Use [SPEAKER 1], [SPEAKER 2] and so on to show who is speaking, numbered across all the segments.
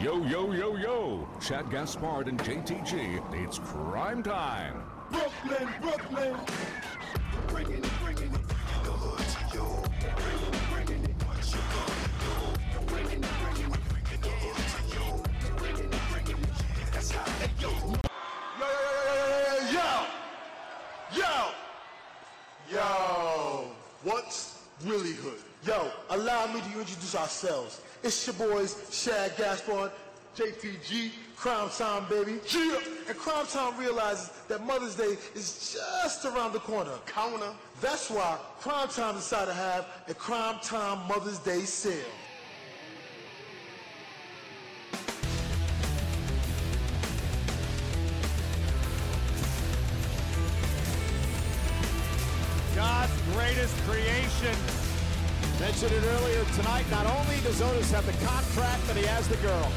[SPEAKER 1] Yo, yo, yo, yo. Chad Gaspard and JTG. It's crime time.
[SPEAKER 2] Brooklyn, Brooklyn. Bringing it, bringing it. The hood to you. Bringing it, bringing it. What you gonna do? Bringing it, bringing it. The hood to you. Bringing it, bringing it. Yeah, that's how they go. Yo, yo, yo, yo, yo, yo, yo. Yo, what's really hood?
[SPEAKER 3] Yo, allow me to introduce ourselves. It's your boys, Shad Gaspard, JTG, Crime Time, baby.
[SPEAKER 2] Yeah.
[SPEAKER 3] And Crime Time realizes that Mother's Day is just around the corner.
[SPEAKER 2] Counter.
[SPEAKER 3] That's why Crime Time decided to have a Crime Time Mother's Day sale.
[SPEAKER 4] God's greatest creation. Mentioned it earlier tonight. Not only does Otis have the contract, but he has the girl.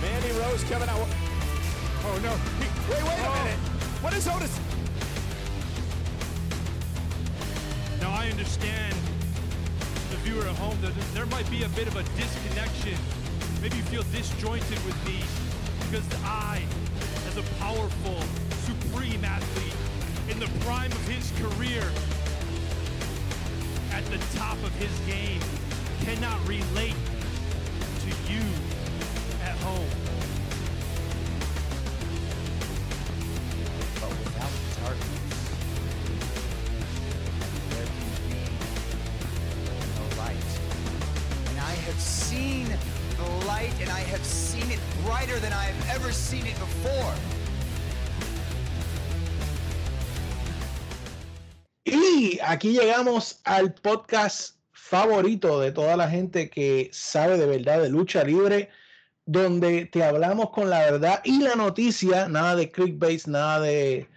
[SPEAKER 4] Mandy Rose, Kevin. I, oh no! He- wait, wait a oh. minute. What is Otis?
[SPEAKER 5] Now I understand the viewer at home that there might be a bit of a disconnection. Maybe you feel disjointed with me because I, as a powerful, supreme athlete in the prime of his career, at the top of his game, cannot relate to you at home.
[SPEAKER 6] Aquí llegamos al podcast favorito de toda la gente que sabe de verdad de lucha libre, donde te hablamos con la verdad y la noticia, nada de clickbait, nada de,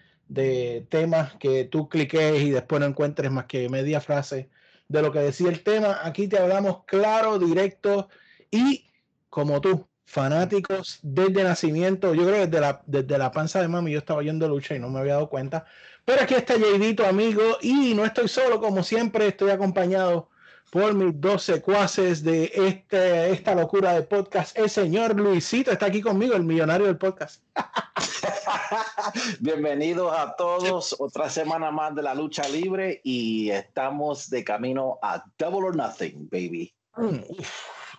[SPEAKER 6] temas que tú cliques y después no encuentres más que media frase de lo que decía el tema. Aquí te hablamos claro, directo y como tú, fanáticos desde nacimiento. Yo creo que desde la, desde la panza de mami yo estaba yendo lucha y no me había dado cuenta. Pero aquí está Jaydito, amigo, y no estoy solo, como siempre, estoy acompañado por mis dos secuaces de este, esta locura de podcast. El señor Luisito está aquí conmigo, el millonario del podcast.
[SPEAKER 7] Bienvenidos a todos, otra semana más de la lucha libre y estamos de camino a Double or Nothing, baby.
[SPEAKER 6] Mm,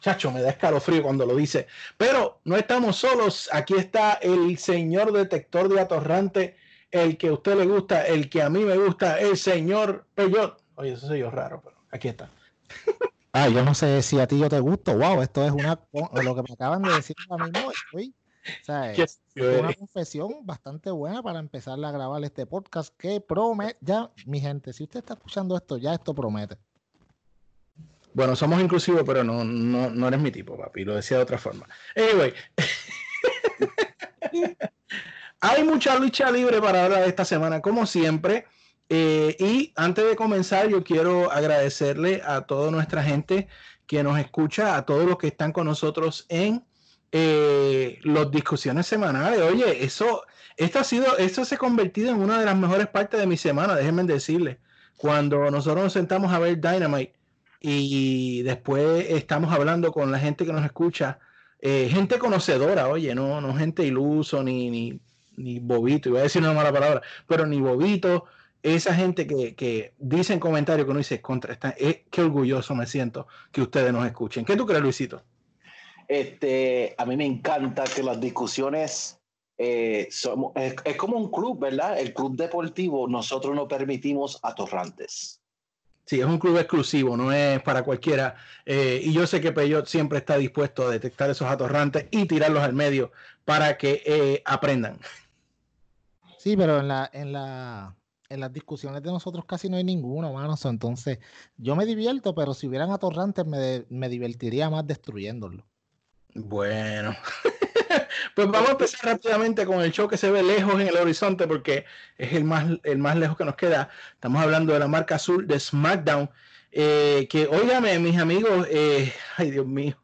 [SPEAKER 6] chacho, me da escalofrío cuando lo dice. Pero no estamos solos, aquí está el señor detector de atorrante, el que a usted le gusta, el que a mí me gusta, el señor Peyot. Oye, eso soy yo raro, pero aquí está.
[SPEAKER 8] Ah, yo no sé si a ti yo te gusto. Wow, esto es una lo que me acaban de decir a mí no estoy. O sea, es una confesión bastante buena para empezar a grabar este podcast que promete. Ya, mi gente, si usted está escuchando esto, ya esto promete.
[SPEAKER 6] Bueno, somos inclusivos, pero no, no, no eres mi tipo, papi. Lo decía de otra forma. Anyway. Hay mucha lucha libre para hablar esta semana, como siempre. Eh, y antes de comenzar, yo quiero agradecerle a toda nuestra gente que nos escucha, a todos los que están con nosotros en eh, las discusiones semanales. Oye, eso, esto ha sido, esto se ha convertido en una de las mejores partes de mi semana, déjenme decirles. Cuando nosotros nos sentamos a ver Dynamite y después estamos hablando con la gente que nos escucha, eh, gente conocedora, oye, no, no gente iluso ni, ni bobito, iba a decir una mala palabra, pero ni bobito, esa gente que, que dice en comentarios que uno dice contra, está, eh, qué orgulloso me siento que ustedes nos escuchen. ¿Qué tú crees, Luisito?
[SPEAKER 7] Este, a mí me encanta que las discusiones eh, somos, es, es como un club, ¿verdad? El club deportivo, nosotros no permitimos atorrantes.
[SPEAKER 6] Sí, es un club exclusivo, no es para cualquiera. Eh, y yo sé que Peyot siempre está dispuesto a detectar esos atorrantes y tirarlos al medio para que eh, aprendan.
[SPEAKER 8] Sí, pero en la, en la, en las discusiones de nosotros casi no hay ninguno, mano. Entonces, yo me divierto, pero si hubieran atorrantes, me, me divertiría más destruyéndolo.
[SPEAKER 6] Bueno, pues vamos a empezar rápidamente con el show que se ve lejos en el horizonte porque es el más, el más lejos que nos queda. Estamos hablando de la marca azul de SmackDown. eh, que, óigame, mis amigos, eh, ay Dios mío,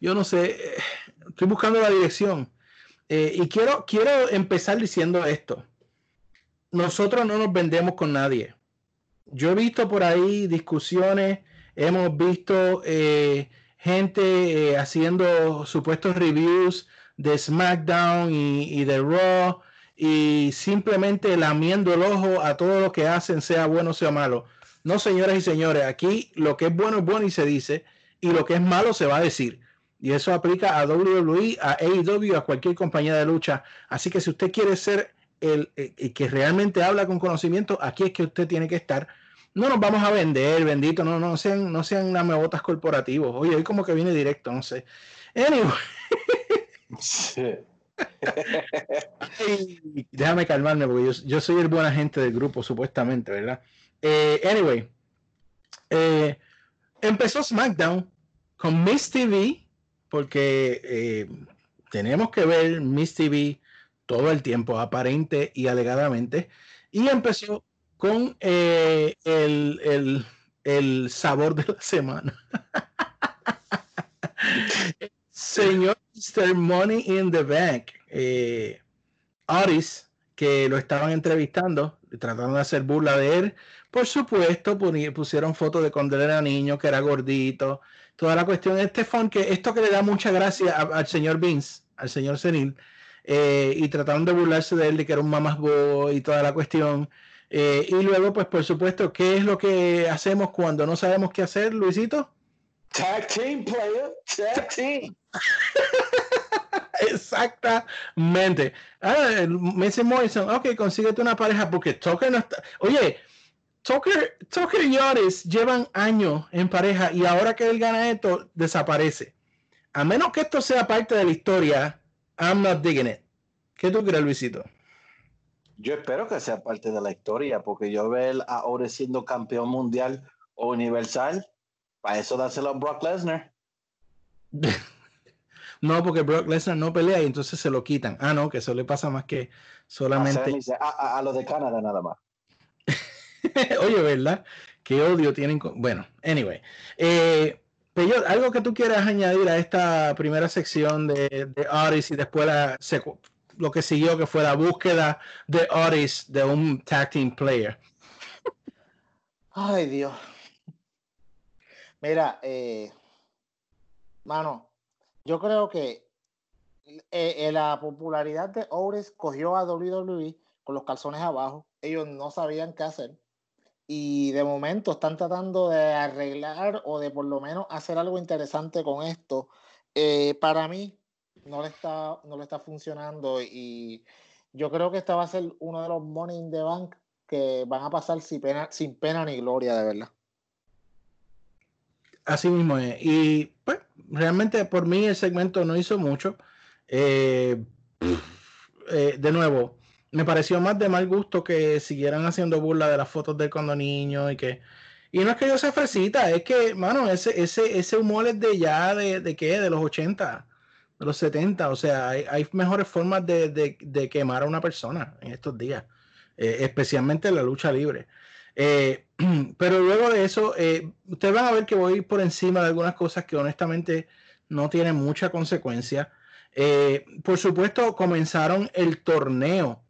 [SPEAKER 6] yo no sé, eh, estoy buscando la dirección. Eh, y quiero, quiero empezar diciendo esto. Nosotros no nos vendemos con nadie. Yo he visto por ahí discusiones, hemos visto eh, gente eh, haciendo supuestos reviews de SmackDown y, y de Raw y simplemente lamiendo el ojo a todo lo que hacen, sea bueno o sea malo. No, señoras y señores, aquí lo que es bueno es bueno y se dice, y lo que es malo se va a decir. Y eso aplica a WWE, a AEW, a cualquier compañía de lucha. Así que si usted quiere ser el, el que realmente habla con conocimiento, aquí es que usted tiene que estar. No nos vamos a vender, bendito, no, no sean, no sean lamebotas corporativos. Oye, hoy como que viene directo, no sé. Anyway.
[SPEAKER 7] Sí.
[SPEAKER 6] Ay, déjame calmarme porque yo, yo soy el buen agente del grupo, supuestamente, ¿verdad? Eh, anyway, eh, empezó SmackDown con Miss TV, porque eh, tenemos que ver Miss TV todo el tiempo, aparente y alegadamente, y empezó con eh, el, el, el sabor de la semana. Señor Mr. Money in the Bank, eh, Otis, que lo estaban entrevistando, tratando de hacer burla de él. Por supuesto, pusieron fotos de cuando él era niño, que era gordito. Toda la cuestión de este fun, que esto que le da mucha gracia a- al señor Vince, al señor Senil, eh, y trataron de burlarse de él, de que era un mamas y toda la cuestión. Eh, y luego, pues por supuesto, ¿qué es lo que hacemos cuando no sabemos qué hacer, Luisito?
[SPEAKER 7] Tag team player, tag team.
[SPEAKER 6] Exactamente. Ah, dice Morrison, ok, consíguete una pareja porque Tucker no está. Oye, Tucker, Tucker y Otis llevan años en pareja y ahora que él gana esto, desaparece. A menos que esto sea parte de la historia, I'm not digging it. ¿Qué tú crees, Luisito?
[SPEAKER 7] Yo espero que sea parte de la historia, porque yo ver a Otis siendo campeón mundial o universal, para eso dárselo a Brock Lesnar.
[SPEAKER 6] No, porque Brock Lesnar no pelea y entonces se lo quitan. Ah, no, que eso le pasa más que
[SPEAKER 7] A,
[SPEAKER 6] solamente.
[SPEAKER 7] Sami Zayn- a, a- a los de Canadá nada más.
[SPEAKER 6] Oye, ¿verdad? Qué odio tienen. con- Bueno, anyway. Eh, algo que tú quieras añadir a esta primera sección de, de y después lo que siguió, que fue la búsqueda de Otis de un tag team player.
[SPEAKER 8] Ay, Dios. Mira, eh, mano, yo creo que eh, eh, la popularidad de Otis cogió a WWE con los calzones abajo. Ellos no sabían qué hacer. Y de momento están tratando de arreglar o de por lo menos hacer algo interesante con esto. Eh, para mí no le está, no le está funcionando y yo creo que esta va a ser uno de los Money in the Bank que van a pasar sin pena, sin pena ni gloria, de verdad.
[SPEAKER 6] Así mismo es. Y pues, realmente por mí el segmento no hizo mucho. Eh, eh, de nuevo, me pareció más de mal gusto que siguieran haciendo burla de las fotos de cuando niño y que. Y no es que yo sea fresita, es que, mano, ese, ese, ese humor es de ya, de, de qué, de los 80, de los 70. O sea, hay, hay mejores formas de, de- de quemar a una persona en estos días, eh, especialmente en la lucha libre. Eh, pero luego de eso, eh, ustedes van a ver que voy por encima de algunas cosas que honestamente no tienen mucha consecuencia. Por supuesto, comenzaron el torneo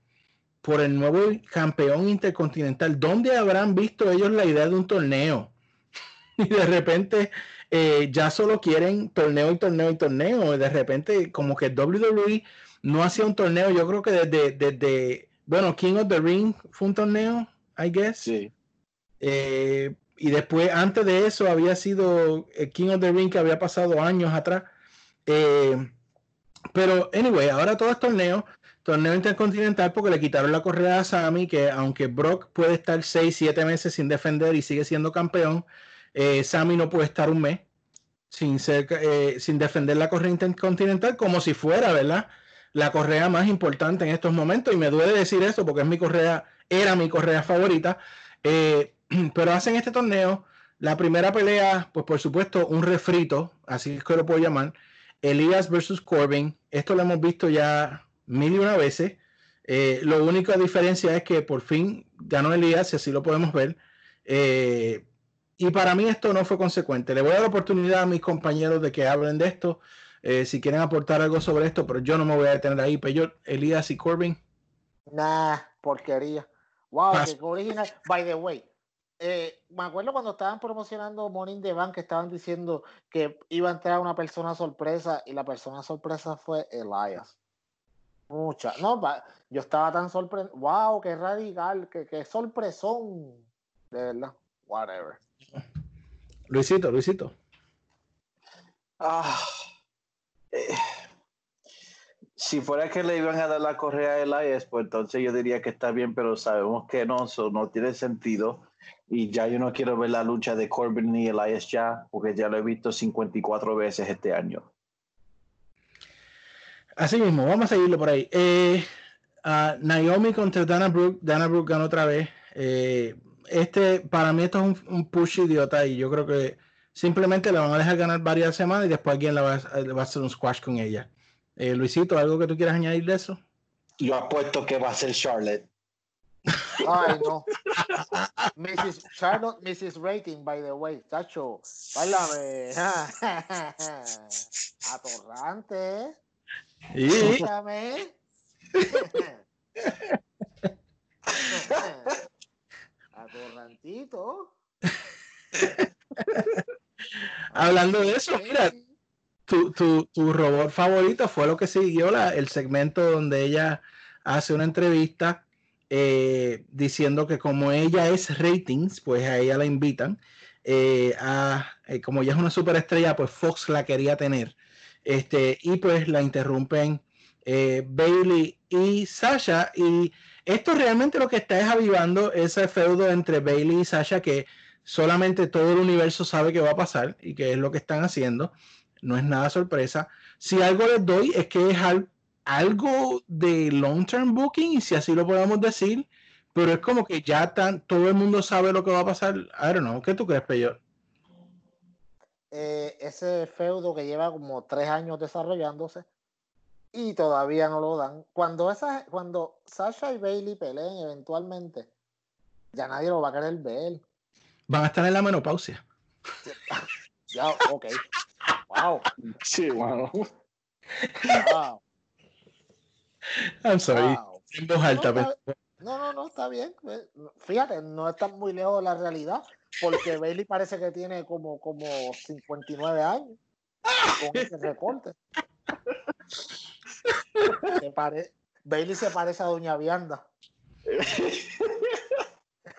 [SPEAKER 6] por el nuevo campeón intercontinental. ¿Dónde habrán visto ellos la idea de un torneo? Y de repente eh, ya solo quieren torneo y torneo y torneo. Y de repente, como que WWE no hacía un torneo. Yo creo que desde, desde bueno, King of the Ring fue un torneo, I guess.
[SPEAKER 7] Sí.
[SPEAKER 6] Eh, y después, antes de eso, había sido el King of the Ring que había pasado años atrás. Eh, pero, anyway, ahora todo es torneo, torneo intercontinental porque le quitaron la correa a Sami, que aunque Brock puede estar 6, 7 meses sin defender y sigue siendo campeón, eh, Sami no puede estar un mes sin, ser, eh, sin defender la correa intercontinental como si fuera, ¿verdad? La correa más importante en estos momentos. Y me duele decir eso porque es mi correa, era mi correa favorita. Eh, pero hacen este torneo. La primera pelea, pues por supuesto, un refrito, así es que lo puedo llamar. Elías versus Corbin. Esto lo hemos visto ya mil y una veces. Eh, lo único diferencia es que por fin ganó Elías, y así lo podemos ver. Eh, y para mí esto no fue consecuente. Le voy a dar la oportunidad a mis compañeros de que hablen de esto, eh, si quieren aportar algo sobre esto, pero yo no me voy a detener ahí. Pero Elías y Corbin.
[SPEAKER 8] Nah, porquería. Wow, qué original. By the way, eh, me acuerdo cuando estaban promocionando Morning the Bank que estaban diciendo que iba a entrar una persona sorpresa y la persona sorpresa fue Elias. Mucha. No, pa- yo estaba tan sorprendido. Wow, qué radical, qué, qué sorpresón. De verdad. Whatever.
[SPEAKER 6] Luisito, Luisito.
[SPEAKER 7] Ah, eh, si fuera que le iban a dar la correa a Elias, pues entonces yo diría que está bien, pero sabemos que no, eso no tiene sentido. Y ya yo no quiero ver la lucha de Corbin ni Elias ya, porque ya lo he visto 54 veces este año.
[SPEAKER 6] Así mismo, vamos a seguirlo por ahí. Eh, Naomi contra Dana Brooke. Dana Brooke ganó otra vez. Eh, este, para mí esto es un, un push idiota y yo creo que simplemente la van a dejar ganar varias semanas y después alguien la va, a- le va a hacer un squash con ella. Eh, Luisito, ¿algo que tú quieras añadir de eso?
[SPEAKER 7] Yo apuesto que va a ser Charlotte.
[SPEAKER 8] Ay, no. Mrs. Charlotte, Mrs. Rating, by the way. Chacho, báilame. Atorrante.
[SPEAKER 6] Y hablando de eso, mira, tu, tu, tu robot favorito fue lo que siguió la, el segmento donde ella hace una entrevista eh, diciendo que como ella es ratings, pues a ella la invitan. eh, a, eh, como ella es una superestrella, pues Fox la quería tener. Este, y pues la interrumpen eh, Bailey y Sasha. Y esto realmente lo que está es avivando ese feudo entre Bailey y Sasha que solamente todo el universo sabe que va a pasar y que es lo que están haciendo. No es nada sorpresa. Si algo les doy es que es al- algo de long term booking, si así lo podemos decir, pero es como que ya tan, todo el mundo sabe lo que va a pasar. I don't know. ¿Qué tú crees, Peyor?
[SPEAKER 8] Eh, ese feudo que lleva como tres años desarrollándose y todavía no lo dan. Cuando, esa, cuando Sasha y Bailey peleen eventualmente, ya nadie lo va a querer ver.
[SPEAKER 6] Van a estar en la menopausia.
[SPEAKER 8] Ya, ok. Wow.
[SPEAKER 7] Sí, bueno.
[SPEAKER 8] wow,
[SPEAKER 6] I'm sorry.
[SPEAKER 8] wow.
[SPEAKER 6] En voz alta,
[SPEAKER 8] No, No, no, no, está bien. Fíjate, no está muy lejos de la realidad, porque Bailey parece que tiene como, como 59 años con ese recorte. Se pare- Bailey se parece a Doña Vianda.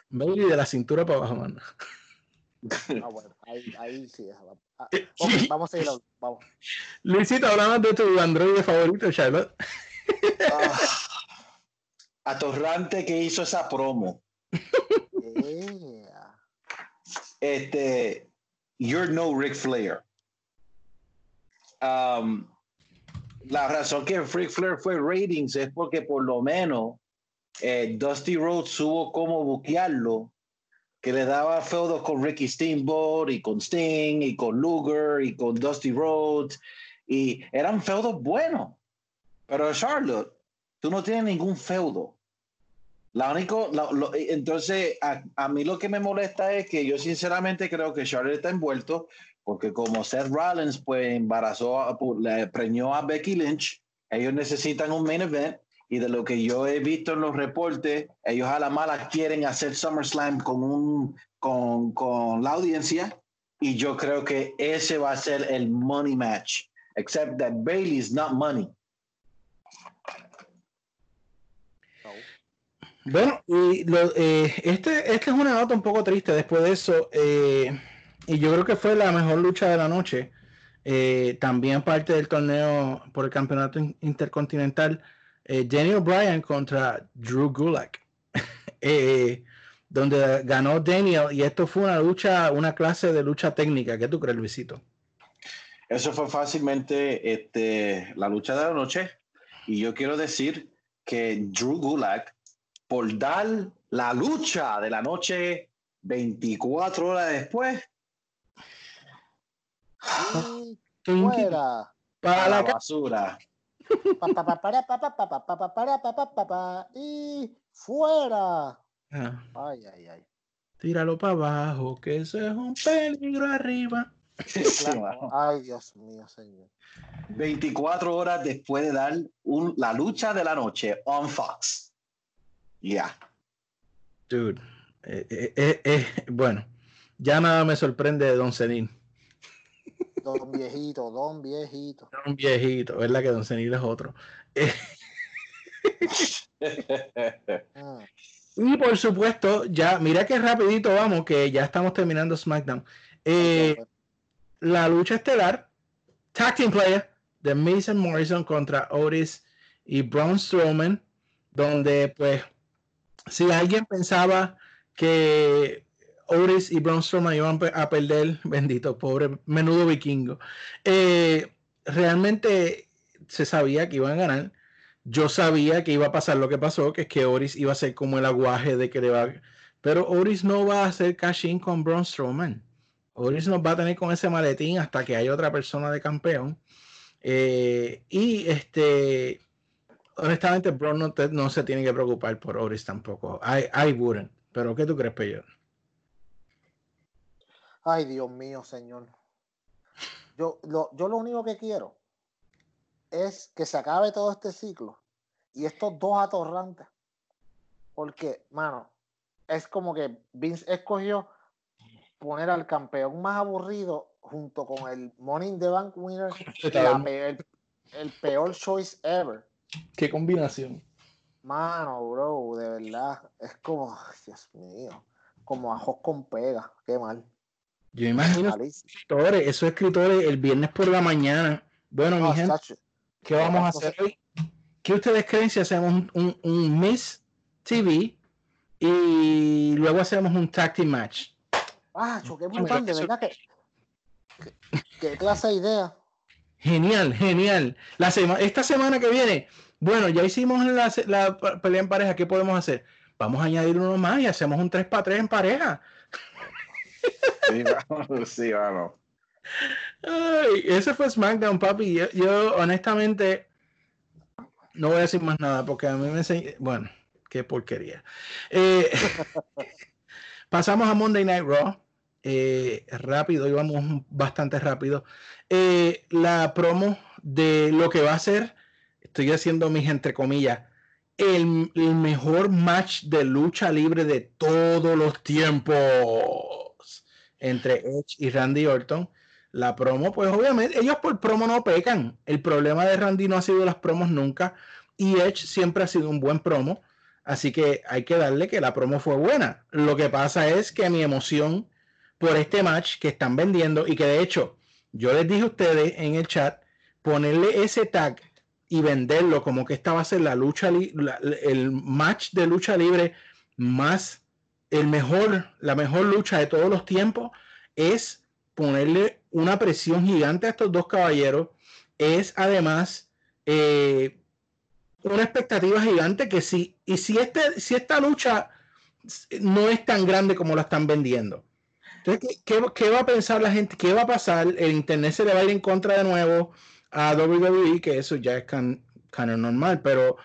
[SPEAKER 6] Bailey de la cintura para abajo, mano.
[SPEAKER 8] Ah, bueno, ahí, ahí sí. Ah, ok, vamos a seguir. Vamos.
[SPEAKER 6] Luisito, hablamos de tu androide favorito, Charlotte.
[SPEAKER 7] Ah, atorrante que hizo esa promo.
[SPEAKER 8] Yeah.
[SPEAKER 7] Este, you're no Ric Flair. Um, la razón que Ric Flair fue ratings es porque por lo menos eh, Dusty Rhodes supo cómo buquearlo, que le daba feudos con Ricky Steamboat y con Sting y con Luger y con Dusty Rhodes y eran feudos buenos. Pero Charlotte, tú no tienes ningún feudo. La único, lo- entonces, a, mí lo que me molesta es que yo sinceramente creo que Charlotte está envuelto, porque como Seth Rollins pues embarazó, le preñó a Becky Lynch, ellos necesitan un main event, y de lo que yo he visto en los reportes, ellos a la mala quieren hacer SummerSlam con, un, con, con la audiencia, y yo creo que ese va a ser el money match, except that Bailey is not money.
[SPEAKER 6] Bueno, y eh, este, este es una nota un poco triste después de eso. eh, y yo creo que fue la mejor lucha de la noche. eh, también parte del torneo por el campeonato in- intercontinental. Jenny O'Brien contra Drew Gulak. donde ganó Daniel. Y esto fue una lucha, una clase de lucha técnica. ¿Qué tú crees, Luisito?
[SPEAKER 7] Eso fue fácilmente este, la lucha de la noche. Y yo quiero decir que Drew Gulak, por dar la lucha de la noche 24 horas después,
[SPEAKER 8] Y fuera.
[SPEAKER 6] Para
[SPEAKER 7] la basura.
[SPEAKER 8] Pa, pa, pa, para, pa, pa, pa, pa, pa, pa, para, pa, pa, pa, pa, y fuera.
[SPEAKER 6] Ah,
[SPEAKER 8] Ay, ay, ay.
[SPEAKER 6] tíralo para abajo, que eso es un peligro arriba.
[SPEAKER 8] Claro. Ay, Dios mío, señor.
[SPEAKER 7] 24 horas después de dar un- la lucha de la noche on Fox. Ya.
[SPEAKER 6] Dude, Eh, eh, eh, eh, bueno, ya nada me sorprende de Don Cenil.
[SPEAKER 8] Don viejito, don viejito.
[SPEAKER 6] Un viejito, ¿verdad? Que Don Cenil es otro. Y por supuesto, ya, mira que rapidito vamos, que ya estamos terminando SmackDown. Eh, la lucha estelar, Tag Team Player de and Morrison contra Otis y Braun Strowman, donde pues si alguien pensaba que Otis y Braun Strowman iban a perder, bendito, pobre menudo vikingo, eh, realmente se sabía que iban a ganar. Yo sabía que iba a pasar lo que pasó, que es que Otis iba a ser como el aguaje de que le va pero Otis no va a hacer cash in con Braun Strowman. Otis nos va a tener con ese maletín hasta que haya otra persona de campeón. Eh, y este, honestamente, Braun no, te- no se tiene que preocupar por Otis tampoco. I, I wouldn't. Pero, ¿qué tú crees, Peyo?
[SPEAKER 8] Ay, Dios mío, señor. Yo lo, yo lo único que quiero es que se acabe todo este ciclo y estos dos atorrantes. Porque, mano, es como que Vince escogió poner al campeón más aburrido junto con el in the Bank winner, la pe- el, el peor choice ever.
[SPEAKER 6] ¿Qué combinación?
[SPEAKER 8] Mano, bro, de verdad, es como, Dios mío, como ajos con pega, qué mal.
[SPEAKER 6] Yo imagino escritores, esos escritores el viernes por la mañana. Bueno, mi gente, ¿qué vamos a hacer hoy? ¿Qué ustedes creen si hacemos un, un, un Miss TV y luego hacemos un tag team match?
[SPEAKER 8] Ah, qué
[SPEAKER 6] Mira,
[SPEAKER 8] brutal, de verdad que- Qué clase de idea.
[SPEAKER 6] Genial, genial. La sema- esta semana que viene, bueno, ya hicimos la, la pelea en pareja, ¿qué podemos hacer? Vamos a añadir uno más y hacemos un 3 para 3 en pareja.
[SPEAKER 7] Sí, vamos, sí, vamos.
[SPEAKER 6] Ay, ese fue SmackDown, papi. Yo, yo, honestamente no voy a decir más nada porque a mí me enseñó, bueno, qué porquería. Eh, pasamos a Monday Night Raw. Eh, rápido, íbamos bastante rápido. Eh, la promo de lo que va a ser, estoy haciendo mis entre comillas, el, el mejor match de lucha libre de todos los tiempos entre Edge y Randy Orton. La promo, pues obviamente, ellos por promo no pecan. El problema de Randy no ha sido las promos nunca y Edge siempre ha sido un buen promo. Así que hay que darle que la promo fue buena. Lo que pasa es que mi emoción por este match que están vendiendo y que de hecho yo les dije a ustedes en el chat ponerle ese tag y venderlo como que esta va a ser la lucha el match de lucha libre más el mejor la mejor lucha de todos los tiempos es ponerle una presión gigante a estos dos caballeros. Es además eh, una expectativa gigante que si y si este si esta lucha no es tan grande como la están vendiendo entonces, ¿qué, va a pensar la gente? ¿Qué va a pasar? El internet se le va a ir en contra de nuevo a WWE, que eso ya es can, canon normal, pero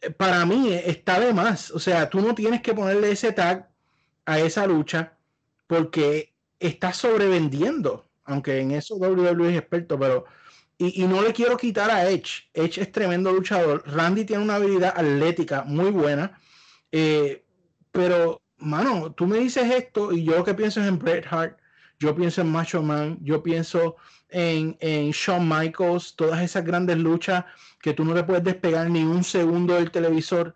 [SPEAKER 6] eh, para mí está de más. O sea, tú no tienes que ponerle ese tag a esa lucha porque está sobrevendiendo, aunque en eso WWE es experto, pero y, y no le quiero quitar a Edge. Edge es tremendo luchador. Randy tiene una habilidad atlética muy buena, eh, pero mano, tú me dices esto y yo lo que pienso es en Bret Hart, yo pienso en Macho Man, yo pienso en, en Shawn Michaels, todas esas grandes luchas que tú no le puedes despegar ni un segundo del televisor.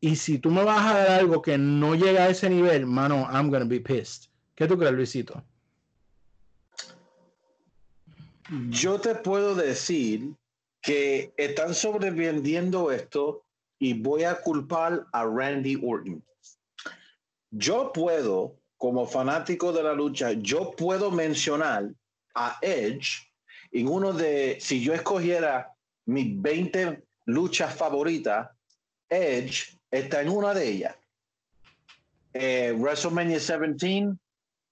[SPEAKER 6] Y si tú me vas a dar algo que no llega a ese nivel, mano, I'm gonna be pissed. ¿Qué tú crees, Luisito?
[SPEAKER 7] Yo te puedo decir que están sobrevendiendo esto y voy a culpar a Randy Orton. Yo puedo, como fanático de la lucha, yo puedo mencionar a Edge en uno de, si yo escogiera mis 20 luchas favoritas, Edge está en una de ellas. Eh, WrestleMania 17,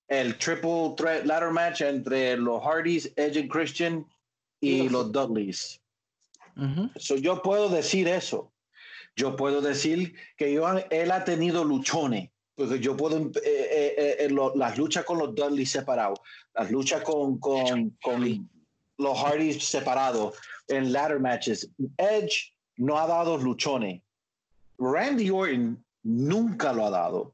[SPEAKER 7] el triple threat ladder match entre los Hardys, Edge y Christian y los Dudleys. So, yo puedo decir eso. Yo puedo decir que yo, él ha tenido luchones. Porque yo puedo, eh, eh, eh, eh, lo- las luchas con los Dudley separados, las luchas con, con, con los Hardys separados en ladder matches. Edge no ha dado luchones. Randy Orton nunca lo ha dado.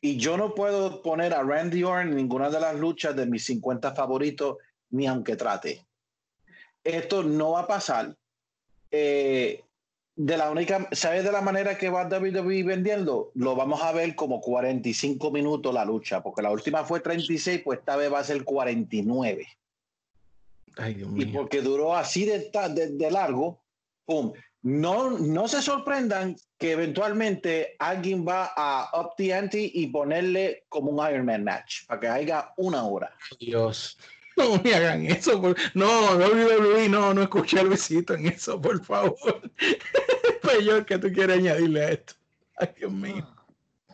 [SPEAKER 7] Y yo no puedo poner a Randy Orton en ninguna de las luchas de mis 50 favoritos, ni aunque trate. Esto no va a pasar. Eh, de la única, ¿sabes de la manera que va WWE vendiendo? Lo vamos a ver como 45 minutos la lucha, porque la última fue 36, pues esta vez va a ser 49.
[SPEAKER 6] Ay, Dios
[SPEAKER 7] Y
[SPEAKER 6] mío.
[SPEAKER 7] porque duró así de- de largo, ¡pum! No, no se sorprendan que eventualmente alguien va a up the ante y ponerle como un Iron Man match, para que haya una hora.
[SPEAKER 6] Dios. No me hagan eso. por- No, WWE, no, no escuché a Luisito en eso, por favor. Peor que tú quieres añadirle a esto. Ay, Dios mío.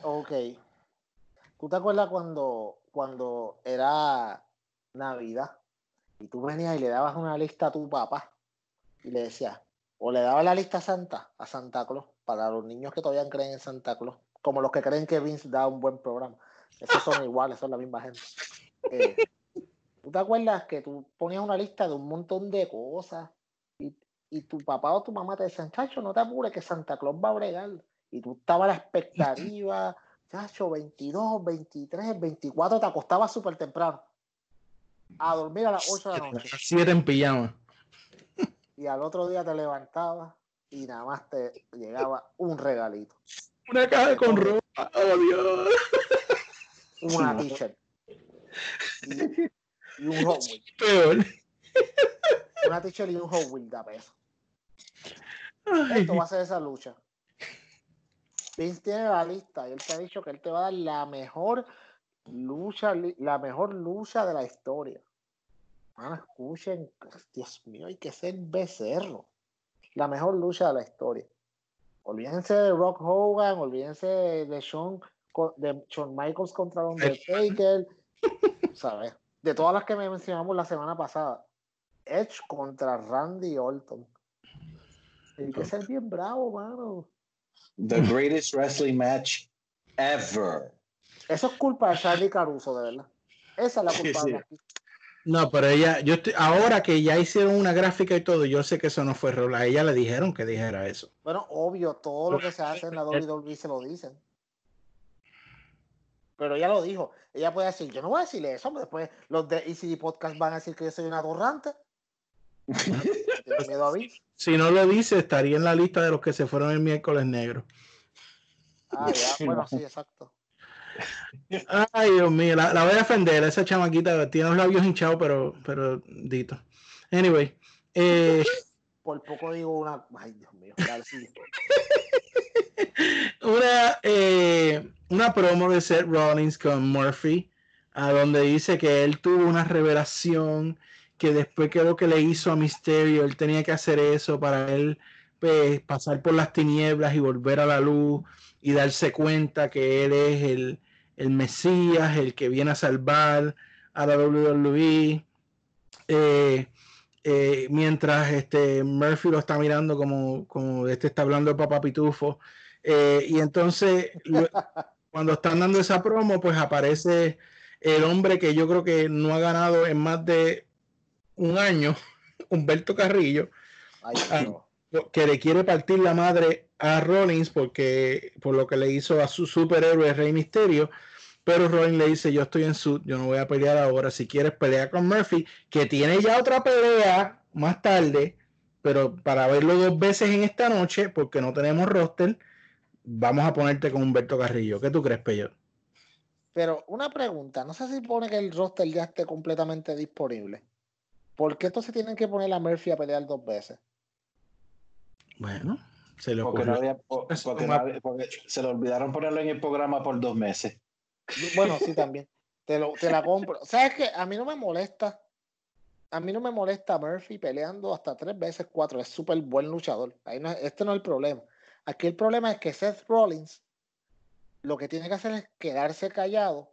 [SPEAKER 8] Ok. ¿Tú te acuerdas cuando, cuando era Navidad y tú venías y le dabas una lista a tu papá y le decías, o le dabas la lista a Santa, a Santa Claus, para los niños que todavía creen en Santa Claus, como los que creen que Vince da un buen programa. Esos son iguales, son la misma gente. Eh, ¿Tú te acuerdas que tú ponías una lista de un montón de cosas y, y tu papá o tu mamá te decían, chacho, no te apures que Santa Claus va a bregar? Y tú estabas a la expectativa, chacho, 22, 23, 24, te acostabas súper temprano. A dormir a las 8 de la noche.
[SPEAKER 6] Siete en pijama.
[SPEAKER 8] Y al otro día te levantabas y nada más te llegaba un regalito.
[SPEAKER 6] Una caja con ropa. Oh, Dios.
[SPEAKER 8] Una t-shirt. Y, y un Hot Wheels.
[SPEAKER 6] Peor.
[SPEAKER 8] Una t-shirt y un Hot Wheels de a peso.
[SPEAKER 6] Ay,
[SPEAKER 8] Esto va a ser esa lucha. Vince tiene la lista y él te ha dicho que él te va a dar la mejor lucha, la mejor lucha de la historia. Escuchen, Dios mío, hay que ser becerro. La mejor lucha de la historia. Olvídense de Rock Hogan, olvídense de Shawn, de Shawn Michaels contra Undertaker, ¿sabes? De todas las que me mencionamos la semana pasada. Edge contra Randy Orton. Hay que ser bien bravo, mano.
[SPEAKER 7] The greatest wrestling match ever.
[SPEAKER 8] Eso es culpa de Charlie Caruso, de verdad. Esa es la
[SPEAKER 7] Sí,
[SPEAKER 8] culpable
[SPEAKER 7] sí.
[SPEAKER 8] aquí.
[SPEAKER 6] No, pero ella, yo estoy, ahora que ya hicieron una gráfica y todo, yo sé que eso no fue rol. A ella le dijeron que dijera eso.
[SPEAKER 8] Bueno, obvio, todo lo que se hace en la WWE se lo dicen. Pero ella lo dijo. Ella puede decir, yo no voy a decirle eso, pero después los de ECD Podcast van a decir que yo soy una atorrante. Miedo a.
[SPEAKER 6] Si no lo dice, estaría en la lista de los que se fueron el miércoles negro.
[SPEAKER 8] Ah, ya, bueno, sí, exacto.
[SPEAKER 6] Ay, Dios mío, la, la voy a defender. Esa chamaquita tiene los labios hinchados, pero, pero dito. Anyway, eh,
[SPEAKER 8] Por poco digo una. Ay, Dios mío.
[SPEAKER 6] Una, eh, una promo de Seth Rollins con Murphy, a donde dice que él tuvo una revelación, que después que lo que le hizo a Misterio, él tenía que hacer eso para él pues, pasar por las tinieblas y volver a la luz y darse cuenta que él es el, el Mesías, el que viene a salvar a la WWE. Eh, eh, mientras este Murphy lo está mirando como, como este está hablando de Papá Pitufo. Eh, y entonces, lo- cuando están dando esa promo, pues aparece el hombre que yo creo que no ha ganado en más de un año, Humberto Carrillo,
[SPEAKER 8] Ay,
[SPEAKER 6] Ah. que le quiere partir la madre a Rollins porque por lo que le hizo a su superhéroe Rey Misterio. Pero Rollins le dice, yo estoy en su, yo no voy a pelear ahora. Si quieres pelear con Murphy, que tiene ya otra pelea más tarde, pero para verlo dos veces en esta noche, porque no tenemos roster, vamos a ponerte con Humberto Carrillo. ¿Qué tú crees, Peyo?
[SPEAKER 8] Pero una pregunta, no se supone que el roster ya esté completamente disponible. ¿Por qué entonces tienen que poner a Murphy a pelear dos veces?
[SPEAKER 6] Bueno, se le
[SPEAKER 7] Porque, no
[SPEAKER 6] ocurrió.
[SPEAKER 7] había- po-
[SPEAKER 6] Eso
[SPEAKER 7] porque
[SPEAKER 6] toma-
[SPEAKER 7] no había- porque se le olvidaron ponerlo en el programa por dos meses.
[SPEAKER 8] Bueno, sí, también. Te, lo, te la compro. ¿Sabes qué? A mí no me molesta. A mí no me molesta Murphy peleando hasta tres veces cuatro. Es súper buen luchador. Ahí no, este no es el problema. Aquí el problema es que Seth Rollins lo que tiene que hacer es quedarse callado,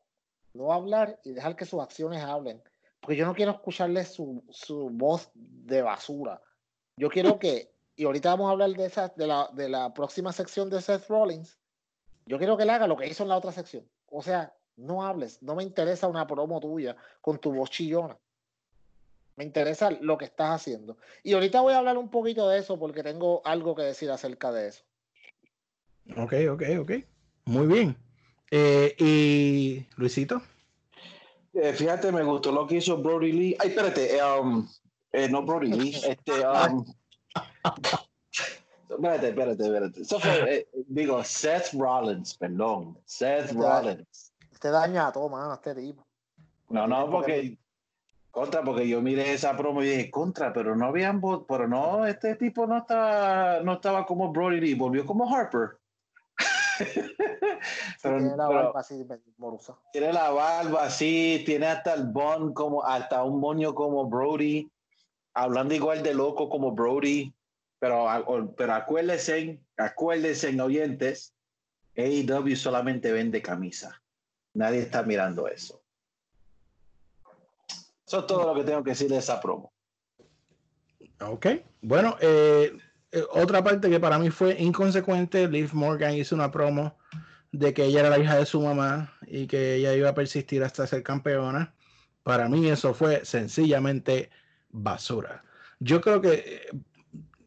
[SPEAKER 8] no hablar y dejar que sus acciones hablen. Porque yo no quiero escucharle su, su voz de basura. Yo quiero que, y ahorita vamos a hablar de, esa, de, la, de la próxima sección de Seth Rollins, yo quiero que él haga lo que hizo en la otra sección. O sea, no hables, no me interesa una promo tuya con tu voz chillona. Me interesa lo que estás haciendo. Y ahorita voy a hablar un poquito de eso porque tengo algo que decir acerca de eso.
[SPEAKER 6] Ok, ok, ok. Muy bien. Eh, y Luisito.
[SPEAKER 7] Eh, fíjate, me gustó lo que hizo Brody Lee. Ay, espérate, eh, um, eh, no Brody Lee, este, um, espérate, espérate, espérate. Eso fue, eh, digo, Seth Rollins, perdón, Seth Rollins.
[SPEAKER 8] Este daña a todo, mano, este tipo.
[SPEAKER 7] No, no, porque contra, porque yo miré esa promo y dije contra, pero no habían, pero no, este tipo no estaba, no estaba como Brody Lee, volvió como Harper. pero,
[SPEAKER 8] Tiene la
[SPEAKER 7] pero-
[SPEAKER 8] barba así morosa.
[SPEAKER 7] tiene la barba así, tiene hasta el bun como, hasta un moño como Brody, hablando igual de loco como Brody, pero, pero acuérdense, acuérdense oyentes, AEW solamente vende camisa. Nadie está mirando eso. Eso es todo lo que tengo que decir de esa promo.
[SPEAKER 6] Ok. Bueno, eh, eh, otra parte que para mí fue inconsecuente, Liv Morgan hizo una promo de que ella era la hija de su mamá y que ella iba a persistir hasta ser campeona. Para mí eso fue sencillamente basura. Yo creo que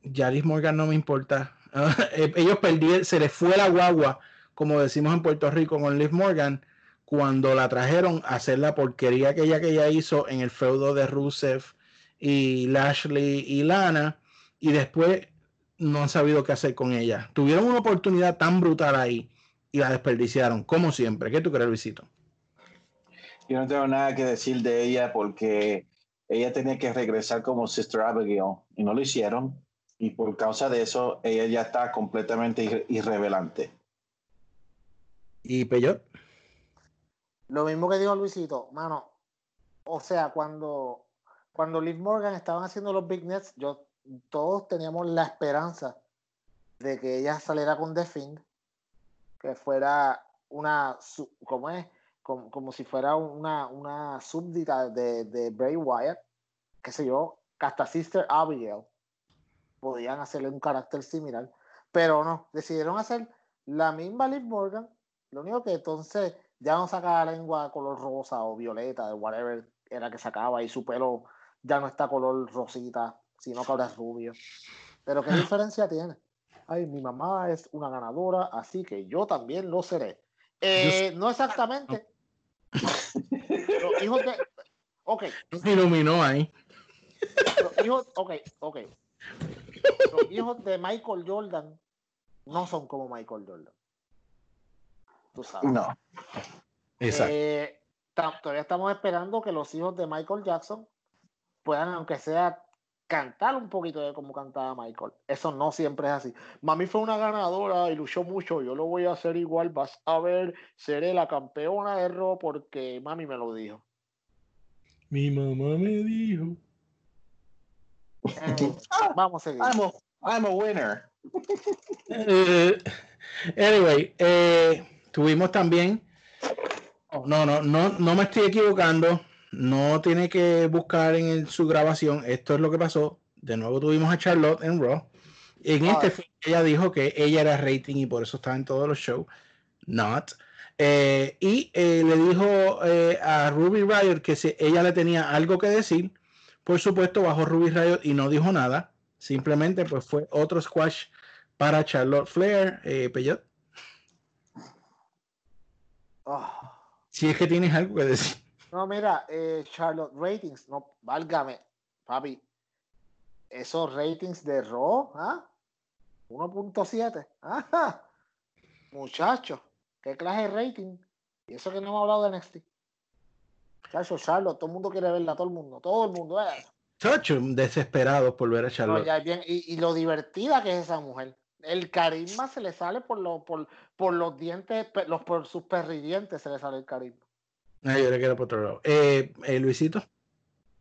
[SPEAKER 6] ya Liv Morgan no me importa. Eh, Ellos perdieron, se les fue la guagua, como decimos en Puerto Rico con Liv Morgan, cuando la trajeron a hacer la porquería que ella, que ella hizo en el feudo de Rusev y Lashley y Lana, y después no han sabido qué hacer con ella. Tuvieron una oportunidad tan brutal ahí y la desperdiciaron, como siempre. ¿Qué tú crees, Luisito?
[SPEAKER 7] Yo no tengo nada que decir de ella porque ella tenía que regresar como Sister Abigail y no lo hicieron. Y por causa de eso, ella ya está completamente irre- irrevelante.
[SPEAKER 6] ¿Y Peyot?
[SPEAKER 8] Lo mismo que dijo Luisito, mano. O sea, cuando, cuando Liv Morgan estaban haciendo los Big Nets, yo, todos teníamos la esperanza de que ella saliera con The Fiend, que fuera una, su- ¿cómo es? Como, como si fuera una, una súbdita de, de Bray Wyatt, qué sé yo, hasta Sister Abigail podían hacerle un carácter similar, pero no, decidieron hacer la misma Liv Morgan, lo único que entonces ya no sacaba la lengua color rosa o violeta, de whatever era que sacaba, y su pelo ya no está color rosita, sino que ahora es rubio. Pero ¿qué diferencia tiene? Ay, mi mamá es una ganadora, así que yo también lo seré. Eh, no exactamente. Los hijos de. Ok,
[SPEAKER 6] Me iluminó ahí.
[SPEAKER 8] los hijos, ok, ok. Los hijos de Michael Jordan no son como Michael Jordan. Tú sabes.
[SPEAKER 7] No.
[SPEAKER 6] Exacto.
[SPEAKER 8] Eh, todavía estamos esperando que los hijos de Michael Jackson puedan, aunque sea, cantar un poquito de cómo cantaba Michael. Eso no siempre es así. Mami fue una ganadora y luchó mucho. Yo lo voy a hacer igual. Vas a ver, seré la campeona de Raw porque mami me lo dijo.
[SPEAKER 6] Mi mamá me dijo.
[SPEAKER 8] Eh, vamos a seguir.
[SPEAKER 7] I'm a, I'm a winner.
[SPEAKER 6] Eh, anyway, eh, tuvimos también. oh, No, no, no, no me estoy equivocando. No tiene que buscar en el- su grabación. Esto es lo que pasó. De nuevo tuvimos a Charlotte en Raw. En
[SPEAKER 8] Ah.
[SPEAKER 6] este ella dijo que ella era rating y por eso estaba en todos los shows. Not. Eh, y eh, le dijo eh, a Ruby Riot que si ella le tenía algo que decir. Por supuesto, bajó Ruby Riot y no dijo nada. Simplemente pues fue otro squash para Charlotte Flair, eh, Peyot.
[SPEAKER 8] Ah.
[SPEAKER 6] Si es que tienes algo que decir.
[SPEAKER 8] No, mira, eh, Charlotte Ratings, no, válgame, papi. Esos ratings de Raw, ¿ah? 1.7. Ajá. Muchacho, ¿qué clase de rating? Y eso que no hemos hablado de NXT. Muchacho, Charlotte, todo el mundo quiere verla, todo el mundo, todo el mundo. eh.
[SPEAKER 6] Chacho, desesperados por ver a
[SPEAKER 8] No,
[SPEAKER 6] Charlotte.
[SPEAKER 8] ya es bien, y, y lo divertida que es esa mujer. El carisma se le sale por, lo, por, por los dientes, los, por sus perridientes se le sale el carisma.
[SPEAKER 6] Ay, yo le quiero por otro lado. Eh, eh, Luisito.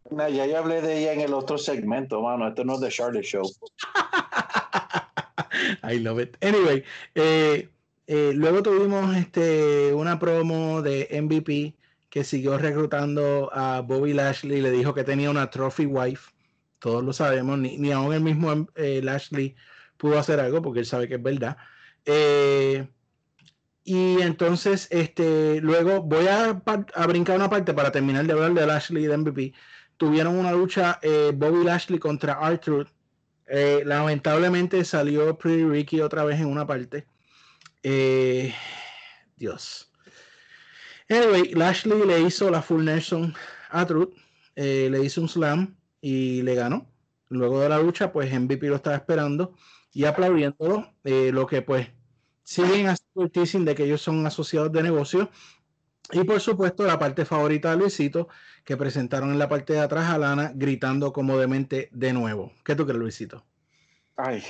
[SPEAKER 7] No, ya yo hablé de ella en el otro segmento, mano. Esto no es The Charlotte Show.
[SPEAKER 6] I love it. Anyway, eh, eh, luego tuvimos este, una promo de MVP siguió reclutando a Bobby Lashley. Le dijo que tenía una trophy wife. Todos lo sabemos. Ni, ni aún el mismo eh, Lashley pudo hacer algo porque él sabe que es verdad. Eh, y entonces, este, luego voy a, a brincar una parte para terminar de hablar de Lashley y de MVP. Tuvieron una lucha eh, Bobby Lashley contra Arthur. Lamentablemente salió Pretty Ricky otra vez en una parte. Dios. Anyway, Lashley le hizo la full Nelson a Truth, eh, le hizo un slam y le ganó. Luego de la lucha, pues MVP lo estaba esperando y aplaudiéndolo, eh, lo que pues siguen haciendo el teasing de que ellos son asociados de negocio. Y por supuesto, la parte favorita de Luisito, que presentaron en la parte de atrás a Lana gritando como demente de nuevo. ¿Qué tú crees, Luisito?
[SPEAKER 7] Ay.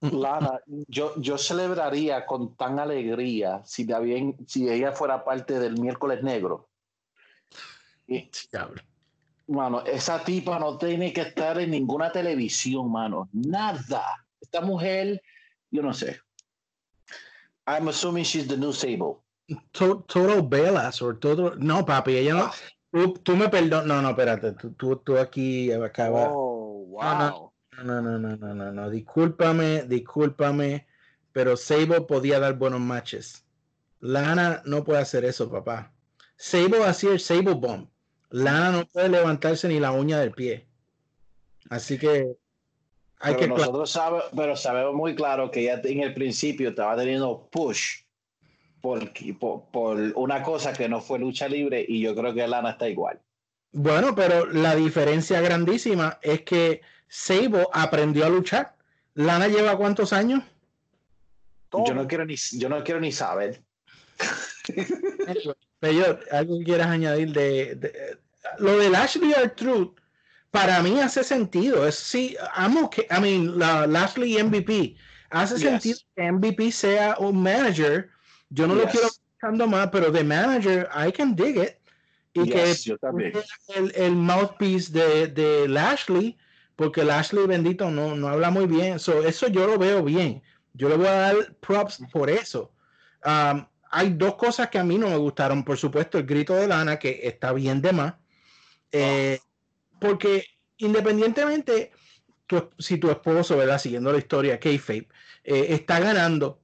[SPEAKER 7] Lana, yo, yo celebraría con tan alegría si, David- si ella fuera parte del miércoles negro. Y, mano, esa tipa no tiene que estar en ninguna televisión, mano. Nada. Esta mujer, yo no sé. I'm assuming she's the new Sable.
[SPEAKER 6] To- Total Bellas o Total. No, papi, ella no. Tú, tú me perdonas. No, no, espérate. Tú, tú, tú aquí acabas.
[SPEAKER 8] Oh,
[SPEAKER 6] No, no. No, no, no, no, no, no. Discúlpame, discúlpame. Pero Sable podía dar buenos matches. Lana no puede hacer eso, papá. Sable hacía el Sable Bomb. Lana no puede levantarse ni la uña del pie. Así que hay
[SPEAKER 7] Pero
[SPEAKER 6] que.
[SPEAKER 7] nosotros sabe- pero sabemos muy claro que ella en el principio estaba teniendo push por, por, por una cosa que no fue lucha libre y yo creo que Lana está igual.
[SPEAKER 6] Bueno, pero la diferencia grandísima es que Sable aprendió a luchar. Lana lleva cuántos años?
[SPEAKER 7] Yo no quiero ni, yo no quiero ni saber.
[SPEAKER 6] Pero algo que quieras añadir de, de- lo del Ashley Truth para mí hace sentido. Es sí, amo que, I mean, la Lashley MVP hace
[SPEAKER 7] Yes.
[SPEAKER 6] sentido que MVP sea un manager. Yo no lo
[SPEAKER 7] Yes.
[SPEAKER 6] quiero buscando más, pero de manager I can dig it y
[SPEAKER 7] Yes, yo también.
[SPEAKER 6] que el, el mouthpiece de, de Lashley, porque Lashley bendito no, no habla muy bien. So, eso yo lo veo bien. Yo le voy a dar props por eso. Um, hay dos cosas que a mí no me gustaron. Por supuesto, el grito de Lana, que está bien de más. Eh, Porque independientemente, tu- si tu esposo, ¿verdad? Siguiendo la historia, Kayfabe, eh, está ganando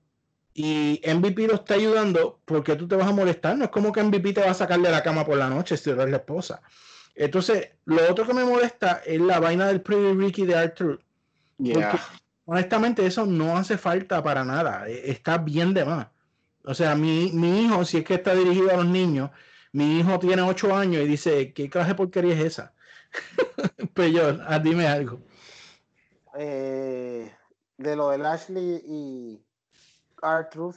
[SPEAKER 6] y MVP lo está ayudando, porque tú te vas a molestar? No es como que MVP te va a sacar de la cama por la noche si eres la esposa. Entonces, lo otro que me molesta es la vaina del Pretty Ricky de Arthur.
[SPEAKER 7] Yeah.
[SPEAKER 6] Honestamente, eso no hace falta para nada. e- Está bien de más. O sea, mi, mi hijo, si es que está dirigido a los niños, mi hijo tiene ocho años y dice, ¿qué clase de porquería es esa? Peyor, ah, dime algo.
[SPEAKER 8] eh, de lo de Ashley y Truth,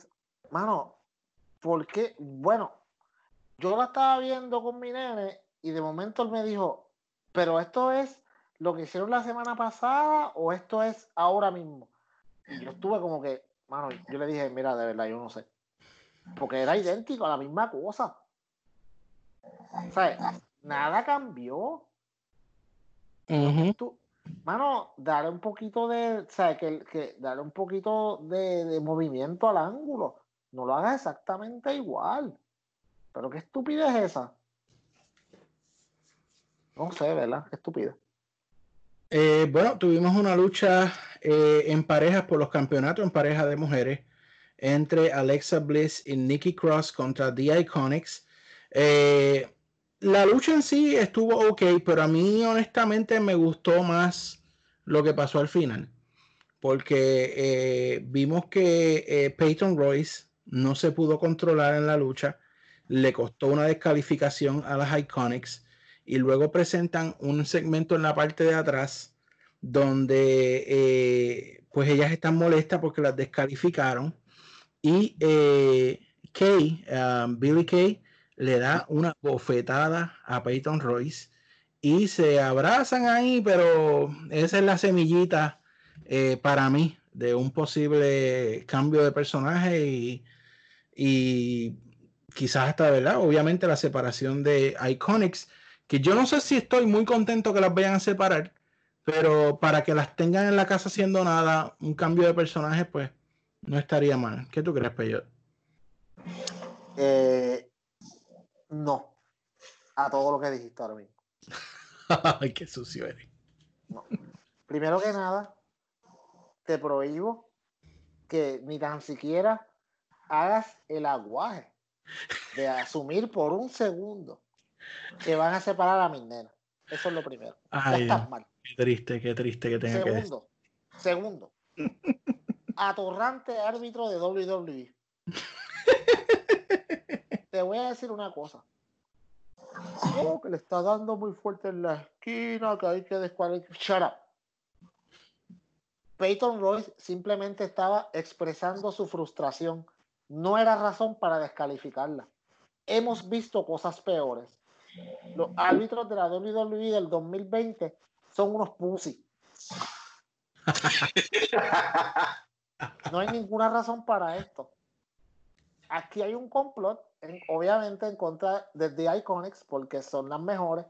[SPEAKER 8] mano, ¿por qué? Bueno, yo la estaba viendo con mi nene y de momento él me dijo, pero esto es lo que hicieron la semana pasada o esto es ahora mismo. Y yo estuve como que, mano, yo le dije, mira, de verdad, yo no sé. Porque era idéntico a la misma cosa. O sea, nada cambió. Tú, mano, darle un poquito de, o sea, que, que darle un poquito de, de movimiento al ángulo. No lo hagas exactamente igual. Pero qué estupidez es esa. No sé, ¿verdad?
[SPEAKER 6] Eh, bueno, tuvimos una lucha eh, en parejas por los campeonatos en pareja de mujeres entre Alexa Bliss y Nikki Cross contra The Iconics. Eh, la lucha en sí estuvo ok, pero a mí honestamente me gustó más lo que pasó al final, porque vimos que Peyton Royce no se pudo controlar en la lucha, le costó una descalificación a las Iconics y luego presentan un segmento en la parte de atrás donde eh, pues ellas están molestas porque las descalificaron y eh, Kay, um, Billy Kay le da una bofetada a Peyton Royce y se abrazan ahí, pero esa es la semillita eh, para mí de un posible cambio de personaje y, y quizás hasta, ¿verdad? Obviamente la separación de Iconics, que yo no sé si estoy muy contento que las vayan a separar, pero para que las tengan en la casa haciendo nada, un cambio de personaje, pues no estaría mal. ¿Qué tú crees, Peyot?
[SPEAKER 8] Eh, no. A todo lo que dijiste ahora mismo.
[SPEAKER 6] Ay, qué sucio eres.
[SPEAKER 8] Primero que nada, te prohíbo que ni tan siquiera hagas el aguaje de asumir por un segundo que van a separar a mis nenas. Eso es lo primero. Ya
[SPEAKER 6] Ay,
[SPEAKER 8] estás
[SPEAKER 6] Dios,
[SPEAKER 8] mal.
[SPEAKER 6] qué triste, qué triste que tenga que.
[SPEAKER 8] Segundo, segundo, atorrante árbitro de WWE. te voy a decir una cosa. Oh, que le está dando muy fuerte en la esquina, que hay que descualificar. Shut up. Peyton Royce simplemente estaba expresando su frustración. No era razón para descalificarla. Hemos visto cosas peores. Los árbitros de la WWE del 2020 son unos pussy. No hay ninguna razón para esto. Aquí hay un complot, en- obviamente en contra de The Iconics, porque son las mejores.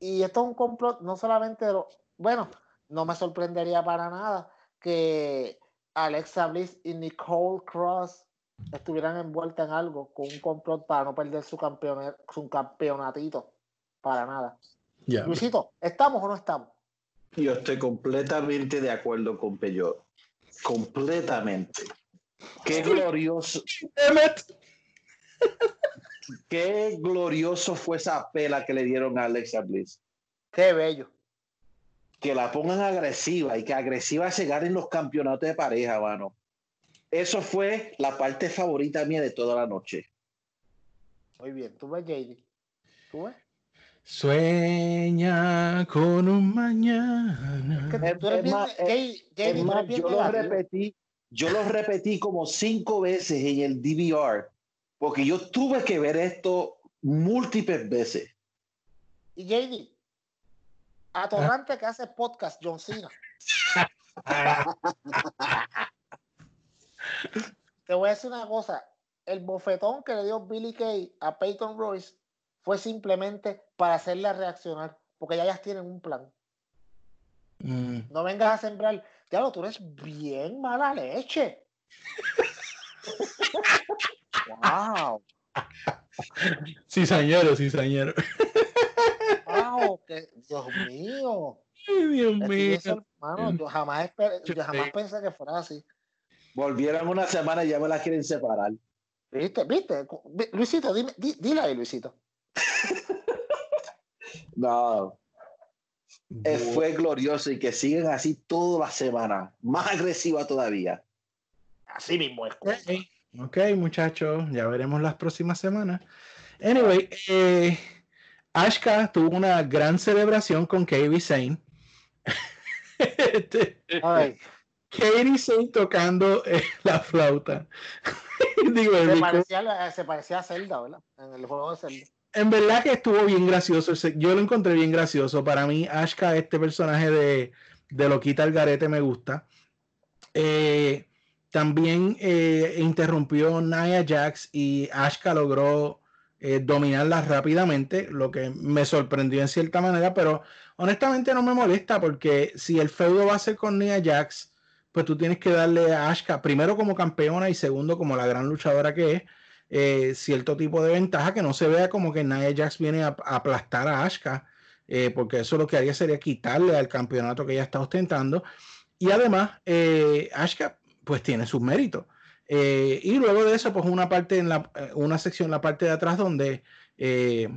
[SPEAKER 8] Y esto es un complot no solamente de los. Bueno, no me sorprendería para nada que Alexa Bliss y Nicole Cross estuvieran envueltas en algo con un complot para no perder su, campeone- su campeonatito. Para nada.
[SPEAKER 6] Ya.
[SPEAKER 8] Luisito, ¿estamos o no estamos?
[SPEAKER 7] Yo estoy completamente de acuerdo con Peyot. Completamente. Qué glorioso, qué glorioso fue esa pela que le dieron a Alexa Bliss.
[SPEAKER 8] Qué bello.
[SPEAKER 7] Que la pongan agresiva y que agresiva se ganen los campeonatos de pareja, mano. Eso fue la parte favorita mía de toda la noche.
[SPEAKER 8] Muy bien. ¿Tú ves, JD? ¿Tú ves?
[SPEAKER 6] Sueña con un mañana.
[SPEAKER 8] Que
[SPEAKER 7] Es-
[SPEAKER 8] tú eres
[SPEAKER 7] es
[SPEAKER 8] bien,
[SPEAKER 7] más,
[SPEAKER 8] Jay-
[SPEAKER 7] es
[SPEAKER 8] JD, tú eres
[SPEAKER 7] más,
[SPEAKER 8] bien
[SPEAKER 7] yo lo repetí, yo lo repetí como cinco veces en el DVR, porque yo tuve que ver esto múltiples veces.
[SPEAKER 8] Y JD, atorrante que hace podcast John Cena. Te voy a decir una cosa. El bofetón que le dio Billy Kay a Peyton Royce fue simplemente para hacerla reaccionar, porque ya ellas tienen un plan.
[SPEAKER 6] Mm.
[SPEAKER 8] No vengas a sembrar. Diablo, tú eres bien mala leche. wow.
[SPEAKER 6] Sí, señor, sí, señor.
[SPEAKER 8] Wow, que, Dios mío.
[SPEAKER 6] Ay, Dios mío.
[SPEAKER 8] yo jamás, yo pensé que fuera así.
[SPEAKER 7] Volvieron una semana y ya me la quieren separar.
[SPEAKER 8] ¿Viste? ¿Viste? Luisito, dime, di- dile ahí, Luisito.
[SPEAKER 7] No, eh, fue glorioso y que siguen así toda la semana, más agresiva todavía.
[SPEAKER 8] Así mismo es.
[SPEAKER 6] Ok, ok, muchachos, ya veremos las próximas semanas. Anyway, eh, Ashka tuvo una gran celebración con Katie Sane. Este,
[SPEAKER 8] Ay,
[SPEAKER 6] Katie Sane tocando eh, la flauta. Digo, el
[SPEAKER 8] se, parecía, a- se parecía a Zelda, ¿verdad? En el juego de Zelda.
[SPEAKER 6] en verdad que estuvo bien gracioso. Yo lo encontré bien gracioso. Para mí, Ashka, este personaje de, de Loquita al Garete, me gusta. Eh, también eh, interrumpió Nia Jax y Ashka logró eh, dominarla rápidamente, lo que me sorprendió en cierta manera, pero honestamente no me molesta porque si el feudo va a ser con Nia Jax, pues tú tienes que darle a Ashka, primero como campeona y segundo como la gran luchadora que es, eh, cierto tipo de ventaja, que no se vea como que Nia Jax viene a, aplastar a Ashka, eh, porque eso lo que haría sería quitarle al campeonato que ella está ostentando. Y además, eh, Ashka pues tiene sus méritos. Eh, y luego de eso, pues una parte en la, una sección en la parte de atrás donde eh,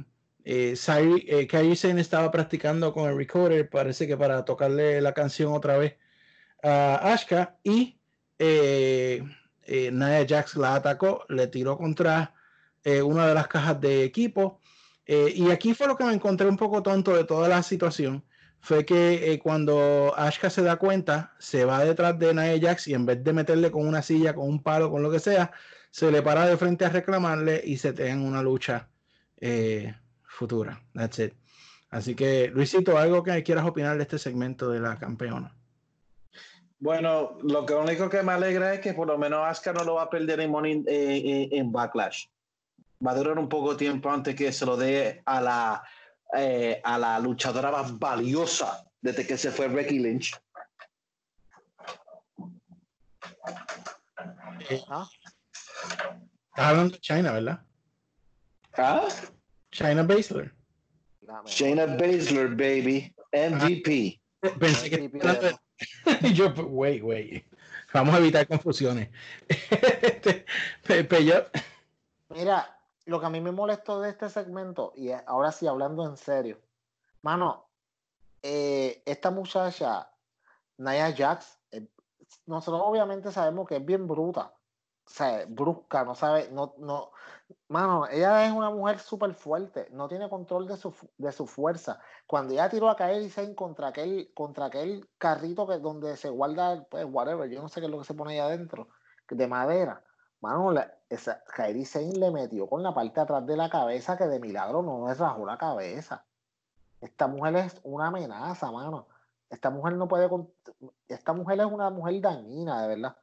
[SPEAKER 6] Sari- eh, Kairi estaba practicando con el recorder, parece que para tocarle la canción otra vez Ashka y eh, eh, Jax la atacó, le tiró contra eh, una de las cajas de equipo. eh, y aquí fue lo que me encontré un poco tonto de toda la situación. Fue que cuando Ashka se da cuenta, se va detrás de Nia Jax y en vez de meterle con una silla, con un palo, con lo que sea, se le para de frente a reclamarle y se te una lucha futura. That's it. Así que, Luisito, algo que quieras opinar de este segmento de la campeona.
[SPEAKER 7] Bueno, lo que único que me alegra es que por lo menos Asuka no lo va a perder en, Money- eh, eh, en Backlash. Va a durar un poco de tiempo antes que se lo dé a la, eh, a la luchadora más valiosa desde que se fue Becky Lynch.
[SPEAKER 8] ¿Ah?
[SPEAKER 6] Estás hablando de China, ¿verdad?
[SPEAKER 7] ¿Ah?
[SPEAKER 6] China Baszler.
[SPEAKER 7] Shayna Baszler, baby. MVP.
[SPEAKER 6] Pensé que
[SPEAKER 8] MVP,
[SPEAKER 6] yo, wait, wait. Vamos a evitar confusiones. Este, Peyot,
[SPEAKER 8] Mira, lo que a mí me molestó de este segmento, y ahora sí hablando en serio, mano, eh, esta muchacha, Nia Jax, eh, nosotros obviamente sabemos que es bien bruta, o sea, brusca, no sabe, no, no, Mano, ella es una mujer súper fuerte, no tiene control de su, de su fuerza. Cuando ella tiró a Kairi Sane contra aquel, contra aquel carrito que, donde se guarda, pues, whatever, yo no sé qué es lo que se pone ahí adentro, de madera. Mano, la, esa, Kairi Sane le metió con la parte atrás de la cabeza que de milagro no le rajó la cabeza. Esta mujer es una amenaza, mano. Esta mujer no puede. Esta mujer es una mujer dañina, de verdad.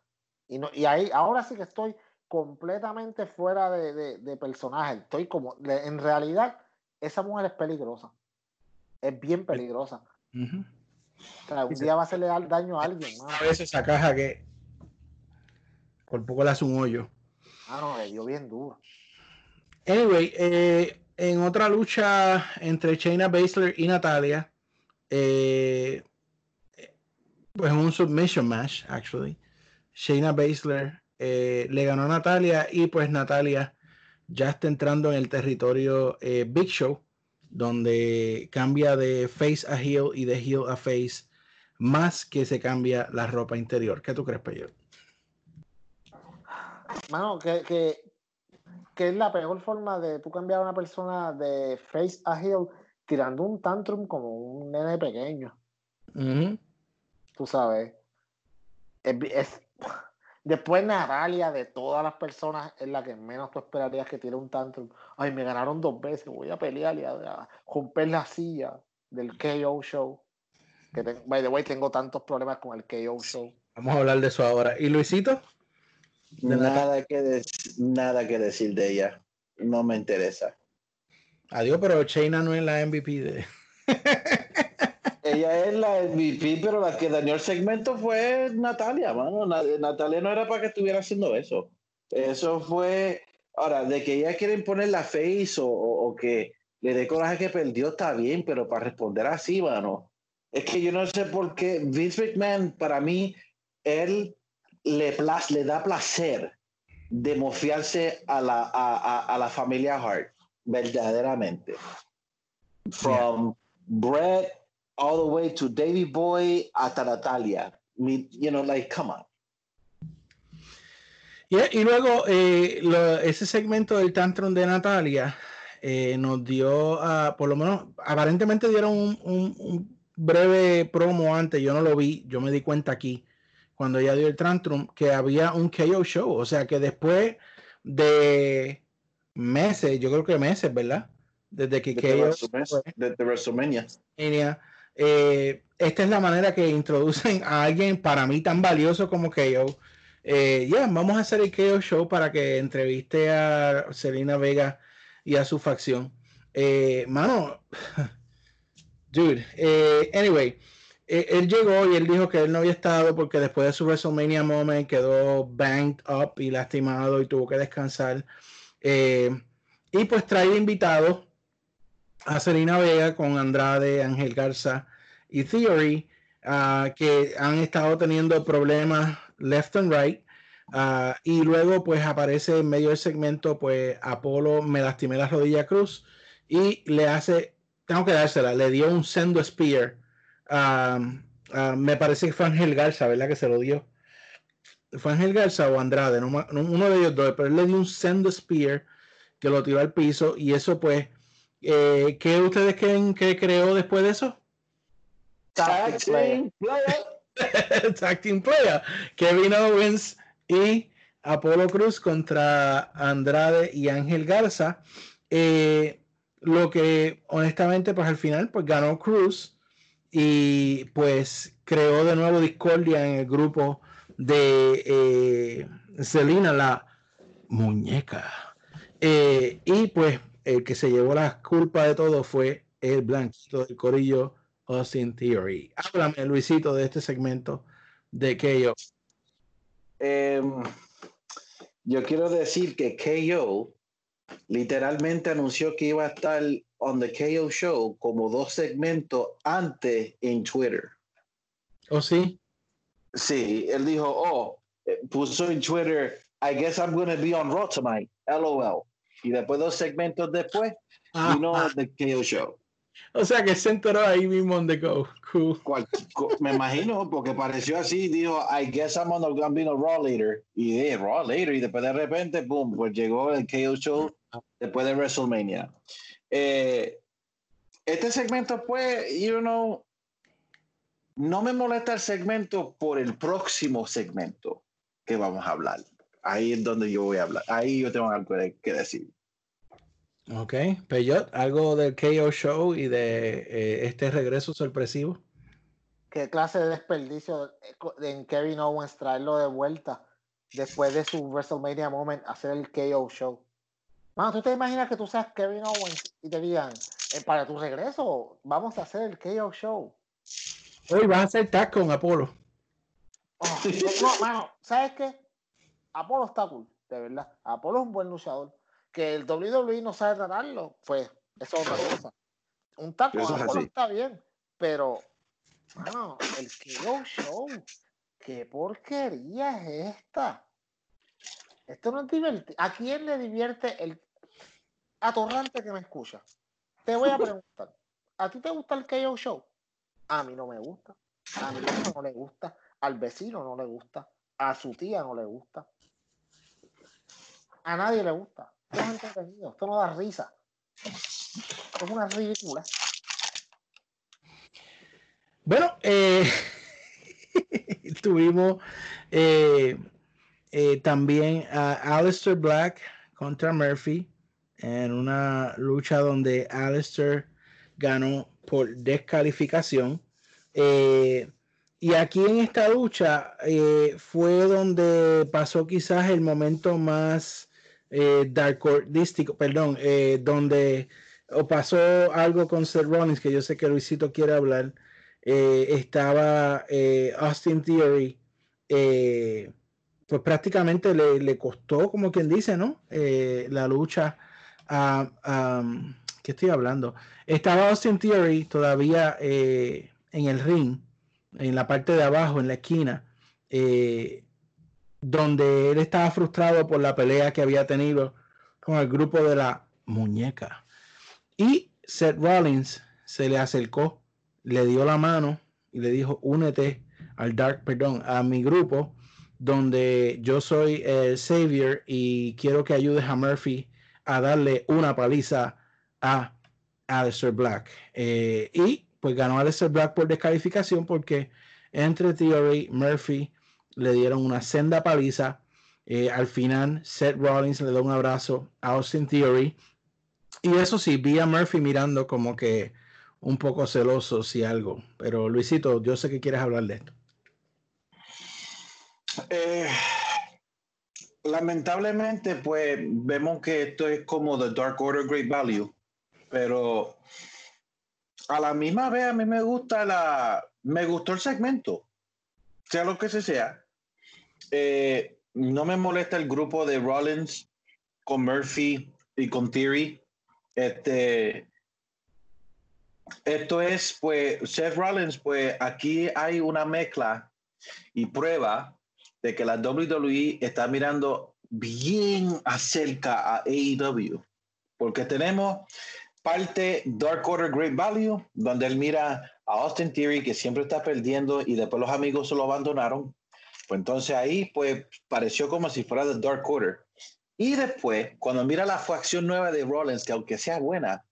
[SPEAKER 8] Y, no, y ahí, ahora sí que estoy completamente fuera de, de- de personaje. Estoy como. de- en realidad, esa mujer es peligrosa. Es bien peligrosa. O sea, un día va a hacerle da- daño a alguien, mano.
[SPEAKER 6] A veces esa caja que por poco le hace un hoyo.
[SPEAKER 8] Ah, no, le dio bien duro.
[SPEAKER 6] Anyway, eh, en otra lucha entre Shayna Baszler y Natalia, eh, pues un submission match, actually. Shayna Baszler eh, le ganó a Natalia y pues Natalia ya está entrando en el territorio eh, Big Show, donde cambia de face a heel y de heel a face, más que se cambia la ropa interior. ¿Qué tú crees, Peyo?
[SPEAKER 8] Mano, que, que, que es la peor forma de tú cambiar a una persona de face a heel tirando un tantrum como un nene pequeño. Tú sabes. Es- después Natalia, de todas las personas, es la que menos tú esperarías que tire un tantrum. Ay, me ganaron dos veces, voy a pelear y a, a romper la silla del KO Show. Que by the way, tengo tantos problemas con el KO Show.
[SPEAKER 6] Vamos a hablar de eso ahora. ¿Y Luisito? De
[SPEAKER 7] Nada que, dec- nada que decir de ella. No me interesa.
[SPEAKER 6] Adiós, pero Shayna no es la MVP de.
[SPEAKER 7] Ella es la MVP, pero la que dañó el segmento fue Natalia, mano. Na- Natalia no era para que estuviera haciendo eso. Eso fue. Ahora, de que ella quiere poner la face o, o- o que le dé coraje que perdió, está bien, pero para responder así, mano. Es que yo no sé por qué Vince McMahon, para mí, él le, plas- le da placer de mofiarse a la, a, a- a la familia Hart, verdaderamente. From Brett all the way to Davy Boy hasta Natalia. Me, you know, like, come on.
[SPEAKER 6] Y, y luego, eh, lo- ese segmento del tantrum de Natalia eh, nos dio, a- por lo menos, aparentemente dieron un, un- un breve promo antes, yo no lo vi, yo me di cuenta aquí, cuando ella dio el tantrum, que había un KO show, o sea que después de meses, yo creo que meses, ¿verdad? Desde que
[SPEAKER 7] Desde
[SPEAKER 6] KO
[SPEAKER 7] WrestleMania- desde WrestleMania.
[SPEAKER 6] Eh, esta es la manera que introducen a alguien para mí tan valioso como KO. Eh, ya, vamos a hacer el KO Show para que entreviste a Selena Vega y a su facción. Eh, mano, dude, anyway, él llegó y él dijo que él no había estado porque después de su WrestleMania moment quedó banged up y lastimado y tuvo que descansar. Y pues trae invitados a Selena Vega con Andrade, Ángel Garza y Theory, ah, que han estado teniendo problemas left and right. ah, y luego pues aparece en medio del segmento pues Apolo me lastimé la rodilla cruz y le hace, tengo que dársela, le dio un sendo spear. ah, me parece que fue Ángel Garza, ¿verdad? Que se lo dio. Fue Ángel Garza o Andrade, uno de ellos dos, pero él le dio un sendo spear que lo tiró al piso y eso pues eh, ¿Qué ustedes creen que creó después de eso?
[SPEAKER 7] Tag team player.
[SPEAKER 6] Tag Team Player. Kevin Owens y Apolo Cruz contra Andrade y Ángel Garza. Eh, lo que honestamente, pues al final, pues ganó Cruz y pues creó de nuevo discordia en el grupo de eh, Selena, la muñeca. Eh, y pues el que se llevó la culpa de todo fue el blanquito del corillo Austin Theory. Háblame, Luisito, de este segmento de KO.
[SPEAKER 7] Em, yo quiero decir que KO literalmente anunció que iba a estar on the KO show como dos segmentos antes en Twitter.
[SPEAKER 6] ¿O sí?
[SPEAKER 7] Sí, él dijo, oh, eh, puso en Twitter, I guess I'm going to be on Raw tonight, LOL. Y después dos segmentos después,
[SPEAKER 6] Ah,
[SPEAKER 7] vino
[SPEAKER 6] ah.
[SPEAKER 7] the KO show.
[SPEAKER 6] O sea que se enteró ahí mismo on the go. Cool.
[SPEAKER 7] Cual- me imagino, porque pareció así, dijo, I guess I'm on the Gambino Raw later. Y de Raw later, y después de repente, boom, pues llegó el KO Show después de WrestleMania. Eh, este segmento, pues, you know, no me molesta el segmento por el próximo segmento que vamos a hablar. Ahí es donde yo voy a hablar. Ahí yo tengo algo de- que decir.
[SPEAKER 6] Ok, Peyot, algo del KO Show y de eh, este regreso sorpresivo.
[SPEAKER 8] qué clase de desperdicio de- en Kevin Owens traerlo de vuelta después de su WrestleMania Moment, hacer el KO show. Mano, ¿tú te imaginas que tú seas Kevin Owens y te digan, eh, para tu regreso, vamos a hacer el KO show?
[SPEAKER 6] Hoy vas a hacer tag con Apolo.
[SPEAKER 8] Oh, no, no, mano, ¿sabes qué? Apolo está cool, de verdad. Apolo es un buen luchador. Que el WWE no sabe tratarlo, pues eso es otra cosa. Un taco
[SPEAKER 7] Eso es
[SPEAKER 8] Apolo está bien, pero, mano, el KO Show, qué porquería es esta. Esto no es divertido. ¿A quién le divierte el atorrante que me escucha? Te voy a preguntar, ¿a ti te gusta el KO Show? A mí no me gusta. A mi hijo no le gusta. Al vecino no le gusta. A su tía no le gusta. A nadie le gusta. Esto es entretenido. Esto no da risa. Es una ridícula.
[SPEAKER 6] Bueno, eh, tuvimos eh, eh, también a Aleister Black contra Murphy en una lucha donde Aleister ganó por descalificación. Eh, y aquí en esta lucha fue donde pasó quizás el momento más eh, darkordístico, perdón, eh, donde o pasó algo con Seth Rollins, que yo sé que Luisito quiere hablar. Eh, estaba eh, Austin Theory, pues prácticamente le, le costó, como quien dice, ¿no? La lucha a, ¿qué estoy hablando? Estaba Austin Theory todavía en el ring, en la parte de abajo, en la esquina, eh, donde él estaba frustrado por la pelea que había tenido con el grupo de la muñeca. Y Seth Rollins se le acercó, le dio la mano y le dijo, únete al Dark, perdón, a mi grupo, donde yo soy el Savior y quiero que ayudes a Murphy a darle una paliza a Aleister Black. Eh, y pues ganó Aleister Black por descalificación porque entre Theory, Murphy le dieron una senda paliza. Eh, al final, Seth Rollins le da un abrazo a Austin Theory. Y eso sí, vi a Murphy mirando como que un poco celoso, si algo. Pero Luisito, yo sé que quieres hablar de esto.
[SPEAKER 7] Eh, lamentablemente, pues vemos que esto es como The Dark Order Great Value, pero a la misma vez a mí me gusta la, me gustó el segmento, sea lo que se sea. Eh, no me molesta el grupo de Rollins con Murphy y con Theory. Este, esto es, pues, Seth Rollins, pues aquí hay una mezcla y prueba de que la WWE está mirando bien acerca a AEW, porque tenemos parte Dark Order Great Value, donde él mira a Austin Theory, que siempre está perdiendo, y después los amigos se lo abandonaron. Pues entonces ahí, pues, pareció como si fuera de Dark Order. Y después, cuando mira la facción nueva de Rollins, que aunque sea buena,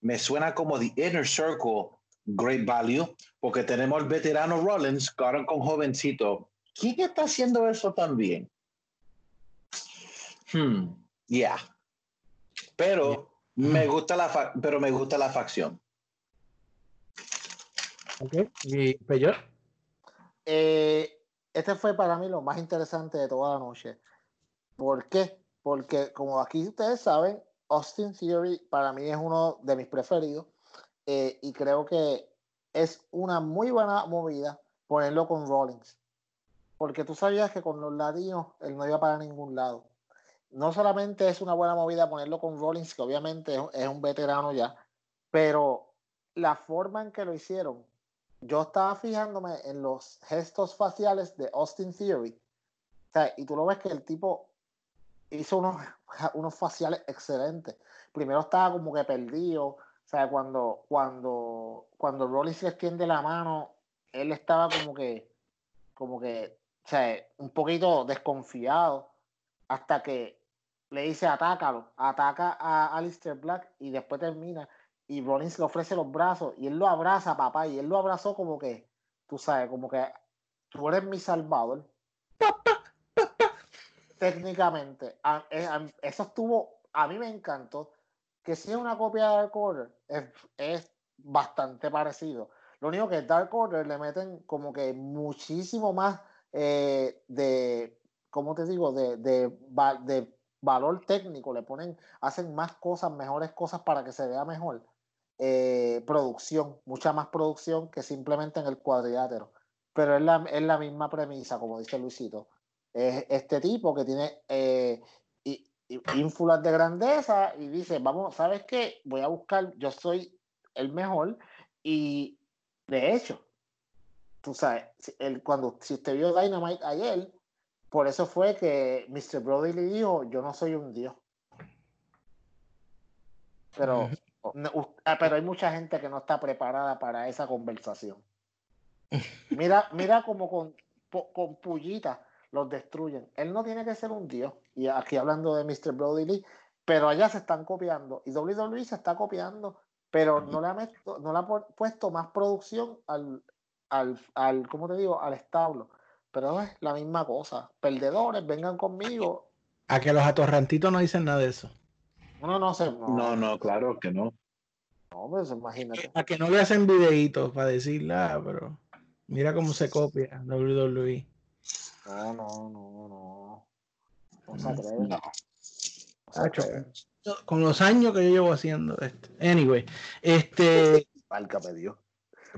[SPEAKER 7] me suena como The Inner Circle Great Value, porque tenemos el veterano Rollins, que ahora con jovencito. ¿Quién está haciendo eso también? Hmm, yeah. Pero me gusta la pero me gusta la facción.
[SPEAKER 6] Ok. Y Peyot.
[SPEAKER 8] Eh, este fue para mí lo más interesante de toda la noche. ¿Por qué? Porque como aquí ustedes saben, Austin Theory para mí es uno de mis preferidos eh, y creo que es una muy buena movida ponerlo con Rollins. Porque tú sabías que con los latinos él no iba para ningún lado. No solamente es una buena movida ponerlo con Rollins, que obviamente es un veterano ya, pero la forma en que lo hicieron, yo estaba fijándome en los gestos faciales de Austin Theory. O sea, y tú lo ves que el tipo hizo unos, unos faciales excelentes. Primero estaba como que perdido, O sea, cuando, cuando, cuando extiende la mano, él estaba como que, como que, o sea, un poquito desconfiado hasta que le dice atácalo, ataca a Alistair Black y después termina y Rollins le ofrece los brazos y él lo abraza, papá, y él lo abrazó como que, tú sabes, como que tú eres mi salvador. Técnicamente, a- eh, a- eso estuvo, a mí me encantó. Que si es una copia de Dark Order, es, es bastante parecido. Lo único que Dark Order le meten como que muchísimo más eh, de, ¿cómo te digo? De, de, de valor técnico. Le ponen, hacen más cosas, mejores cosas para que se vea mejor. Eh, producción, mucha más producción que simplemente en el cuadrilátero. Pero es la, es la misma premisa, como dice Luisito. Es este tipo que tiene eh, ínfulas de grandeza y dice, vamos, ¿sabes qué? Voy a buscar, yo soy el mejor y de hecho, tú sabes, el, cuando, si usted vio Dynamite ayer, por eso fue que Mr. Brody le dijo, yo no soy un dios. Pero, no, u- ah, pero hay mucha gente que no está preparada para esa conversación. Mira, mira como con, con pullitas los destruyen. Él no tiene que ser un dios. Y aquí hablando de Mr. Brody Lee, pero allá se están copiando. Y WWE se está copiando, pero no le ha, meto- no le ha pu- puesto más producción al, al, al, ¿cómo te digo? Al establo. Pero es la misma cosa. Perdedores, vengan conmigo.
[SPEAKER 6] A que los atorrantitos no dicen nada de eso.
[SPEAKER 8] Uno no se. No,
[SPEAKER 7] No, no, claro que no.
[SPEAKER 8] no, pues imagínate.
[SPEAKER 6] A que no le hacen videitos para decir, ah, pero mira cómo se copia WWE.
[SPEAKER 8] No, no, no, no. No se atreven.
[SPEAKER 7] No.
[SPEAKER 8] No se
[SPEAKER 6] Tacho,
[SPEAKER 8] atreven.
[SPEAKER 6] Con los años que yo llevo haciendo esto. Anyway, este,
[SPEAKER 8] Válgame Dios.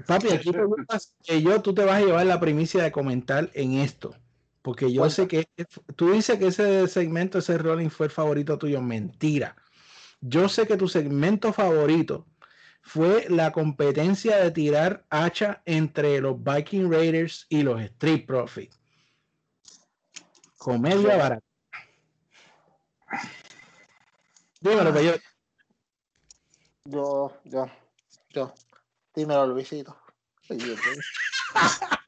[SPEAKER 6] papi, aquí preguntas que yo, tú te vas a llevar la primicia de comentar en esto. Porque yo sé que tú dices que ese segmento, ese rolling fue el favorito tuyo. Mentira. Yo sé que tu segmento favorito fue la competencia de tirar hacha entre los Viking Raiders y los Street Profits. Comedia barata. Dímelo, pues yo.
[SPEAKER 8] Yo, yo, yo. Dímelo, Luisito.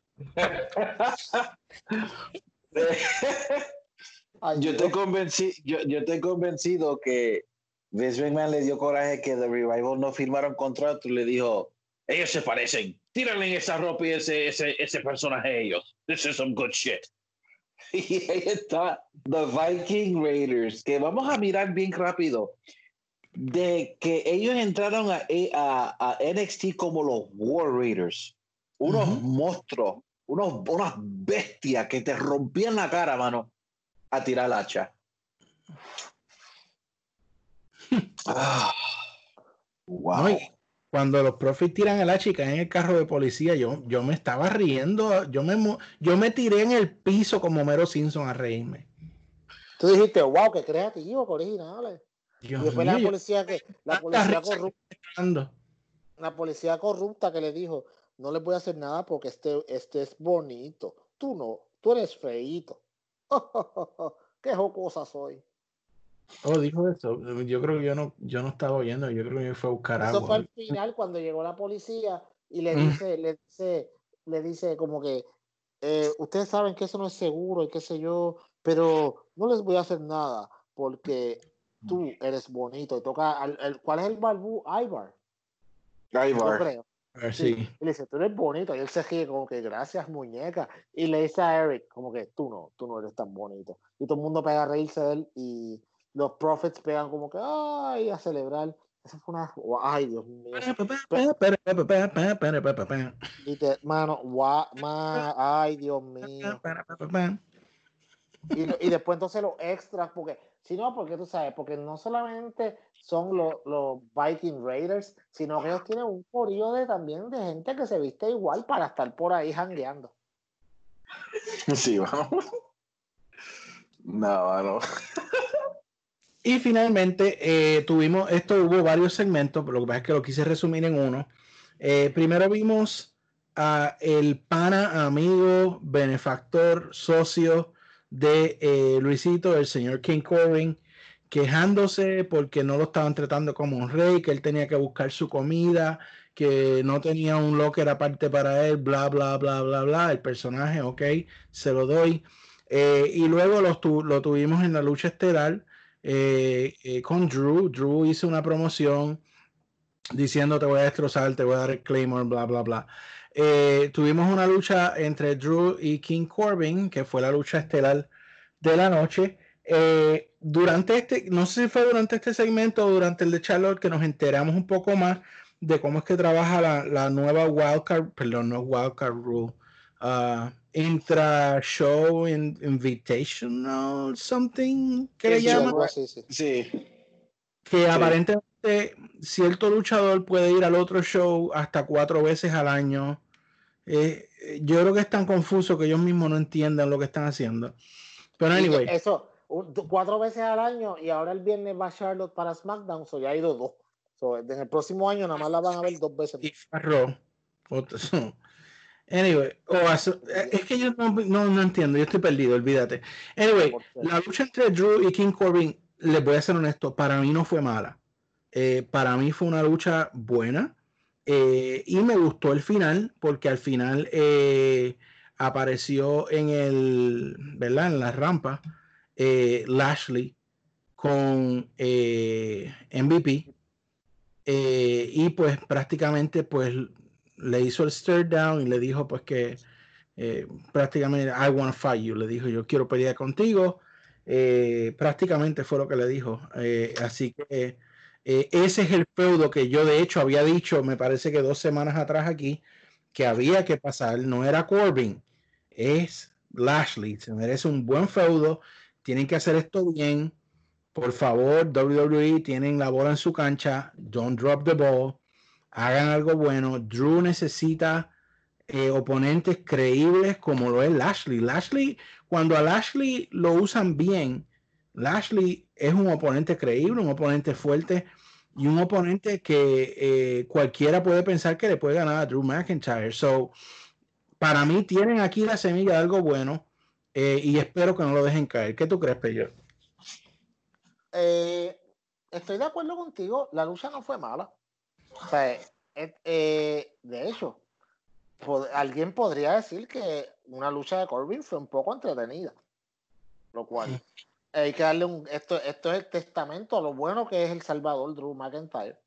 [SPEAKER 7] Yo, estoy convencido, yo, yo estoy convencido que Vince McMahon le dio coraje que The Revival no firmaron contrato y le dijo, ellos se parecen, tírale en esa ropa y ese, ese, ese personaje a ellos. This is some good shit. Y ahí está The Viking Raiders, que vamos a mirar bien rápido. De que ellos entraron a, a, a NXT como los War Raiders, unos
[SPEAKER 6] Ujú.
[SPEAKER 7] monstruos, unos, unas bestias que te rompían la cara, mano, a tirar el hacha. Ah, wow.
[SPEAKER 6] No, y cuando los profits tiran el hacha y caen en el carro de policía, yo, yo me estaba riendo, yo me, yo me tiré en el piso como Mero Simpson a reírme.
[SPEAKER 8] Tú dijiste, wow, qué creativo, qué originales.
[SPEAKER 6] Dios
[SPEAKER 8] y después
[SPEAKER 6] mío,
[SPEAKER 8] la
[SPEAKER 6] yo
[SPEAKER 8] policía que, la policía corrupta, la policía corrupta que le dijo, no les voy a hacer nada porque este, este es bonito. Tú no, tú eres feíto. qué jocosa soy.
[SPEAKER 6] Oh, dijo eso. Yo creo que yo no, yo no estaba oyendo, yo creo que fue a buscar
[SPEAKER 8] Eso fue
[SPEAKER 6] agua.
[SPEAKER 8] al final cuando llegó la policía y le
[SPEAKER 6] Mm.
[SPEAKER 8] dice, le dice, le dice como que eh, ustedes saben que eso no es seguro y qué sé yo, pero no les voy a hacer nada porque tú eres bonito y toca al, al- ¿cuál es el balbú? Ivar, yo
[SPEAKER 7] Ivar.
[SPEAKER 8] creo. Sí.
[SPEAKER 6] si.
[SPEAKER 8] Y le dice, tú eres bonito. Y él se ríe como que gracias, muñeca. Y le dice a Eric, como que tú no, tú no eres tan bonito. Y todo el mundo pega a reírse de él y los prophets pegan como que, ay, a celebrar. Eso fue una, ay, Dios mío. Y te, mano, gua- ma- ay, Dios mío. Y, y después entonces los extras, porque, si no, porque tú sabes, porque no solamente son los, los Viking Raiders, sino que ellos tienen un corillo de también de gente que se viste igual para estar por ahí jangueando.
[SPEAKER 7] Sí, vamos. No, mano.
[SPEAKER 6] Y finalmente eh, tuvimos, esto hubo varios segmentos, pero lo que pasa es que lo quise resumir en uno. Eh, primero vimos a el pana, amigo, benefactor, socio de eh, Luisito, el señor King Corbin, quejándose porque no lo estaban tratando como un rey, que él tenía que buscar su comida, que no tenía un locker aparte para él, bla, bla, bla, bla, bla. El personaje, ok, se lo doy. Y luego lo, tu- lo tuvimos en la lucha estelar eh, eh, con Drew. Drew hizo una promoción diciendo te voy a destrozar, te voy a dar Claymore, bla, bla, bla. Eh, tuvimos una lucha entre Drew y King Corbin, que fue la lucha estelar de la noche. Durante este, no sé si fue durante este segmento o durante el de Charlotte que nos enteramos un poco más de cómo es que trabaja la, la nueva Wildcard, perdón, no Wildcard Rule, uh, Intra Show in- Invitational, something que le
[SPEAKER 7] Sí,
[SPEAKER 6] llaman
[SPEAKER 8] así, sí.
[SPEAKER 7] Sí.
[SPEAKER 6] que aparentemente cierto luchador puede ir al otro show hasta cuatro veces al año. Eh, yo creo que es tan confuso que ellos mismos no entiendan lo que están haciendo. Pero anyway,
[SPEAKER 8] Eso, cuatro veces al año y ahora el viernes va Charlotte para SmackDown, so ya ha ido dos. So, en el próximo año nada más la van a ver dos veces.
[SPEAKER 6] y Farro, Anyway, eh, es que yo no, no, no entiendo, yo estoy perdido, olvídate. Anyway, la lucha entre Drew y King Corbin, les voy a ser honesto, para mí no fue mala. Eh, para mí fue una lucha buena eh, y me gustó el final porque al final eh, apareció en el, ¿verdad? En la rampa Lashley con MVP y pues prácticamente pues le hizo el stare down y le dijo pues que eh, prácticamente I want to fight you, le dijo yo quiero pelear contigo, eh, prácticamente fue lo que le dijo, Eh, así que ese es el feudo que yo de hecho había dicho, me parece que dos semanas atrás aquí, que había que pasar, no era Corbin, es Lashley, se merece un buen feudo, tienen que hacer esto bien, por favor, WWE tienen la bola en su cancha, don't drop the ball, hagan algo bueno, Drew necesita eh, oponentes creíbles como lo es Lashley. Lashley, cuando a Lashley lo usan bien, Lashley es un oponente creíble, un oponente fuerte y un oponente que eh, cualquiera puede pensar que le puede ganar a Drew McIntyre. So, para mí tienen aquí la semilla de algo bueno eh, y espero que no lo dejen caer. ¿Qué tú crees?
[SPEAKER 8] Eh, estoy de acuerdo contigo, la lucha no fue mala. O sea, eh, eh, de hecho, pod- alguien podría decir que una lucha de Corbin fue un poco entretenida. Lo cual hay que darle un. Esto, esto es el testamento a lo bueno que es el Salvador Drew McIntyre.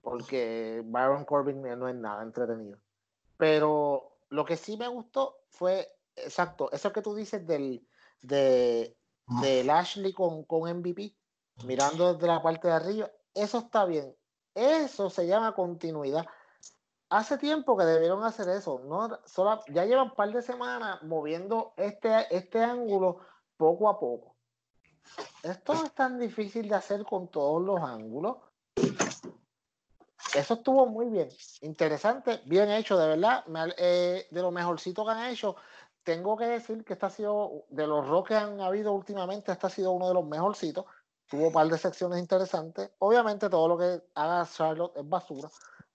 [SPEAKER 8] Porque Baron Corbin no es nada entretenido. Pero lo que sí me gustó fue, exacto, eso que tú dices del, de, de Lashley con, con MVP, mirando desde la parte de arriba, eso está bien. Eso se llama continuidad. Hace tiempo que debieron hacer eso. No, Solo- ya llevan un par de semanas moviendo este, este ángulo poco a poco. Esto no es tan difícil de hacer con todos los ángulos. Eso estuvo muy bien, interesante, bien hecho, de verdad. me eh, de lo mejorcito que han hecho, tengo que decir que este ha sido, de los rock que han habido últimamente, este ha sido uno de los mejorcitos. Tuvo un par de secciones interesantes. Obviamente todo lo que haga Charlotte es basura,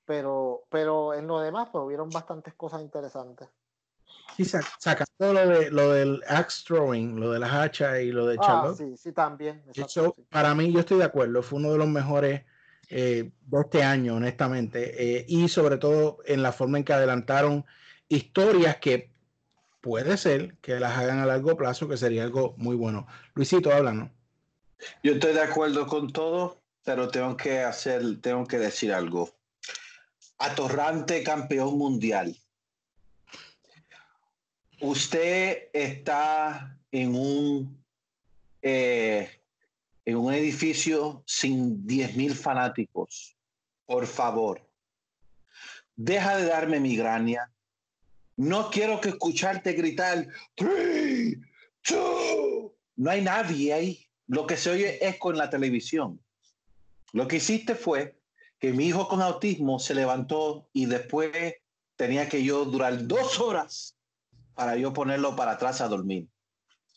[SPEAKER 8] pero, pero en lo demás, pues hubieron bastantes cosas interesantes.
[SPEAKER 6] Sí, sa- sacando lo, de, lo del axe throwing, lo de las hachas y lo de
[SPEAKER 8] Ah,
[SPEAKER 6] Charlotte.
[SPEAKER 8] sí, sí, también. exacto,
[SPEAKER 6] Eso,
[SPEAKER 8] sí.
[SPEAKER 6] para mí, yo estoy de acuerdo, fue uno de los mejores eh, de este año, honestamente, eh, y sobre todo en la forma en que adelantaron historias que puede ser que las hagan a largo plazo, que sería algo muy bueno. Luisito, háblanos.
[SPEAKER 7] Yo estoy de acuerdo con todo, pero tengo que hacer, tengo que decir algo. Atorrante campeón mundial. Usted está en un eh, en un edificio sin 10.000 fanáticos. Por favor, deja de darme migraña. No quiero que escucharte gritar, three, two. No hay nadie ahí. Lo que se oye es con la televisión. Lo que hiciste fue que mi hijo con autismo se levantó y después tenía que yo durar dos horas para yo ponerlo para atrás a dormir.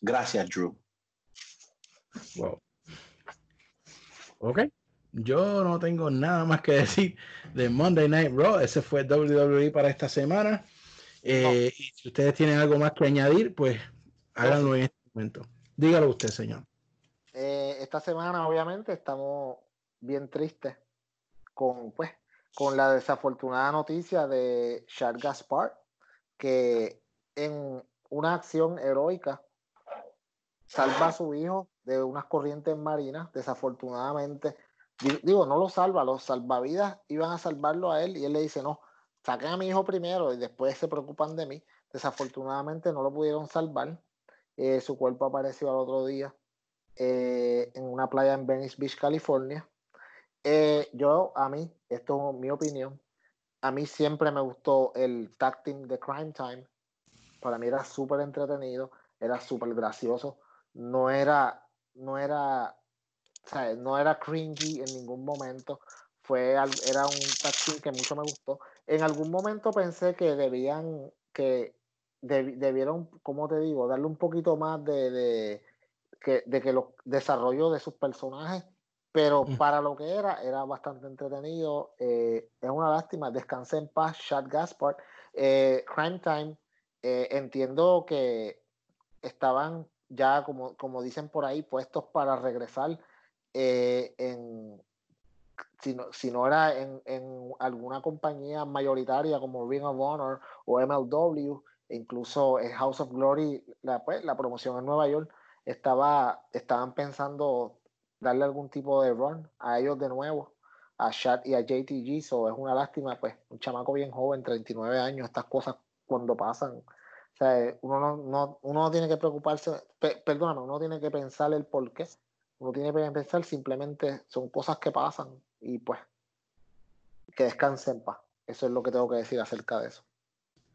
[SPEAKER 7] Gracias, Drew.
[SPEAKER 6] Wow. Ok. Yo no tengo nada más que decir de Monday Night Raw. Ese fue WWE para esta semana. Eh, y si ustedes tienen algo más que añadir, pues háganlo en este momento. Dígalo usted, señor.
[SPEAKER 8] Eh, esta semana obviamente estamos bien tristes con, pues, con la desafortunada noticia de Charles Gaspar, que en una acción heroica salva a su hijo de unas corrientes marinas, desafortunadamente. Digo, no lo salva, los salvavidas iban a salvarlo a él y él le dice, no, saquen a mi hijo primero y después se preocupan de mí. Desafortunadamente no lo pudieron salvar. Eh, su cuerpo apareció al otro día eh, en una playa en Venice Beach, California. Eh, yo, a mí, esto es mi opinión, a mí siempre me gustó el tag de Crime Time. Para mí era súper entretenido, era súper gracioso. No era, no era, no era cringy en ningún momento. Fue, era un tag que mucho me gustó. En algún momento pensé que debían, que debieron, como te digo, darle un poquito más de que, de que los desarrollos de sus personajes pero mm. para lo que era, era bastante entretenido. Eh, es una lástima. Descansé en paz, Chad Gaspard. Eh, Crime Time, eh, entiendo que estaban ya, como, como dicen por ahí, puestos para regresar en, si no, si no era en, en, alguna compañía mayoritaria como Ring of Honor o MLW, e incluso House of Glory, la, pues, la promoción en Nueva York, estaba, estaban pensando darle algún tipo de run a ellos de nuevo, a Shad y a JTG. So es una lástima, pues, un chamaco bien joven, 39 años, estas cosas cuando pasan. O sea, uno no, no, uno no tiene que preocuparse, perdóname, uno tiene que pensar el por qué. Uno tiene que pensar simplemente son cosas que pasan y pues que descansen en paz. Eso es lo que tengo que decir acerca de eso.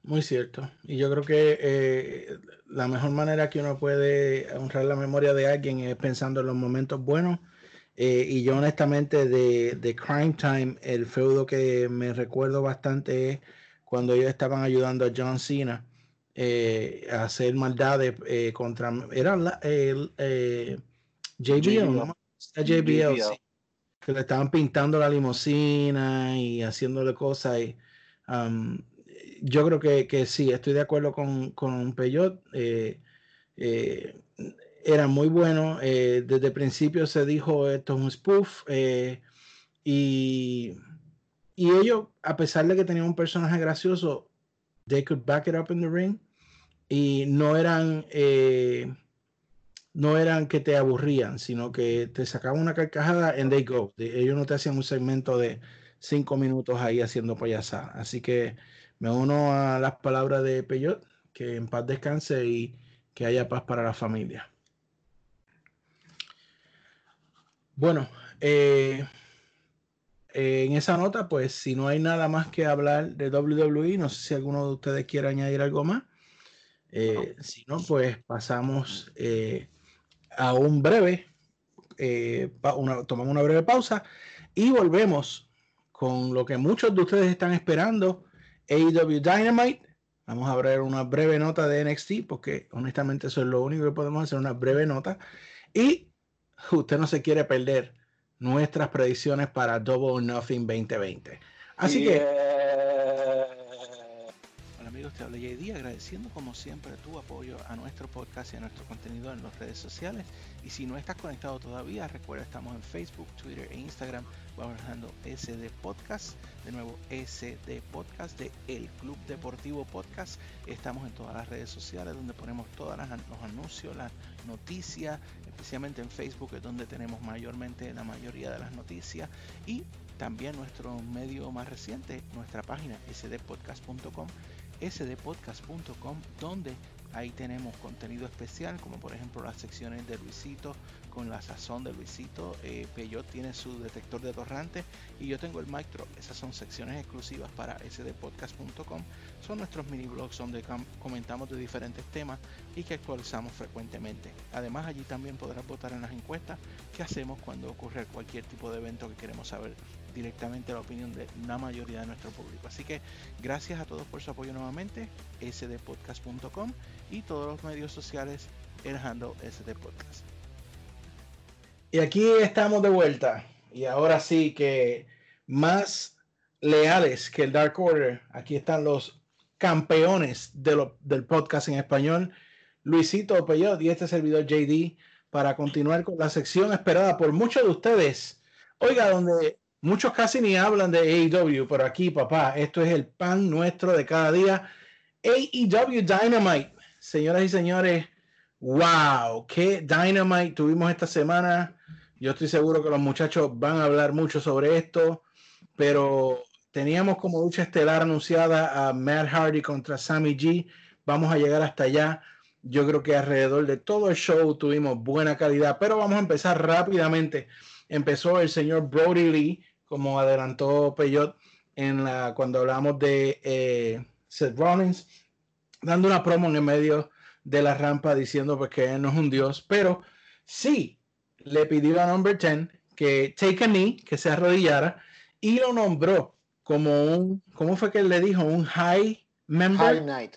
[SPEAKER 6] Muy cierto. Y yo creo que eh, la mejor manera que uno puede honrar la memoria de alguien es pensando en los momentos buenos. Eh, y yo honestamente de, de, Crime Time, el feudo que me recuerdo bastante es cuando ellos estaban ayudando a John Cena eh, a hacer maldades contra... Era el JBL, ¿no? JBL, que le estaban pintando la limusina y haciéndole cosas. Y, um, yo creo que, que, sí, estoy de acuerdo con, con Peyot. Eh, eh, era muy bueno. Eh, desde el principio se dijo esto es un spoof. y, y ellos, a pesar de que tenían un personaje gracioso, they could back it up in the ring. Y no eran, no eran que te aburrían, sino que te sacaban una carcajada and they go. ellos no te hacían un segmento de cinco minutos ahí haciendo payasada. Así que me uno a las palabras de Peyot, que en paz descanse y que haya paz para la familia. Bueno, eh, en esa nota, pues si no hay nada más que hablar de WWE, no sé si alguno de ustedes quiere añadir algo más. Eh, si no, pues pasamos eh, a un breve, tomamos una breve pausa y volvemos con lo que muchos de ustedes están esperando AEW Dynamite. Vamos a ver una breve nota de NXT porque honestamente eso es lo único que podemos hacer, una breve nota. Y usted no se quiere perder nuestras predicciones para Double Nothing 2020. Así que...
[SPEAKER 9] Te hablo JD agradeciendo como siempre tu apoyo a nuestro podcast y a nuestro contenido en las redes sociales. Y si no estás conectado todavía, recuerda, estamos en Facebook, Twitter e Instagram bajando SD Podcast, de nuevo SD Podcast de El Club Deportivo Podcast. Estamos en todas las redes sociales donde ponemos todos los anuncios, las noticias, especialmente en Facebook es donde tenemos mayormente la mayoría de las noticias y también nuestro medio más reciente, nuestra página sdpodcast.com, sdpodcast.com donde Ahí tenemos contenido especial, como por ejemplo las secciones de Luisito con la sazón de Luisito. Eh, Peyot tiene su detector de torrante y yo tengo el Micro. Esas son secciones exclusivas para sdpodcast.com. Son nuestros mini blogs donde comentamos de diferentes temas y que actualizamos frecuentemente. Además allí también podrás votar en las encuestas que hacemos cuando ocurre cualquier tipo de evento que queremos saber directamente la opinión de la mayoría de nuestro público. Así que gracias a todos por su apoyo nuevamente, sdpodcast.com y todos los medios sociales, el handle sdpodcast.
[SPEAKER 6] Y aquí estamos de vuelta. Y ahora sí que más leales que el Dark Order, aquí están los campeones de lo, del podcast en español, Luisito Peyot y este servidor JD para continuar con la sección esperada por muchos de ustedes. Oiga, donde muchos casi ni hablan de AEW, pero aquí, papá, esto es el pan nuestro de cada día. AEW Dynamite, señoras y señores, wow, qué Dynamite tuvimos esta semana. Yo estoy seguro que los muchachos van a hablar mucho sobre esto, pero teníamos como lucha estelar anunciada a Matt Hardy contra Sammy G. Vamos a llegar hasta allá. Yo creo que alrededor de todo el show tuvimos buena calidad, pero vamos a empezar rápidamente. Empezó el señor Brody Lee, como adelantó Peyot en la, cuando hablamos de eh, Seth Rollins, dando una promo en el medio de la rampa diciendo pues, que él no es un dios, pero sí le pidió a Number 10 que take a knee, que se arrodillara, y lo nombró como un, ¿cómo fue que él le dijo? Un high member.
[SPEAKER 8] High Night.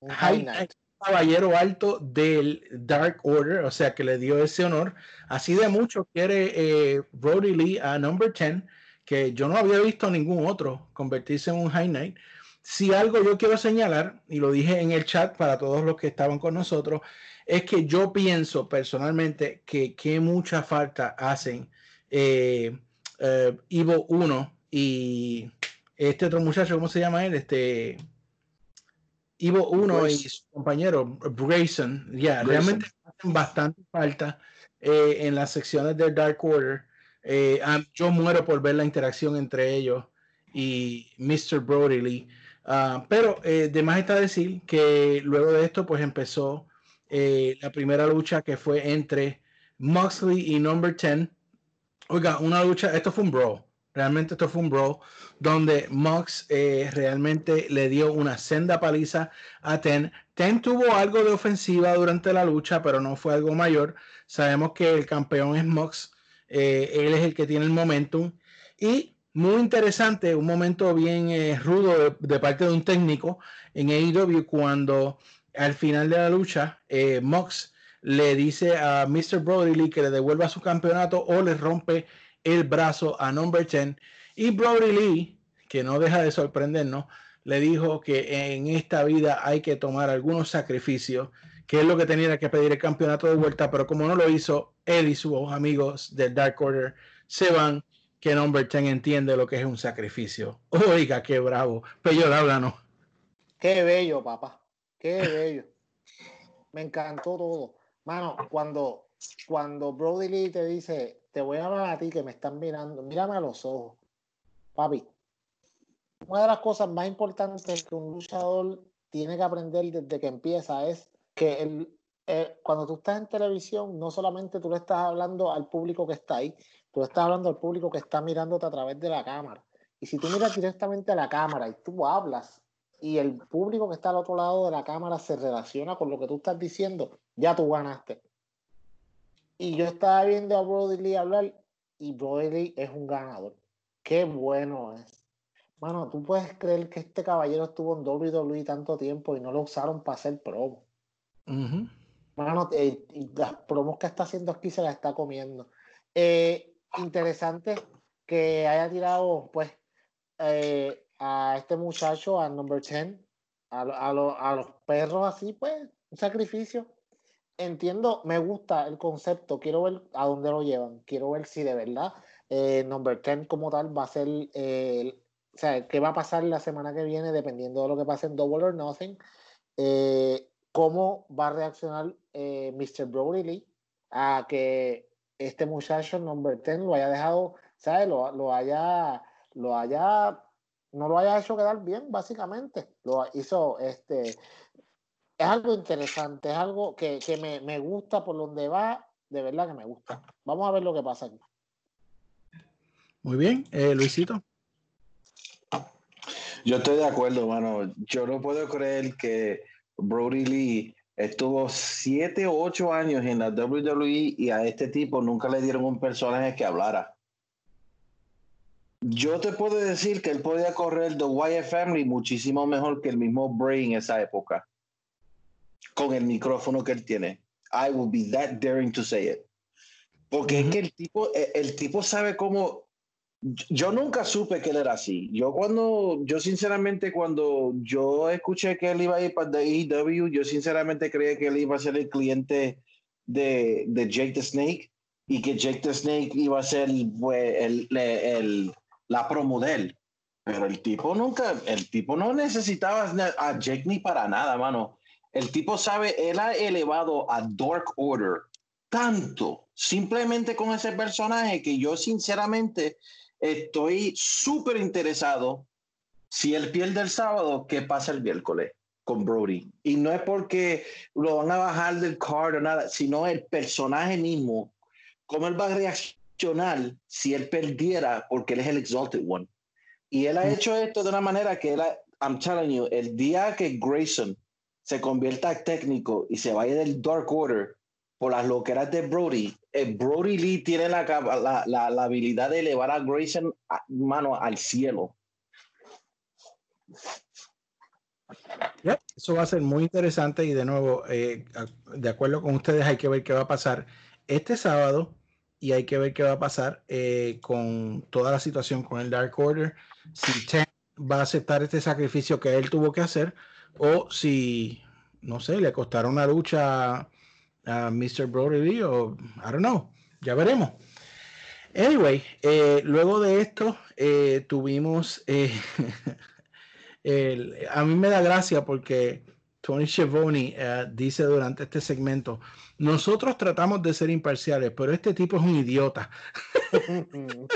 [SPEAKER 8] Un
[SPEAKER 6] High
[SPEAKER 8] High Night.
[SPEAKER 6] caballero alto del Dark Order, o sea que le dio ese honor. Así de mucho quiere eh, Brody Lee a Number 10, que yo no había visto ningún otro convertirse en un High Knight. Si algo yo quiero señalar, y lo dije en el chat para todos los que estaban con nosotros, es que yo pienso personalmente que, que mucha falta hacen eh, eh, Ivo 1 y este otro muchacho, ¿cómo se llama él? Este Ivo 1 y su compañero Grayson, ya,
[SPEAKER 7] Grayson.
[SPEAKER 6] realmente hacen bastante falta eh, en las secciones del Dark Order. Eh, yo muero por ver la interacción entre ellos y Mr. Brody Lee. Ah, pero eh, de está decir que luego de esto, pues empezó eh, la primera lucha que fue entre Moxley y Number 10. Oiga, una lucha, esto fue un brawl. Realmente esto fue un brawl donde Mox eh, realmente le dio una senda paliza a Ten. Ten tuvo algo de ofensiva durante la lucha, pero no fue algo mayor. Sabemos que el campeón es Mox. Eh, él es el que tiene el momentum. Y muy interesante, un momento bien eh, rudo de, parte de un técnico en AEW cuando al final de la lucha eh, Mox le dice a Mr. Brody Lee que le devuelva su campeonato o le rompe el brazo a Number 10 y Brody Lee, que no deja de sorprendernos, le dijo que en esta vida hay que tomar algunos sacrificios, que es lo que tenía que pedir el campeonato de vuelta, pero como no lo hizo, él y sus amigos del Dark Order se van, que Number 10 entiende lo que es un sacrificio. Oiga, qué bravo. Peyor, háblanos.
[SPEAKER 8] Qué bello, papá. Qué bello. Me encantó todo. Mano, cuando, cuando Brody Lee te dice, te voy a hablar a ti que me están mirando, mírame a los ojos. Papi, una de las cosas más importantes que un luchador tiene que aprender desde que empieza es que el, eh, cuando tú estás en televisión, no solamente tú le estás hablando al público que está ahí, tú le estás hablando al público que está mirándote a través de la cámara. Y si tú miras directamente a la cámara y tú hablas y el público que está al otro lado de la cámara se relaciona con lo que tú estás diciendo, ya tú ganaste. Y yo estaba viendo a Brody Lee hablar y Brody Lee es un ganador. Qué bueno es. Mano, tú puedes creer que este caballero estuvo en WWE tanto tiempo y no lo usaron para hacer promo. Mano, eh, y las promos que está haciendo aquí se las está comiendo. Eh, interesante que haya tirado, pues, eh, a este muchacho, a number 10, a, a, lo- a los perros así, pues, un sacrificio. Entiendo, me gusta el concepto, quiero ver a dónde lo llevan, quiero ver si de verdad eh, number 10 como tal va a ser, eh, el- o sea, qué va a pasar la semana que viene dependiendo de lo que pase en Double or Nothing. Cómo va a reaccionar eh, Mr. Brody Lee a que este muchacho number 10 lo haya dejado, ¿sabes? Lo, lo haya, lo haya, no lo haya hecho quedar bien, básicamente. Lo hizo, este, es algo interesante, es algo que, que me, me gusta por donde va, de verdad que me gusta. Vamos a ver lo que pasa aquí.
[SPEAKER 6] Muy bien, eh, Luisito.
[SPEAKER 7] Yo estoy de acuerdo, mano. Yo no puedo creer que Brody Lee estuvo siete o ocho años en la WWE y a este tipo nunca le dieron un personaje que hablara. Yo te puedo decir que él podía correr The Wyatt Family muchísimo mejor que el mismo Bray en esa época. Con el micrófono que él tiene. I will be that daring to say it. Porque es que el tipo, el, el tipo sabe cómo yo nunca supe que él era así. Yo cuando, yo sinceramente cuando yo escuché que él iba a ir para AEW, yo sinceramente creía que él iba a ser el cliente de, de Jake the Snake y que Jake the Snake iba a ser pues, el, le- el- la promo de él. Pero el tipo nunca, el tipo no necesitaba a Jake ni para nada, mano. El tipo sabe, él ha elevado a Dark Order tanto simplemente con ese personaje que yo sinceramente estoy súper interesado si él pierde el sábado, ¿qué pasa el miércoles con Brody? Y no es porque lo van a bajar del card o nada, sino el personaje mismo, cómo él va a reaccionar si él perdiera porque él es el Exalted One. Y él ha hecho esto de una manera que él, ha- I'm telling you, el día que Grayson se convierta en técnico y se vaya del Dark Order por las loqueras de Brody, eh, Brody Lee tiene la, la, la- la habilidad de elevar a Grayson, mano, al cielo.
[SPEAKER 6] Eso va a ser muy interesante y de nuevo, eh, de acuerdo con ustedes, hay que ver qué va a pasar este sábado y hay que ver qué va a pasar eh, con toda la situación con el Dark Order, si Tank va a aceptar este sacrificio que él tuvo que hacer o si, no sé, le costará una lucha a Mr. Brody o I don't know, ya veremos. Anyway, eh, luego de esto eh, tuvimos eh, a mí me da gracia porque Tony Schiavone eh, dice durante este segmento, nosotros tratamos de ser imparciales, pero este tipo es un idiota.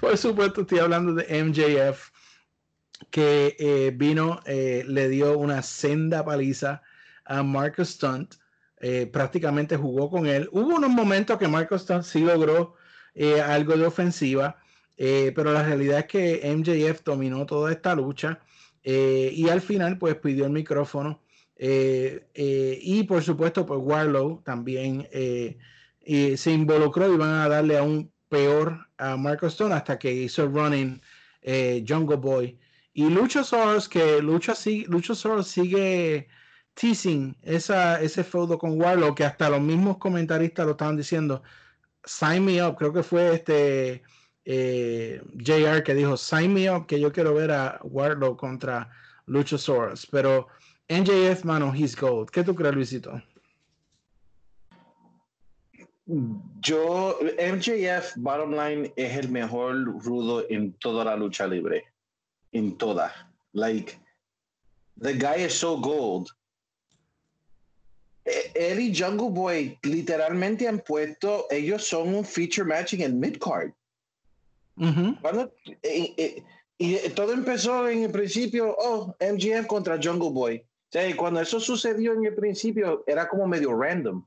[SPEAKER 6] Por supuesto, estoy hablando de MJF, que eh, vino, le dio una senda paliza a Marcus Stunt, eh, prácticamente jugó con él. Hubo unos momentos que Marcus Stunt sí logró eh, algo de ofensiva, eh, pero la realidad es que MJF dominó toda esta lucha y al final pues pidió el micrófono y por supuesto pues Warlow también se involucró y van a darle aún peor a Marco Stone hasta que hizo running Jungle Boy y Luchasaurus que Lucha sigue, Luchasaurus sigue teasing esa, ese feudo con Warlow que hasta los mismos comentaristas lo estaban diciendo sign me up creo que fue este eh, JR que dijo sign me up que yo quiero ver a Warlow contra Luchasaurus pero NJF mano he's gold ¿qué tú crees Luisito?
[SPEAKER 7] Yo, MJF, bottom line, es el mejor rudo en toda la lucha libre. En toda. Like, the guy is so gold. Eh, Él y Jungle Boy literalmente han puesto, ellos son un feature matching en midcard. Cuando, eh, eh, y todo empezó en el principio, oh, MGF contra Jungle Boy. O sea, cuando eso sucedió en el principio, era como medio random.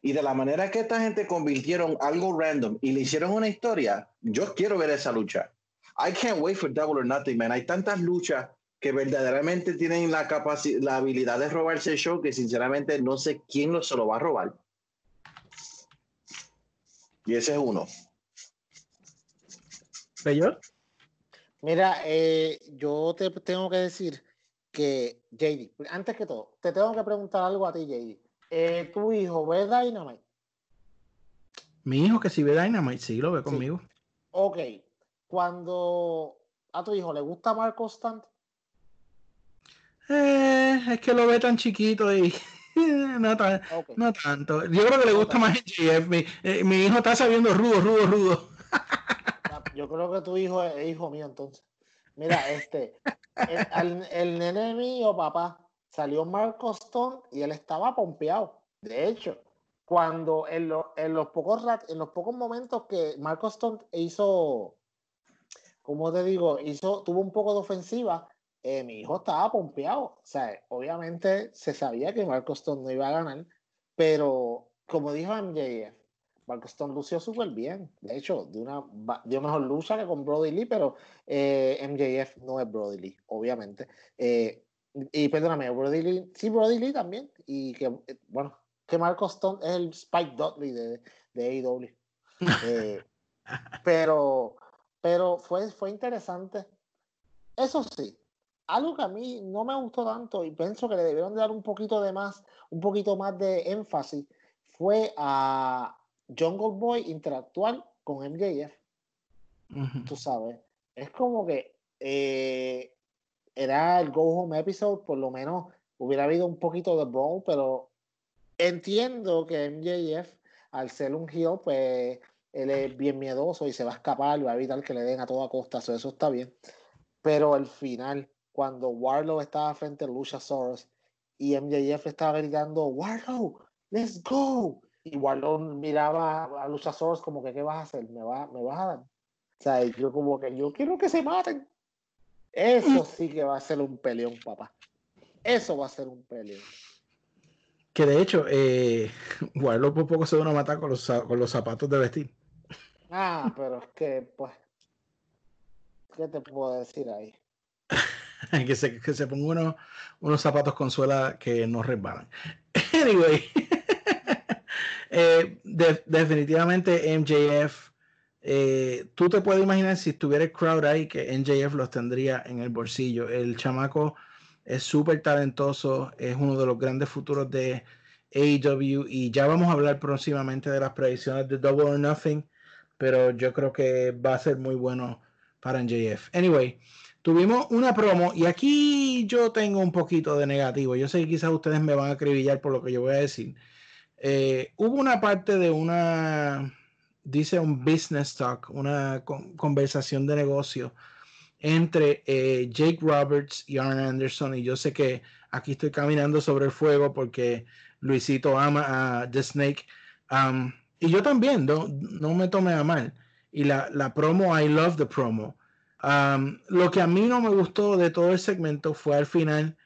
[SPEAKER 7] Y de la manera que esta gente convirtieron algo random y le hicieron una historia, yo quiero ver esa lucha. I can't wait for Double or Nothing, man. Hay tantas luchas que verdaderamente tienen la capacidad, la habilidad de robarse el show que sinceramente no sé quién lo, se lo va a robar. Y ese es uno.
[SPEAKER 6] ¿Peyot?
[SPEAKER 8] Mira, eh, yo te tengo que decir que, JD, antes que todo, te tengo que preguntar algo a ti, JD. Eh, ¿Tu hijo ve Dynamite?
[SPEAKER 6] Mi hijo que si ve Dynamite, sí, lo ve conmigo.
[SPEAKER 8] Ok. Cuando a tu hijo le gusta Marco Stunt,
[SPEAKER 6] Eh, es que lo ve tan chiquito y no, tan-
[SPEAKER 8] ok.
[SPEAKER 6] no tanto. Yo creo que le gusta más MJF. Mi, eh, mi hijo está sabiendo rudo, rudo, rudo.
[SPEAKER 8] Ah, Yo creo que tu hijo es hijo mío, entonces. Mira, este, el, al- el nene mío, papá, salió Marco Stone y él estaba pompeado. De hecho, cuando en, lo- en los pocos rat- en los pocos momentos que Marco Stone hizo, como te digo, hizo, tuvo un poco de ofensiva, eh, mi hijo estaba pompeado. O sea, obviamente se sabía que Marco Stone no iba a ganar, pero como dijo MJF, Marco Stone lució súper bien. De hecho, de una, dio mejor lucha que con Brody Lee, pero eh, MJF no es Brody Lee, obviamente. Eh, y perdóname, Brody Lee, sí, Brody Lee también. Y que, eh, bueno, que Marco Stone es el Spike Dudley de, de AEW. Eh, pero, pero fue, fue interesante. Eso sí, algo que a mí no me gustó tanto y pienso que le debieron de dar un poquito de más, un poquito más de énfasis, fue a Jungle Boy interactuar con MJF,
[SPEAKER 6] Ujú.
[SPEAKER 8] tú sabes. Es como que eh, era el Go Home episode, por lo menos hubiera habido un poquito de brawl, pero entiendo que MJF, al ser un heel, pues él es bien miedoso y se va a escapar, va a evitar que le den a toda costa, so eso está bien. Pero al final, cuando Warlow estaba frente a Luchasaurus y MJF estaba gritando, Warlow, let's go. Y Warlow miraba a Luchasaurus como que, ¿qué vas a hacer? ¿Me, va, me vas a dar? O sea, yo como que, yo quiero que se maten. Eso sí que va a ser un peleón, papá. Eso va a ser un peleón.
[SPEAKER 6] Que de hecho, eh, Warlock por poco se da una mata con los, con los zapatos de vestir.
[SPEAKER 8] Ah, pero es que, pues, ¿qué te puedo decir ahí?
[SPEAKER 6] que, se, que se ponga unos, unos zapatos con suela que no resbalan. Anyway, eh, de- definitivamente MJF. eh, tú te puedes imaginar si estuviera crowd ahí que MJF los tendría en el bolsillo. El chamaco es súper talentoso, es uno de los grandes futuros de AEW y ya vamos a hablar próximamente de las predicciones de Double or Nothing, pero yo creo que va a ser muy bueno para MJF. Anyway, tuvimos una promo y aquí yo tengo un poquito de negativo. Yo sé que quizás ustedes me van a acribillar por lo que yo voy a decir. Eh, hubo una parte de una, dice un business talk, una con- conversación de negocio entre eh, Jake Roberts y Arn Anderson. Y yo sé que aquí estoy caminando sobre el fuego porque Luisito ama a The Snake. Um, y yo también, no, no me tome a mal. Y la, la promo, I love the promo. Um, lo que a mí no me gustó de todo el segmento fue al final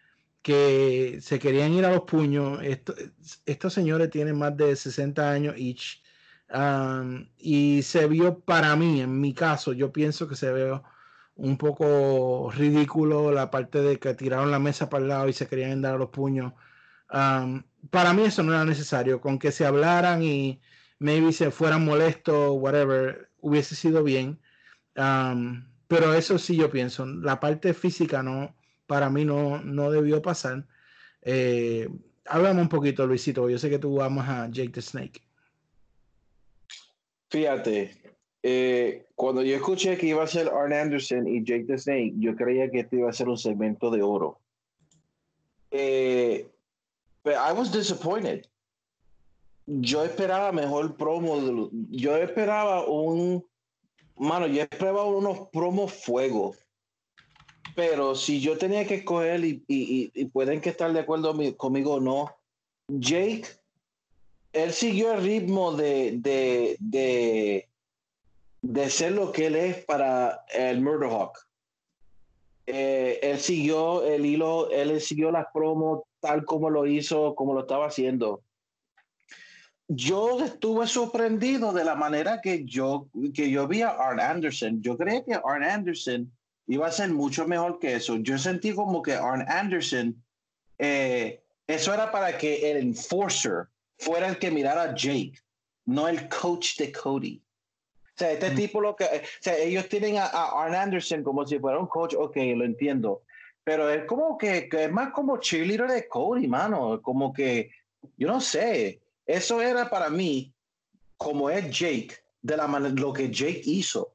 [SPEAKER 6] que se querían ir a los puños. Esto- estos señores tienen más de 60 años each. Um, y se vio para mí, en mi caso, yo pienso que se vio un poco ridículo la parte de que tiraron la mesa para el lado y se querían dar a los puños. Um, para mí eso no era necesario. Con que se hablaran y maybe se fueran molestos, whatever, hubiese sido bien. Um, pero eso sí yo pienso. La parte física no, para mí no, no debió pasar. Eh, un poquito, Luisito. Yo sé que tú amas a Jake the Snake.
[SPEAKER 7] Fíjate, eh, cuando yo escuché que iba a ser Arn Anderson y Jake the Snake, yo creía que este iba a ser un segmento de oro. Eh, I was disappointed. Yo esperaba mejor promo. Yo esperaba un. Mano, yo esperaba unos promos fuego. Pero si yo tenía que escoger, y, pueden que estar de acuerdo mi- conmigo o no, Jake él siguió el ritmo de, de, de, de ser lo que él es para el Murderhawk. Eh, él siguió el hilo, él siguió las promos tal como lo hizo, como lo estaba haciendo. Yo estuve sorprendido de la manera que yo, que yo vi a Arn Anderson. Yo creía que Arn Anderson iba a ser mucho mejor que eso. Yo sentí como que Arn Anderson, eh, eso era para que el enforcer fuera el que mirara a Jake, no el coach de Cody. O sea, este tipo lo que, o sea, ellos tienen a, a Arn Anderson como si fuera un coach, ok, lo entiendo, pero es como que, que es más como cheerleader de Cody, mano, como que, yo no sé, eso era para mí, como es Jake, de la manera, lo que Jake hizo.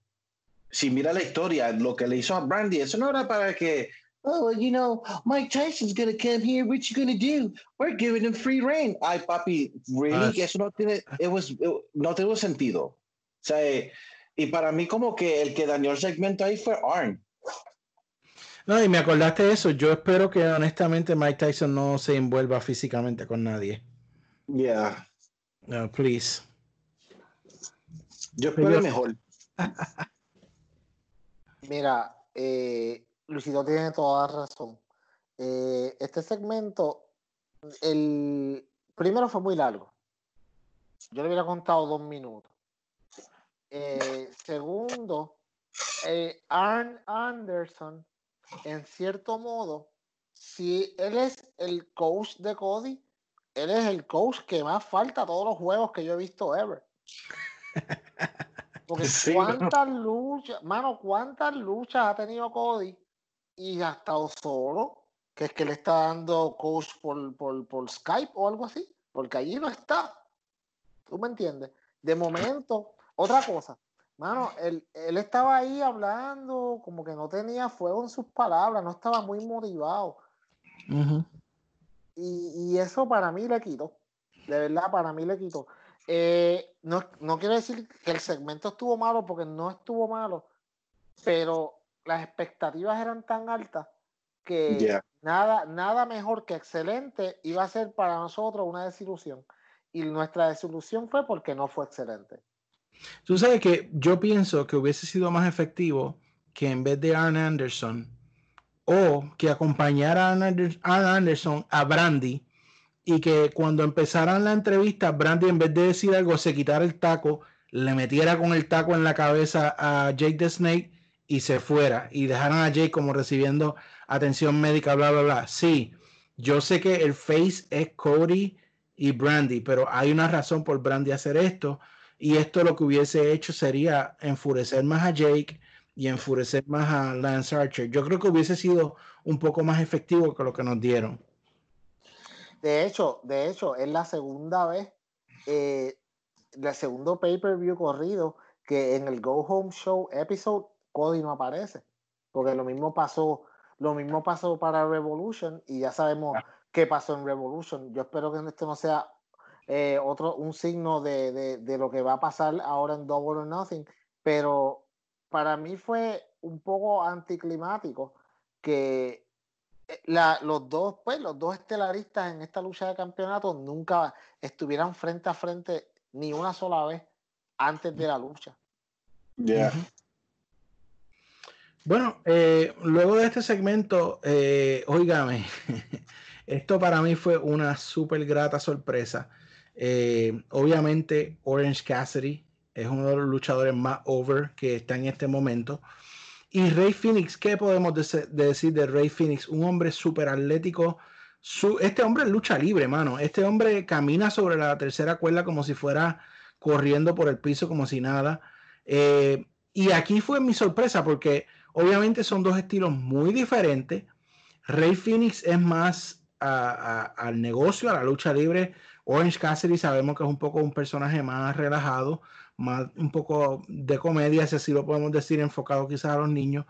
[SPEAKER 7] Si mira la historia, lo que le hizo a Brandy, eso no era para que, oh, you know, Mike Tyson's gonna come here, what you gonna do? We're giving him free reign. Ay, papi, really?
[SPEAKER 6] Ah,
[SPEAKER 7] eso no tiene, it was, it- no tuvo sentido. O sea, eh, y para mí como que el que dañó el segmento ahí fue Arn.
[SPEAKER 6] No, y me acordaste de eso. Yo espero que honestamente Mike Tyson no se envuelva físicamente con nadie.
[SPEAKER 7] Yeah.
[SPEAKER 6] No, please.
[SPEAKER 7] Yo espero
[SPEAKER 6] Pero-
[SPEAKER 7] mejor.
[SPEAKER 8] Mira, eh, Luisito tiene toda razón. Eh, este segmento, el primero fue muy largo. Yo le hubiera contado dos minutos. Eh, segundo, eh, Arn Anderson, en cierto modo, si él es el coach de Cody, él es el coach que más falta a todos los juegos que yo he visto ever. Porque
[SPEAKER 7] Sí,
[SPEAKER 8] cuántas luchas, mano, cuántas luchas ha tenido Cody y ha estado solo, que es que le está dando coach por, por, por Skype o algo así, porque allí no está. ¿Tú me entiendes? De momento, otra cosa, mano, él, él estaba ahí hablando, como que no tenía fuego en sus palabras, no estaba muy motivado.
[SPEAKER 6] Ujú.
[SPEAKER 8] Y, y eso para mí le quitó. De verdad, para mí le quitó. Eh, no, no quiero decir que el segmento estuvo malo porque no estuvo malo, pero las expectativas eran tan altas que
[SPEAKER 7] Yeah.
[SPEAKER 8] nada, nada mejor que excelente iba a ser para nosotros una desilusión. Y nuestra desilusión fue porque no fue excelente.
[SPEAKER 6] Tú sabes que yo pienso que hubiese sido más efectivo que en vez de Arn Anderson o que acompañara a Anderson a Brandy y que cuando empezaran la entrevista, Brandy en vez de decir algo se quitara el taco, le metiera con el taco en la cabeza a Jake the Snake y se fuera y dejaran a Jake como recibiendo atención médica, bla, bla, bla. Sí, yo sé que el face es Cody y Brandy, pero hay una razón por Brandy hacer esto y esto lo que hubiese hecho sería enfurecer más a Jake y enfurecer más a Lance Archer. Yo creo que hubiese sido un poco más efectivo que lo que nos dieron.
[SPEAKER 8] De hecho, de hecho, es la segunda vez, eh, el segundo pay-per-view corrido que en el Go Home Show episode Cody no aparece. Porque lo mismo pasó, lo mismo pasó para Revolution y ya sabemos qué pasó en Revolution. Yo espero que esto no sea eh, otro, un signo de, de- de lo que va a pasar ahora en Double or Nothing. Pero para mí fue un poco anticlimático que eh, la- los dos, pues, los dos estelaristas en esta lucha de campeonato nunca estuvieran frente a frente ni una sola vez antes de la lucha.
[SPEAKER 7] Yeah.
[SPEAKER 6] Bueno, eh, luego de este segmento, eh, óigame, esto para mí fue una súper grata sorpresa. Eh, obviamente, Orange Cassidy es uno de los luchadores más over que está en este momento. Y Rey Phoenix, ¿qué podemos de decir de Rey Phoenix? Un hombre súper atlético. Su- este hombre lucha libre, mano. Este hombre camina sobre la tercera cuerda como si fuera corriendo por el piso, como si nada. Eh, y aquí fue mi sorpresa porque obviamente son dos estilos muy diferentes. Rey Phoenix es más al negocio, a la lucha libre. Orange Cassidy sabemos que es un poco un personaje más relajado, un poco de comedia, si así lo podemos decir, enfocado quizás a los niños.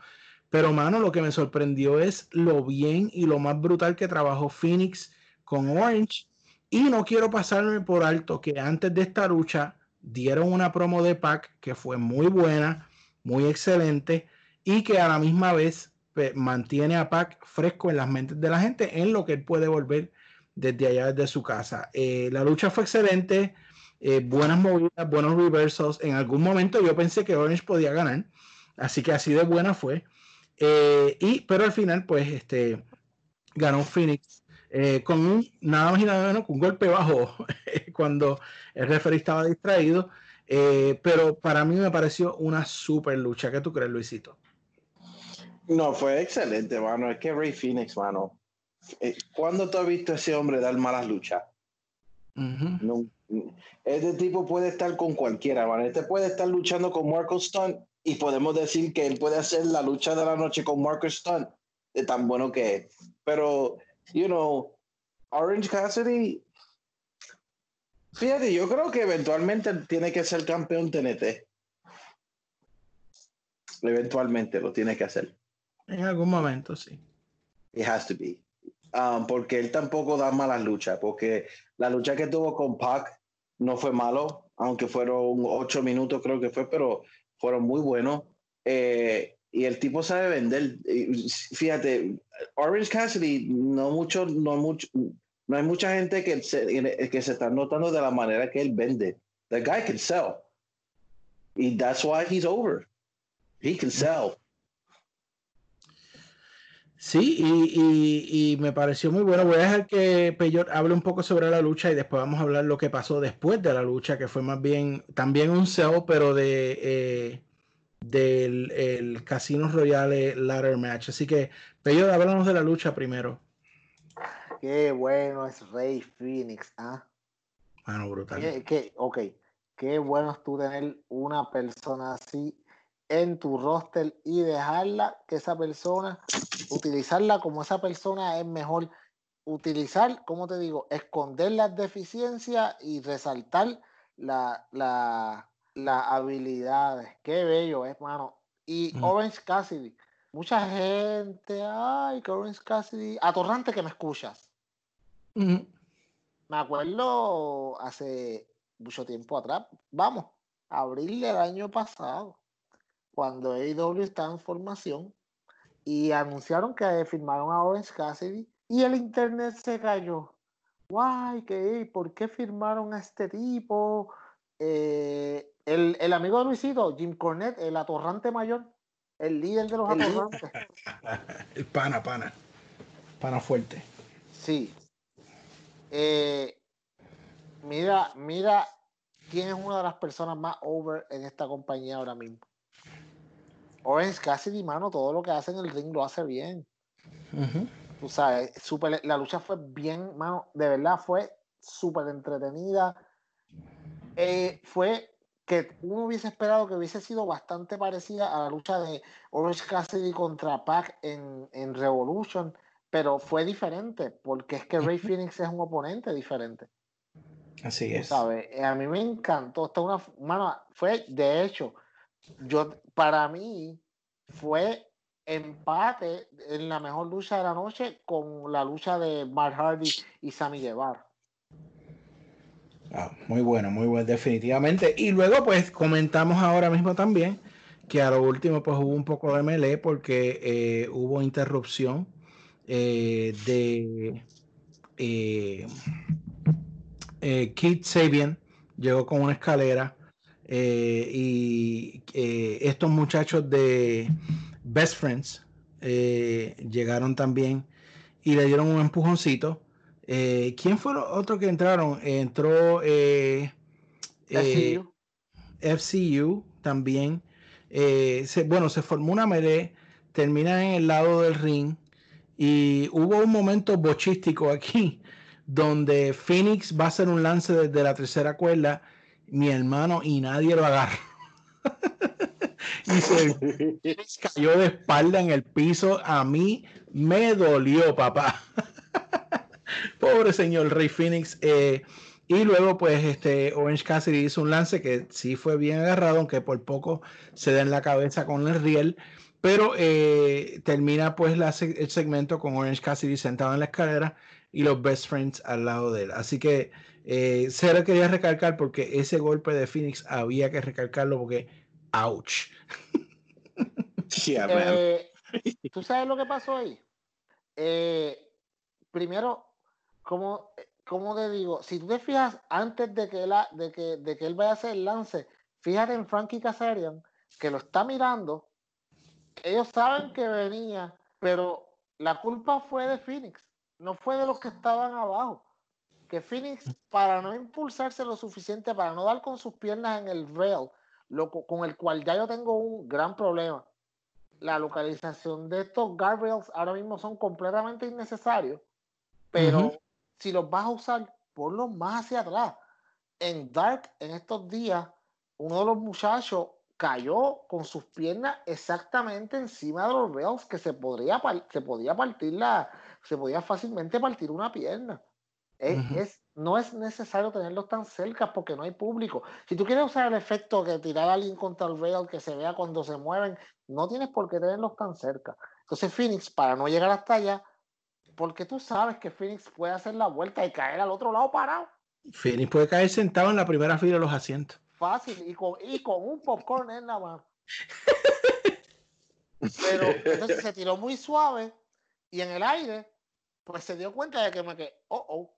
[SPEAKER 6] Pero, mano, lo que me sorprendió es lo bien y lo más brutal que trabajó Phoenix con Orange. Y no quiero pasarme por alto que antes de esta lucha dieron una promo de Pac que fue muy buena, muy excelente y que a la misma vez mantiene a Pac fresco en las mentes de la gente en lo que él puede volver desde allá, desde su casa. Eh, la lucha fue excelente, eh, buenas movidas, buenos reversals. En algún momento yo pensé que Orange podía ganar, así que así de buena fue. Eh, y, pero al final, pues, este, ganó Phoenix eh, con un, nada más y nada menos que un golpe bajo cuando el referee estaba distraído. Pero para mí me pareció una super lucha. ¿Qué tú crees, Luisito?
[SPEAKER 7] No, fue excelente, mano. Es que Ray Phoenix, mano. ¿Cuándo tú has visto a ese hombre dar malas luchas? No, este tipo puede estar con cualquiera, man. Este puede estar luchando con Marco Stunt y podemos decir que él puede hacer la lucha de la noche con Marco Stunt de tan bueno que es. Pero, you know, Orange Cassidy, fíjate, yo creo que eventualmente tiene que ser campeón TNT. Eventualmente lo tiene que hacer.
[SPEAKER 6] En algún momento, sí.
[SPEAKER 7] It has to be. Um, porque él tampoco da malas luchas, porque la lucha que tuvo con Pac no fue malo, aunque fueron ocho minutos creo que fue, pero fueron muy buenos. Eh, y el tipo sabe vender. Fíjate, Orange Cassidy, no mucho, no mucho, no hay mucha gente que se, que se está notando de la manera que él vende. The guy can sell. Y that's why he's over. He can sell.
[SPEAKER 6] Sí, y, y- y me pareció muy bueno. Voy a dejar que Peyot hable un poco sobre la lucha y después vamos a hablar lo que pasó después de la lucha, que fue más bien también un sell, pero de eh, del el Casino Royale Ladder Match. Así que, Peyot, háblanos de la lucha primero.
[SPEAKER 8] Qué bueno es Rey Phoenix, ¿ah?
[SPEAKER 6] Mano, brutal.
[SPEAKER 8] Qué, qué- ok, qué bueno es tú tener una persona así en tu roster y dejarla que esa persona, utilizarla como esa persona es mejor utilizar, como te digo, esconder las deficiencias y resaltar la, la, las habilidades. Qué bello es, mano. Y
[SPEAKER 6] Mm.
[SPEAKER 8] Orange Cassidy, mucha gente, ay, que Orange Cassidy, atorrante que me escuchas.
[SPEAKER 6] Ujú.
[SPEAKER 8] me acuerdo hace mucho tiempo atrás, vamos, abril del año pasado, cuando AEW estaba en formación y anunciaron que firmaron a Orange Cassidy y el internet se cayó. Guay, ¿qué? ¿por qué firmaron a este tipo? Eh, el, el amigo de Luisito, Jim Cornette, el atorrante mayor, el líder de los atorrantes.
[SPEAKER 6] El pana, pana. Pana fuerte.
[SPEAKER 8] Sí. Eh, mira, mira quién es una de las personas más over en esta compañía ahora mismo. Orange Cassidy, mano, todo lo que hace en el ring lo hace bien.
[SPEAKER 6] Ujú.
[SPEAKER 8] Tú sabes, súper- la lucha fue bien, mano, de verdad fue súper entretenida. Eh, fue que uno hubiese esperado que hubiese sido bastante parecida a la lucha de Orange Cassidy contra Pac en, en Revolution, pero fue diferente, porque es que Ray Phoenix es un oponente diferente.
[SPEAKER 6] Así es.
[SPEAKER 8] sabes. Eh, A mí me encantó. Esta una, mano, fue, de hecho, yo, para mí, fue empate en la mejor lucha de la noche con la lucha de Mark Hardy y Sammy Guevara.
[SPEAKER 6] Ah, muy bueno, muy bueno, definitivamente. Y luego, pues, comentamos ahora mismo también que a lo último, pues, hubo un poco de melee porque eh, hubo interrupción eh, de eh, eh, Keith Sabian, llegó con una escalera eh, y eh, estos muchachos de Best Friends eh, llegaron también y le dieron un empujoncito. ¿Quién fue otro que entraron? Entró
[SPEAKER 8] FCU.
[SPEAKER 6] FCU también. Se- bueno, se formó una melee, termina en el lado del ring y hubo un momento bochístico aquí donde Phoenix va a hacer un lance desde la tercera cuerda, mi hermano, y nadie lo agarra. y se cayó de espalda en el piso. A mí me dolió, papá. Pobre señor Rey Phoenix. eh, y luego, pues, este Orange Cassidy hizo un lance que sí fue bien agarrado, aunque por poco se da en la cabeza con el riel. Pero eh, termina pues la el segmento con Orange Cassidy sentado en la escalera y los best friends al lado de él. Así que eh, se lo quería recalcar porque ese golpe de Phoenix había que recalcarlo porque, ouch.
[SPEAKER 7] Yeah, man.
[SPEAKER 8] Eh, ¿Tú sabes lo que pasó ahí? Eh, primero, como, como te digo, si tú te fijas antes de que, de, que, de que él vaya a hacer el lance, fíjate en Frankie Kazarian, que lo está mirando. Ellos saben que venía, pero la culpa fue de Phoenix, no fue de los que estaban abajo. Que Phoenix, para no impulsarse lo suficiente, para no dar con sus piernas en el rail, lo, co- con el cual ya yo tengo un gran problema la localización de estos guardrails ahora mismo son completamente innecesarios, pero si los vas a usar, ponlos más hacia atrás. En Dark, en estos días, uno de los muchachos cayó con sus piernas exactamente encima de los rails que se podría, se podía partir la, se podía fácilmente partir una pierna. Es, es- no es necesario tenerlos tan cerca porque no hay público. Si tú quieres usar el efecto que tirar a alguien contra el rail que se vea cuando se mueven, no tienes por qué tenerlos tan cerca. Entonces Phoenix, para no llegar hasta allá, porque tú sabes que Phoenix puede hacer la vuelta y caer al otro lado parado,
[SPEAKER 6] Phoenix puede caer sentado en la primera fila de los asientos.
[SPEAKER 8] fácil, y con, y con un popcorn en la mano. Pero entonces se tiró muy suave y en el aire, pues se dio cuenta de que me quedé, oh, oh,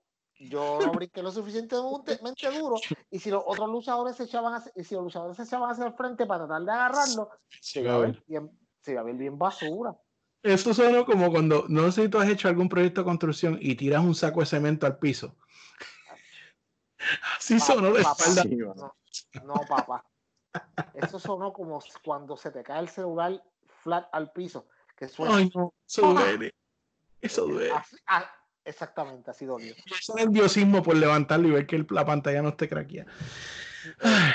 [SPEAKER 8] yo no brinqué lo suficientemente duro y si los otros luchadores se echaban hacia, y si los luchadores se echaban hacia el frente para tratar de agarrarlo, se iba a ver bien, se iba a ver bien basura.
[SPEAKER 6] Eso suena como cuando, no sé si tú has hecho algún proyecto de construcción y tiras un saco de cemento al piso. Así
[SPEAKER 8] Pa-
[SPEAKER 6] sonó de
[SPEAKER 8] papá,
[SPEAKER 6] espalda.
[SPEAKER 8] No, no, papá. Eso sonó como cuando se te cae el celular flat al piso, que suena
[SPEAKER 6] Ay, no, eso duele. Eso duele.
[SPEAKER 8] así- exactamente, así dolió.
[SPEAKER 6] Ese nerviosismo por levantarlo y ver que el- la pantalla no esté craqueada. Ay,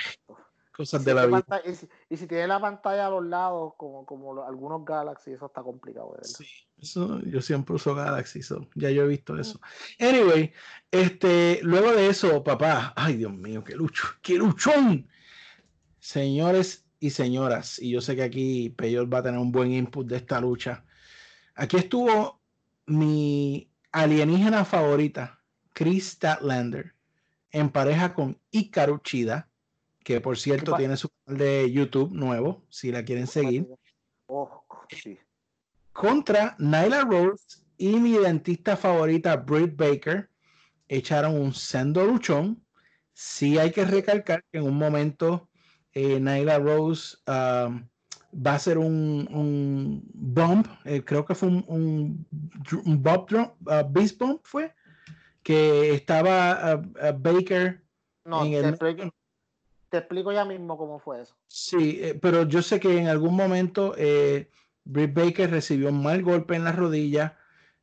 [SPEAKER 6] cosas
[SPEAKER 8] Si
[SPEAKER 6] de la vida.
[SPEAKER 8] pantalla- y, si, y si tiene la pantalla a los lados, como, algunos Galaxy, eso está complicado de verdad.
[SPEAKER 6] Sí, eso, yo siempre uso Galaxy, so, ya yo he visto eso. Anyway, este, luego de eso, papá, ay Dios mío, qué lucho, qué luchón. Señores y señoras, y yo sé que aquí Peyor va a tener un buen input de esta lucha. Aquí estuvo mi alienígena favorita, Chris Statlander en pareja con Hikaru Chida, que por cierto tiene su canal de YouTube nuevo, si la quieren seguir,
[SPEAKER 8] Oh, sí.
[SPEAKER 6] contra Nyla Rose y mi dentista favorita Britt Baker. Echaron un sendo luchón. Sí hay que recalcar que en un momento eh, Nyla Rose um, va a hacer un, un bump, eh, creo que fue un, un, bump drum, uh, beast bump fue, que estaba uh, uh, Baker
[SPEAKER 8] No,
[SPEAKER 6] en
[SPEAKER 8] te,
[SPEAKER 6] el
[SPEAKER 8] explico, te explico ya mismo cómo fue eso.
[SPEAKER 6] Sí, eh, pero yo sé que en algún momento eh, Britt Baker recibió un mal golpe en la rodilla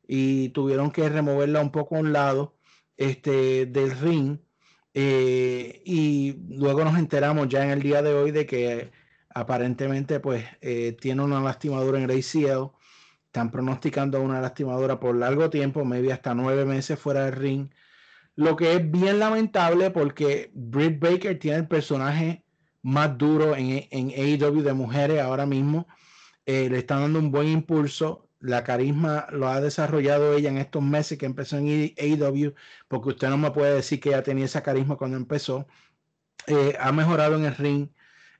[SPEAKER 6] y tuvieron que removerla un poco a un lado este, del ring. eh, y luego nos enteramos ya en el día de hoy de que aparentemente pues eh, tiene una lastimadura en el ACL. Están pronosticando una lastimadura por largo tiempo, maybe hasta nueve meses fuera del ring. Lo que es bien lamentable porque Britt Baker tiene el personaje más duro en, en AEW de mujeres ahora mismo. Eh, le están dando un buen impulso. La carisma lo ha desarrollado ella en estos meses que empezó en AEW, porque usted no me puede decir que ella tenía esa carisma cuando empezó. Eh, ha mejorado en el ring.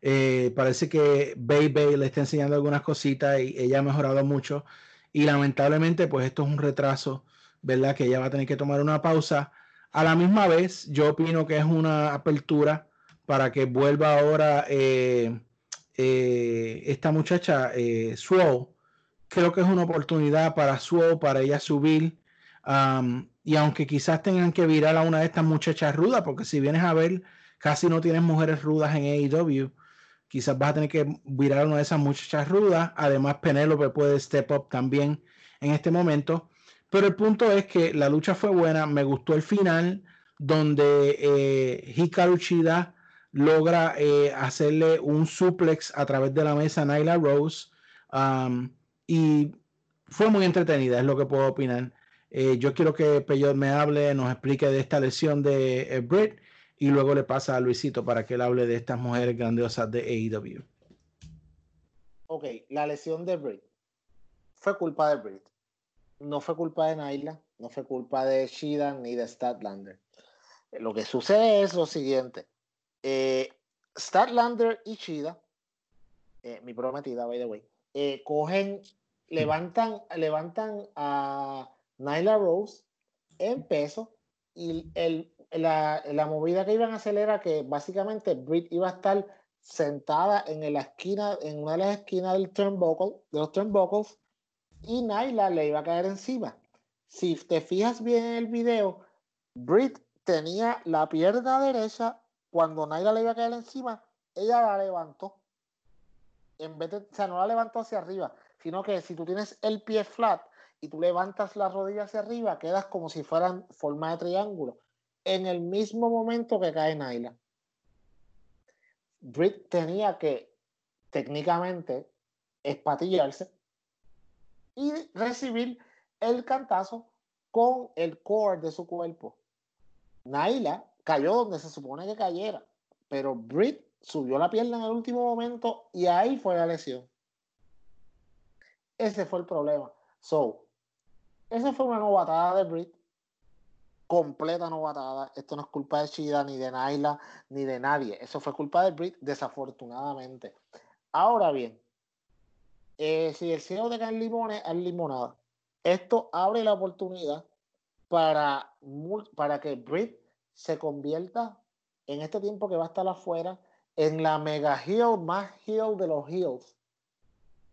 [SPEAKER 6] Eh, parece que Baby le está enseñando algunas cositas y ella ha mejorado mucho. Y lamentablemente, pues esto es un retraso, ¿verdad? Que ella va a tener que tomar una pausa. A la misma vez, yo opino que es una apertura para que vuelva ahora eh, eh, esta muchacha, eh, Swole. Creo que es una oportunidad para Swole, para ella subir. y aunque quizás tengan que virar a una de estas muchachas rudas, porque si vienes a ver, casi no tienes mujeres rudas en AEW. Quizás vas a tener que virar una de esas muchachas rudas. Además, Penélope puede step up también en este momento. Pero el punto es que la lucha fue buena. Me gustó el final, donde eh, Hikaru Shida logra eh, hacerle un suplex a través de la mesa a Nyla Rose. um, y fue muy entretenida, es lo que puedo opinar. Eh, yo quiero que Peyot me hable, nos explique de esta lesión de eh, Britt y luego le pasa a Luisito para que él hable de estas mujeres grandiosas de AEW.
[SPEAKER 8] Ok, la lesión de Britt fue culpa de Britt. No fue culpa de Nyla, no fue culpa de Shida ni de Statlander. Eh, Lo que sucede es lo siguiente. Eh, Statlander y Shida, eh, mi prometida, by the way, cogen, levantan, levantan a Nyla Rose en peso y el, la, movida que iban a hacer era que básicamente Britt iba a estar sentada en la esquina, en una de las esquinas del turnbuckle, de los turnbuckles, y Nyla le iba a caer encima. Si te fijas bien en el video, Britt tenía la pierna derecha, cuando Nyla le iba a caer encima, ella la levantó. En vez de, o sea, no la levantó hacia arriba, sino que si tú tienes el pie flat y tú levantas la rodilla hacia arriba, quedas como si fueran forma de triángulo. En el mismo momento que cae Nyla. Britt tenía que técnicamente espatillarse y recibir el cantazo con el core de su cuerpo. Naila cayó donde se supone que cayera, pero Britt subió la pierna en el último momento y ahí fue la lesión. Ese fue el problema. So, esa fue una novatada de Britt, completa novatada. Esto no es culpa de Shida, ni de Naila, ni de nadie. Eso fue culpa de Britt, desafortunadamente. Ahora bien, eh, si el cielo te caen limones, haz limonada. Esto abre la oportunidad para, para que Britt se convierta en este tiempo que va a estar afuera en la mega heel más heel de los heels.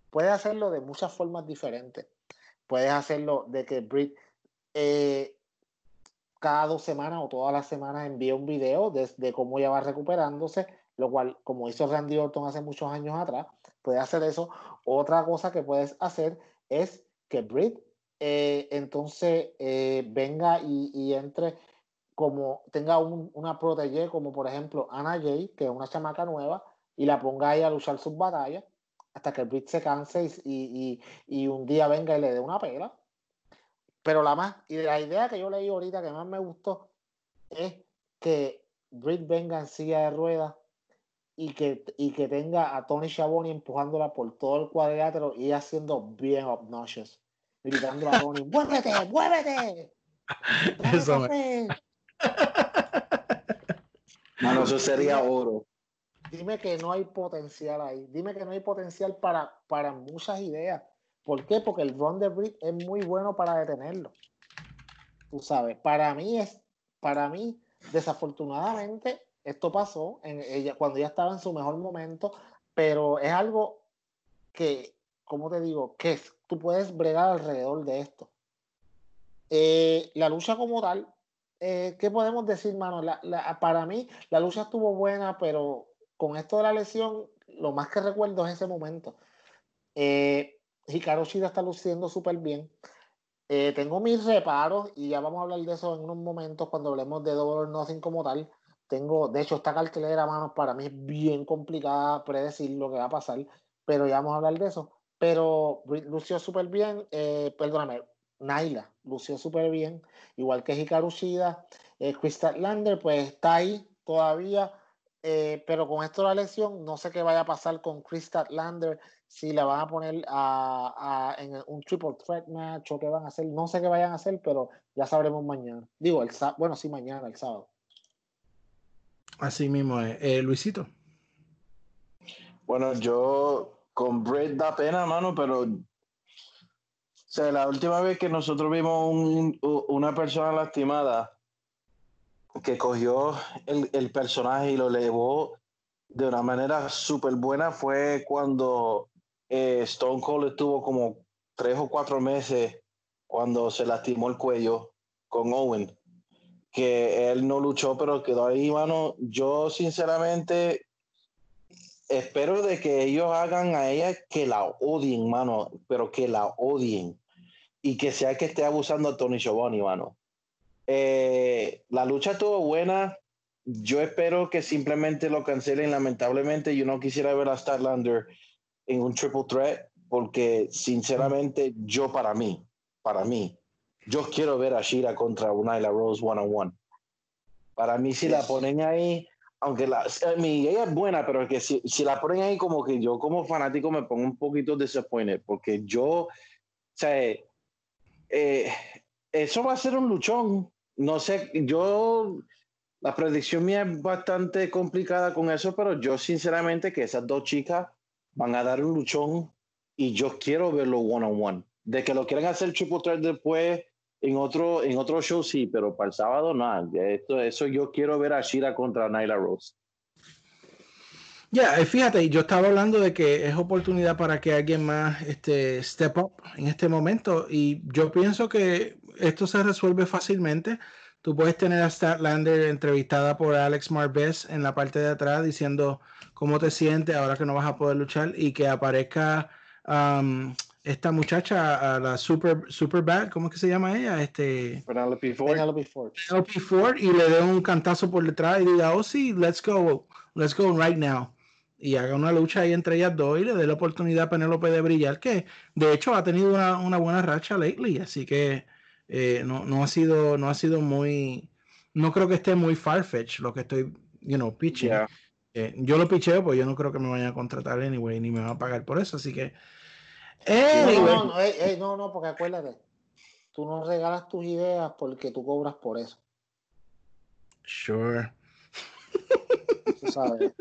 [SPEAKER 8] Puedes hacerlo de muchas formas diferentes. Puedes hacerlo de que Britt eh, cada dos semanas o todas las semanas envíe un video de, cómo ella va recuperándose, lo cual, como hizo Randy Orton hace muchos años atrás, puede hacer eso. Otra cosa que puedes hacer es que Britt eh, entonces eh, venga y, entre como tenga un- una protege como por ejemplo Anna Jay, que es una chamaca nueva, y la ponga ahí a luchar sus batallas hasta que Britt se canse y un día venga y le dé una pela. Pero la más, y la idea que yo leí ahorita que más me gustó es que Britt venga en silla de ruedas y que, y que tenga a Tony Schiavone empujándola por todo el cuadrilátero y ella siendo bien obnoxious, gritando a Tony, ¡muévete, muévete!
[SPEAKER 6] Eso.
[SPEAKER 7] Mano, eso sería oro.
[SPEAKER 8] Dime que no hay potencial ahí. Dime que no hay potencial para, para muchas ideas. ¿Por qué? Porque el run de Britt es muy bueno para detenerlo. Tú sabes, para mí es, para mí, desafortunadamente, esto pasó cuando ella estaba en su mejor momento, pero es algo que, como te digo, que es- tú puedes bregar alrededor de esto. Eh, la lucha como tal, eh, ¿qué podemos decir, mano? La- la- para mí, la lucha estuvo buena, pero con esto de la lesión, lo más que recuerdo es ese momento. Eh, Hikaru Shida está luciendo súper bien. Eh, tengo mis reparos y ya vamos a hablar de eso en unos momentos cuando hablemos de Double or Nothing como tal. Tengo, de hecho, esta cartelera, manos, para mí es bien complicada predecir lo que va a pasar, pero ya vamos a hablar de eso. Pero lució súper bien, eh, perdóname, Naila lució súper bien, igual que Hikaru Shida. Eh, Chris Statlander, pues está ahí todavía, eh, pero con esto de la lesión, no sé qué vaya a pasar con Chris Statlander, si la van a poner a, a- en un triple threat match o qué van a hacer, no sé qué vayan a hacer, pero ya sabremos mañana. Digo, el bueno, sí, mañana, el sábado.
[SPEAKER 6] Así mismo es. Eh, Luisito.
[SPEAKER 7] Bueno, yo con Brett da pena, mano, pero o sea, la última vez que nosotros vimos un- una persona lastimada que cogió el, el personaje y lo elevó de una manera súper buena fue cuando eh, Stone Cold estuvo como tres o cuatro meses cuando se lastimó el cuello con Owen, que él no luchó, pero quedó ahí, mano. Yo sinceramente espero de que ellos hagan a ella que la odien, mano, pero que la odien y que sea que esté abusando a Tony Schiavone, mano. Eh, la lucha estuvo buena. Yo espero que simplemente lo cancelen. Lamentablemente, yo no quisiera ver a Starlander en un triple threat porque, sinceramente, yo para mí, para mí, yo quiero ver a Shira contra Nyla Rose one on one. Para mí, si la ponen ahí, aunque la, a mí, ella es buena, pero es que si, si la ponen ahí, como que yo, como fanático, me pongo un poquito disappointed porque yo, o sea, eh, eso va a ser un luchón. No sé, yo, la predicción mía es bastante complicada con eso, pero yo sinceramente que esas dos chicas van a dar un luchón y yo quiero verlo one on one. De que lo quieran hacer triple threat después en otro, en otro show, sí, pero para el sábado, no. Esto, eso yo quiero ver a Shira contra Nyla Rose.
[SPEAKER 6] Ya, eh, fíjate, yo estaba hablando de que es oportunidad para que alguien más este, step up en este momento y yo pienso que esto se resuelve fácilmente. Tú puedes tener a Statlander entrevistada por Alex Marvez en la parte de atrás diciendo cómo te sientes ahora que no vas a poder luchar y que aparezca um, esta muchacha, a la Super, super Bad, ¿cómo es que se llama ella? Este,
[SPEAKER 7] Penelope Ford.
[SPEAKER 8] Penelope Ford.
[SPEAKER 6] Penelope Ford y le dé un cantazo por detrás y diga, oh sí, let's go, let's go right now. Y haga una lucha ahí entre ellas dos y le dé la oportunidad a Penelope de brillar, que de hecho ha tenido una, una buena racha lately, así que eh, no, no ha sido, no ha sido muy, no creo que esté muy farfetch lo que estoy, you know, pitching.
[SPEAKER 7] Yeah.
[SPEAKER 6] Eh, yo lo picheo, pues yo no creo que me vayan a contratar anyway, ni me van a pagar por eso, así que.
[SPEAKER 8] No,
[SPEAKER 6] Anyway,
[SPEAKER 8] no, no, ey, ey, no, no, porque acuérdate, tú no regalas tus ideas porque tú cobras por eso,
[SPEAKER 6] Sure.
[SPEAKER 8] tú sabes.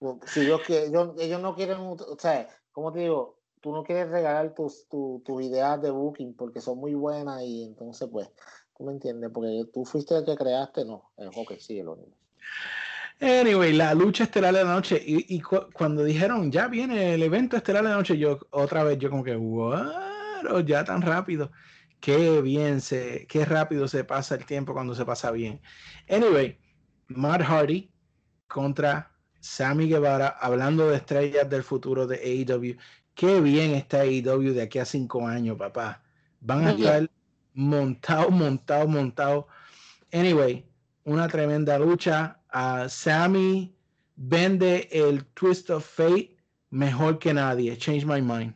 [SPEAKER 8] si ellos, ellos, ellos no quieren, o sea, como te digo, tú no quieres regalar tus, tu- tus ideas de booking porque son muy buenas y entonces, pues, tú me entiendes, porque tú fuiste el que creaste, no, el hockey sigue lo mismo.
[SPEAKER 6] Anyway, la lucha estelar de la noche. Y, y cu- cuando dijeron ya viene el evento estelar de la noche, yo otra vez, yo como que, what? Oh, ya tan rápido. Qué bien se, qué rápido se pasa el tiempo cuando se pasa bien. Anyway, Matt Hardy contra Sammy Guevara, hablando de estrellas del futuro de AEW. Qué bien está AEW de aquí a cinco años, papá. Van a estar montados, montados, montados. Anyway, una tremenda lucha. A Sammy vende el Twist of Fate mejor que nadie. Change my mind.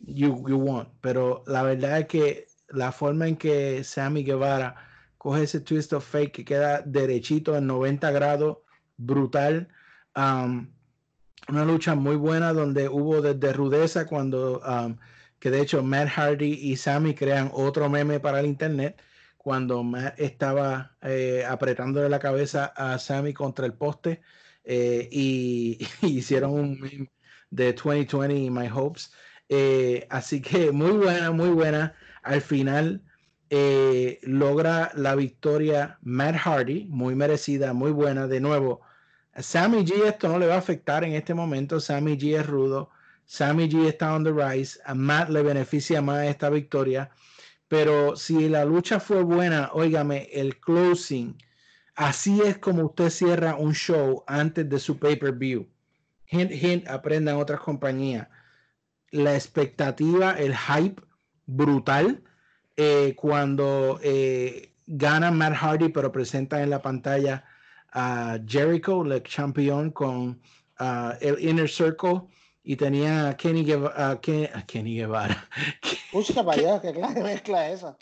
[SPEAKER 6] You, you won. Pero la verdad es que la forma en que Sammy Guevara coge ese Twist of Fate que queda derechito en 90 grados, brutal. Um, una lucha muy buena donde hubo desde rudeza cuando um, que de hecho Matt Hardy y Sammy crean otro meme para el internet cuando Matt estaba eh, apretándole la cabeza a Sammy contra el poste eh, y, hicieron un meme de 2020 y My Hopes. Eh, así que muy buena, muy buena. Al final eh, logra la victoria Matt Hardy, muy merecida, muy buena. De nuevo, a Sammy G esto no le va a afectar en este momento. Sammy G es rudo. Sammy G está on the rise. A Matt le beneficia más esta victoria. Pero si la lucha fue buena, óigame, el closing, así es como usted cierra un show antes de su pay-per-view. Hint, hint, aprendan otras compañías. La expectativa, el hype brutal eh, cuando eh, gana Matt Hardy, pero presenta en la pantalla a Jericho, el campeón, con ah, el Inner Circle y tenía a Kenny, Gueva- a Ken- a Kenny Guevara.
[SPEAKER 8] Busca para allá, que clase de mezcla es esa.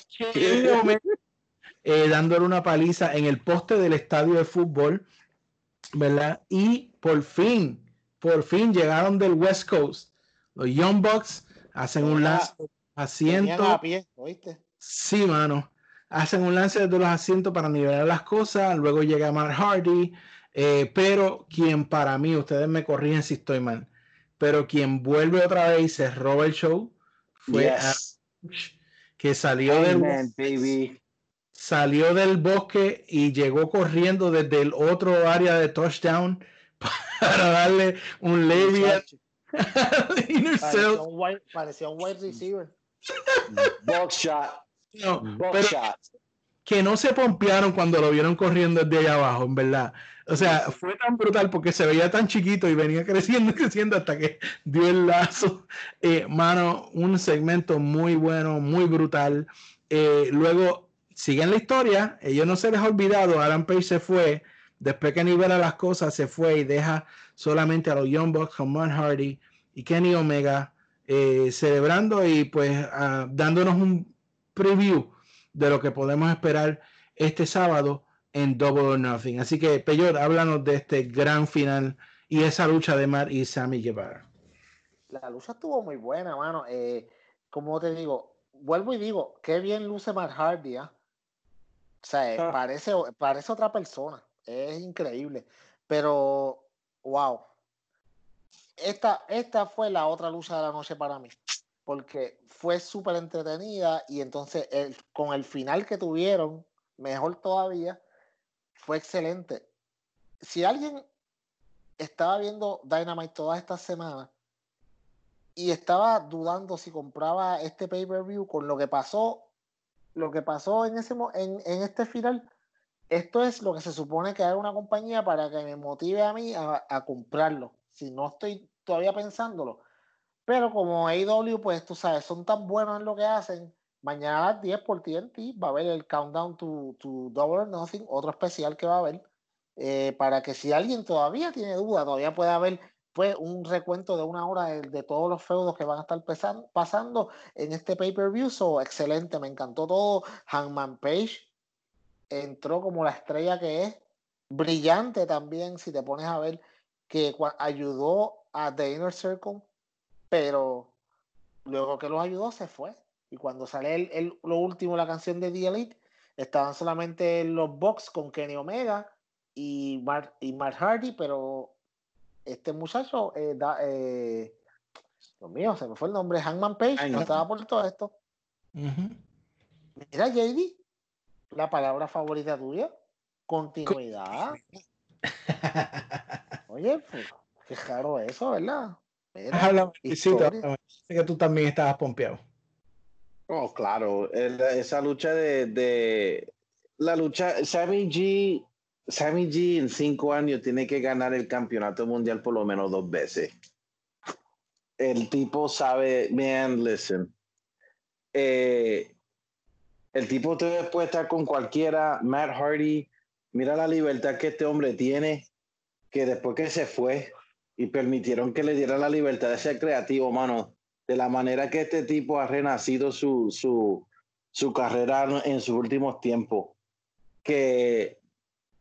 [SPEAKER 6] Eh, dándole una paliza en el poste del estadio de fútbol, ¿verdad? Y por fin, por fin llegaron del West Coast. Los Young Bucks hacen un lance asiento.
[SPEAKER 8] a pie, ¿oíste?
[SPEAKER 6] Sí, mano. Hacen un lance de los asientos para nivelar las cosas. Luego llega Matt Hardy. eh, pero quien para mí, ustedes me corrigen si estoy mal, pero quien vuelve otra vez y se roba el show fue
[SPEAKER 7] Yes.
[SPEAKER 6] Ash, que salió del,
[SPEAKER 7] Amen, baby.
[SPEAKER 6] salió del bosque y llegó corriendo desde el otro área de touchdown para darle un labia inner
[SPEAKER 8] Parecía
[SPEAKER 6] cell.
[SPEAKER 8] un wide, parecía un wide receiver.
[SPEAKER 7] Buckshot.
[SPEAKER 6] No, pero
[SPEAKER 7] Buckshot.
[SPEAKER 6] que no se pompearon cuando lo vieron corriendo desde allá abajo, en verdad. O sea, fue tan brutal porque se veía tan chiquito y venía creciendo y creciendo hasta que dio el lazo. Eh, mano, un segmento muy bueno, muy brutal. Eh, luego, siguen la historia. Ellos no se les ha olvidado. Adam Page se fue. Después que nivela las cosas, se fue y deja solamente a los Young Bucks con Matt Hardy y Kenny Omega eh, celebrando y pues ah, dándonos un preview de lo que podemos esperar este sábado en Double or Nothing. Así que, Peyot, háblanos de este gran final y esa lucha de Matt y Sammy Guevara.
[SPEAKER 8] La lucha estuvo muy buena, mano. Eh, como te digo, vuelvo y digo, qué bien luce Matt Hardy, ¿ah? O sea, eh,
[SPEAKER 7] Ah.
[SPEAKER 8] parece, parece otra persona. Es increíble. Pero, wow. Esta, esta fue la otra lucha de la noche para mí. Porque fue súper entretenida y entonces el- con el final que tuvieron, mejor todavía, fue excelente. Si alguien estaba viendo Dynamite todas estas semanas y estaba dudando si compraba este pay-per-view con lo que pasó, lo que pasó en, ese, en, este final, esto es lo que se supone que haga una compañía para que me motive a mí a, a comprarlo. Si no estoy todavía pensándolo. Pero como AEW, pues tú sabes, son tan buenos en lo que hacen. Mañana a las 10 por TNT va a haber el Countdown to, to Double or Nothing, otro especial que va a haber. eh, para que si alguien todavía tiene duda, todavía puede haber pues, un recuento de una hora de, todos los feudos que van a estar pasando en este pay-per-view. So, excelente, me encantó todo. Hangman Page entró como la estrella que es. Brillante también, si te pones a ver, que ayudó a The Inner Circle, pero luego que los ayudó se fue. Y cuando sale el, el- lo último, la canción de The Elite, estaban solamente los Bucks con Kenny Omega y Mark, y Mark Hardy, pero este muchacho, eh, da- eh, Dios mío, se me fue el nombre, Hangman Page, no estaba por todo esto. Mira, JD, la palabra favorita tuya, continuidad. Oye, pues, qué raro eso, ¿verdad? Mira,
[SPEAKER 6] Háblame. Sé que tú también estabas pompeado.
[SPEAKER 7] Oh, claro. Esa lucha de, de- la lucha, Sammy G, Sammy G en cinco años tiene que ganar el campeonato mundial por lo menos dos veces. El tipo sabe, man, listen. Eh, el tipo te puede estar con cualquiera, Matt Hardy. Mira la libertad que este hombre tiene, que después que se fue y permitieron que le diera la libertad de ser creativo, mano de la manera que este tipo ha renacido su, su, su carrera en sus últimos tiempos. Que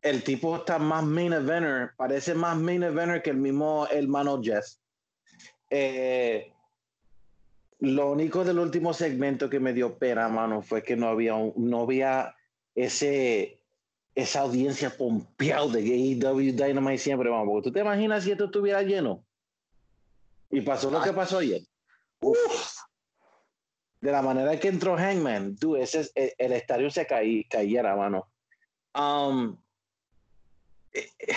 [SPEAKER 7] el tipo está más main eventer, parece más main eventer que el mismo hermano Jess. Eh, lo único del último segmento que me dio pena, mano, fue que no había, un- no había ese, esa audiencia pompeada de AEW Dynamite siempre, vamos, porque tú te imaginas si esto estuviera lleno. Y pasó lo que pasó ayer. De la manera que entró Hangman, tú, ese, es- el, el estadio se caí, cayera, mano. Um, eh, eh,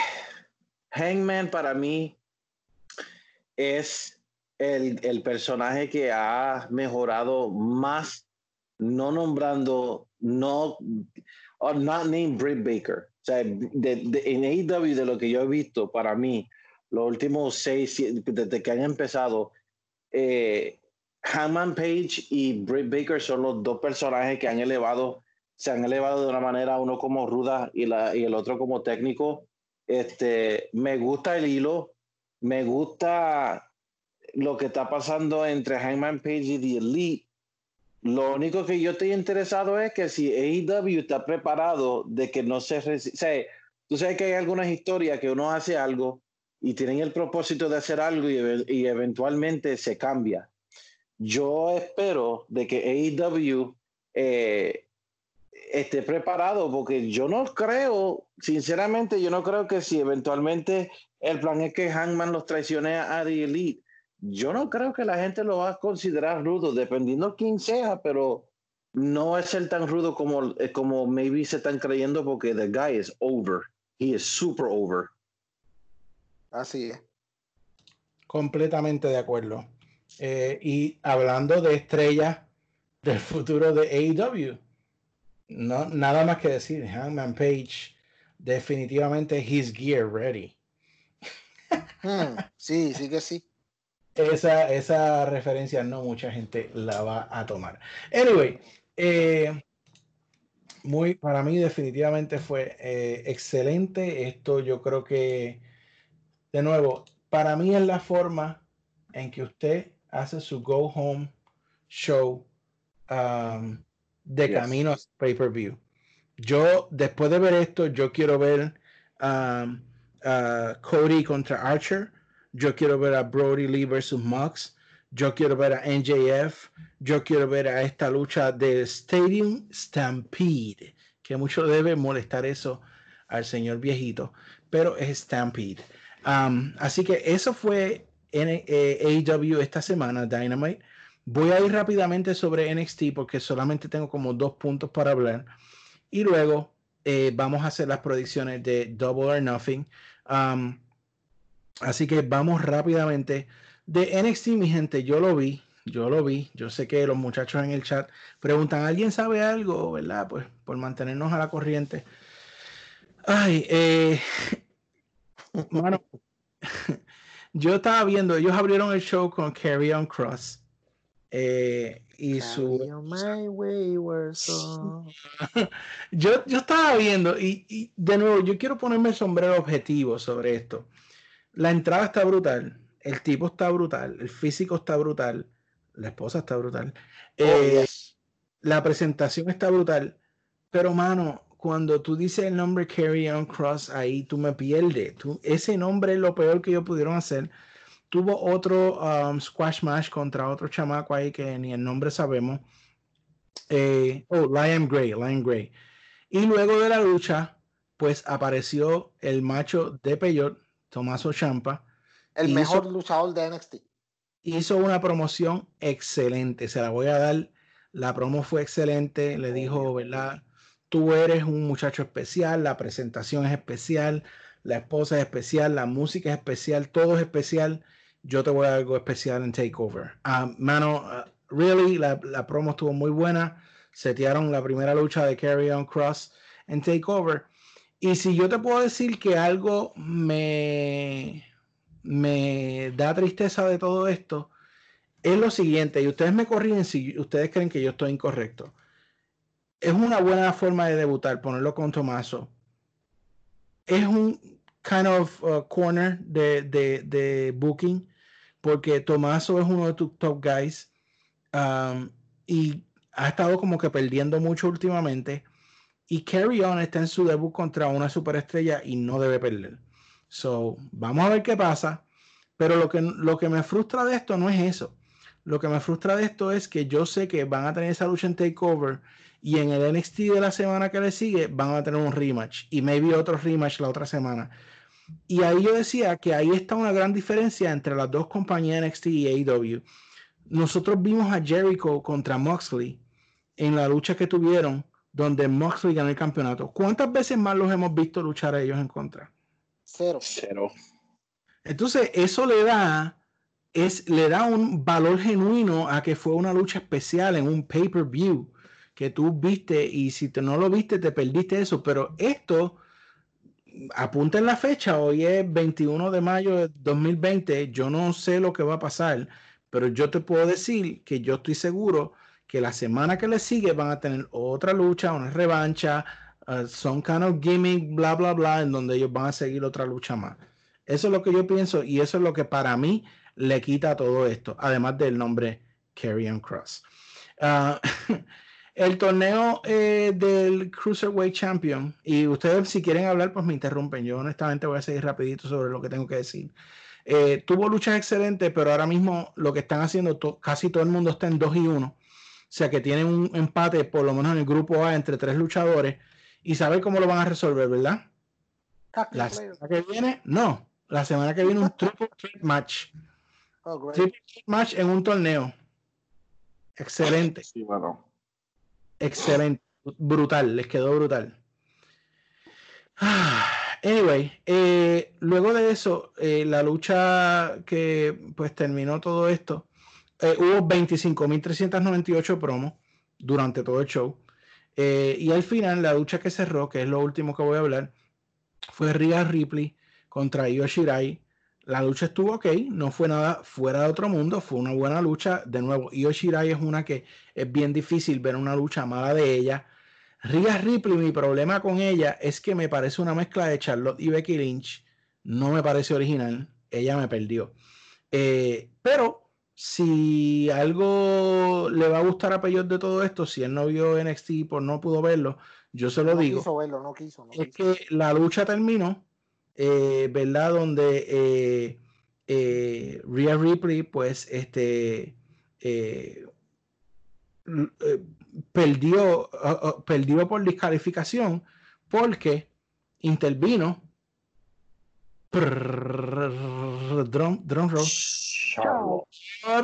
[SPEAKER 7] Hangman para mí es el, el personaje que ha mejorado más, no nombrando, no, or not named Britt Baker. O sea, de, de- en AEW, de lo que yo he visto, para mí, los últimos seis, siete, desde que han empezado, eh, Page y Britt Baker son los dos personajes que han elevado, se han elevado de una manera, uno como ruda y, el otro como técnico. Este, me gusta el hilo, me gusta lo que está pasando entre Hangman Page y The Elite. Lo único que yo estoy interesado es que si AEW está preparado de que no se... o tú sabes que hay algunas historias que uno hace algo y tienen el propósito de hacer algo y, y eventualmente se cambia. Yo espero de que AEW eh, esté preparado porque yo no creo, sinceramente, yo no creo que si eventualmente el plan es que Hangman los traicione a The Elite, yo no creo que la gente lo va a considerar rudo, dependiendo quién sea, pero no a ser tan rudo como, eh, como maybe se están creyendo porque the guy is over. He is super over.
[SPEAKER 8] Así es.
[SPEAKER 6] Completamente de acuerdo. Eh, y hablando de estrellas del futuro de AEW, no, nada más que decir, Hangman Page, definitivamente his gear ready.
[SPEAKER 8] Hmm, sí, sí que sí.
[SPEAKER 6] Esa, esa referencia no mucha gente la va a tomar. Anyway, eh, muy, para mí definitivamente fue eh, excelente. Esto yo creo que, de nuevo, para mí es la forma en que usted hace su go home show um, de
[SPEAKER 7] Yes.
[SPEAKER 6] camino a pay-per-view. Yo, después de ver esto, yo quiero ver um, a Cody contra Archer. Yo quiero ver a Brody Lee versus Mox. Yo quiero ver a NJF. Yo quiero ver a esta lucha de Stadium Stampede, que mucho debe molestar eso al señor viejito, pero es Stampede. Así que eso fue en eh, AEW esta semana, Dynamite. Voy a ir rápidamente sobre NXT porque solamente tengo como dos puntos para hablar. Y luego eh, vamos a hacer las predicciones de Double or Nothing. Así que vamos rápidamente. De NXT, mi gente, yo lo vi, yo lo vi. Yo sé que los muchachos en el chat preguntan, ¿alguien sabe algo? ¿Verdad? Pues por mantenernos a la corriente. Ay, eh, mano, yo estaba viendo, ellos abrieron el show con Carry On Cross. eh, y su
[SPEAKER 8] Carry on my wayward
[SPEAKER 6] yo, yo estaba viendo y, y de nuevo yo quiero ponerme el sombrero objetivo sobre esto. La entrada está brutal, el tipo está brutal, el físico está brutal, la esposa está brutal,
[SPEAKER 8] Oh,
[SPEAKER 6] eh,
[SPEAKER 8] yes.
[SPEAKER 6] la presentación está brutal, pero mano, cuando tú dices el nombre Carry On Cross ahí tú me pierdes. Tú, ese nombre es lo peor que ellos pudieron hacer. Tuvo otro um, squash match contra otro chamaco ahí que ni el nombre sabemos. Eh, oh, Lion Gray, Lion Gray. Y luego de la lucha, pues apareció el macho de Peyot, Tomaso Champa.
[SPEAKER 8] El
[SPEAKER 6] hizo-
[SPEAKER 8] mejor luchador de NXT.
[SPEAKER 6] hizo una promoción excelente. Se la voy a dar. La promo fue excelente. Le dijo, ¿verdad? Tú eres un muchacho especial. La presentación es especial. La esposa es especial. La música es especial. Todo es especial. Yo te voy a dar algo especial en Takeover. Ah, mano, ah, really, la, la promo estuvo muy buena. Setearon la primera lucha de Carry On Cross en Takeover. Y si yo te puedo decir que algo me, me da tristeza de todo esto, es lo siguiente, y ustedes me corrigen si ustedes creen que yo estoy incorrecto. Es una buena forma de debutar, ponerlo con Tomaso. Es un kind of uh, corner de, de, de booking, porque Tomaso es uno de tus top guys um, y ha estado como que perdiendo mucho últimamente. Y Carry On está en su debut contra una superestrella y no debe perder. So, vamos a ver qué pasa. Pero lo que, lo que me frustra de esto no es eso. Lo que me frustra de esto es que yo sé que van a tener esa lucha en Takeover y en el NXT de la semana que le sigue van a tener un rematch y maybe otro rematch la otra semana. Y ahí yo decía que ahí está una gran diferencia entre las dos compañías NXT y AEW. Nosotros vimos a Jericho contra Moxley en la lucha que tuvieron donde Moxley ganó el campeonato. ¿Cuántas veces más los hemos visto luchar a ellos en contra?
[SPEAKER 8] Cero.
[SPEAKER 7] Cero.
[SPEAKER 6] Entonces, eso le da, es, le da un valor genuino a que fue una lucha especial en un pay-per-view que tú viste y si te, no lo viste, te perdiste eso. Pero esto, apunta en la fecha, hoy es 21 de mayo de 2020, yo no sé lo que va a pasar, pero yo te puedo decir que yo estoy seguro que la semana que le sigue van a tener otra lucha, una revancha, uh, some kind of gimmick, bla, bla, bla, en donde ellos van a seguir otra lucha más. Eso es lo que yo pienso y eso es lo que para mí le quita todo esto, además del nombre Karrion Cross. Uh, el torneo eh, del Cruiserweight Champion, y ustedes si quieren hablar, pues me interrumpen. Yo honestamente voy a seguir rapidito sobre lo que tengo que decir. Eh, tuvo luchas excelentes, pero ahora mismo lo que están haciendo, to- casi todo el mundo está en 2 y 1. O sea que tienen un empate, por lo menos en el grupo A, entre tres luchadores. Y saben cómo lo van a resolver, ¿verdad? La semana que viene, no. La semana que viene un triple threat match.
[SPEAKER 8] Oh, great.
[SPEAKER 6] Triple threat match en un torneo. Excelente.
[SPEAKER 7] Sí, bueno.
[SPEAKER 6] Excelente. Brutal. Les quedó brutal. Ah, Anyway, eh, luego de eso, eh, la lucha que pues terminó todo esto, eh, hubo 25.398 promos durante todo el show. Y al final, la lucha que cerró, que es lo último que voy a hablar, fue Rhea Ripley contra Io Shirai. La lucha estuvo ok, no fue nada fuera de otro mundo, fue una buena lucha. De nuevo, Io Shirai es una que es bien difícil ver una lucha mala de ella. Rhea Ripley, mi problema con ella es que me parece una mezcla de Charlotte y Becky Lynch. No me parece original. Ella me perdió. Eh, pero si algo le va a gustar a Peyot de todo esto, si él no vio NXT por no pudo verlo, yo se lo
[SPEAKER 8] no
[SPEAKER 6] digo
[SPEAKER 8] quiso verlo, no quiso. No
[SPEAKER 6] es
[SPEAKER 8] quiso.
[SPEAKER 6] que la lucha terminó, eh, ¿verdad? Donde eh, eh, Rhea Ripley, pues, este, eh, eh, perdió, uh, uh, perdió por descalificación porque intervino. Prrrr, drum, drum roll.
[SPEAKER 7] Charlotte.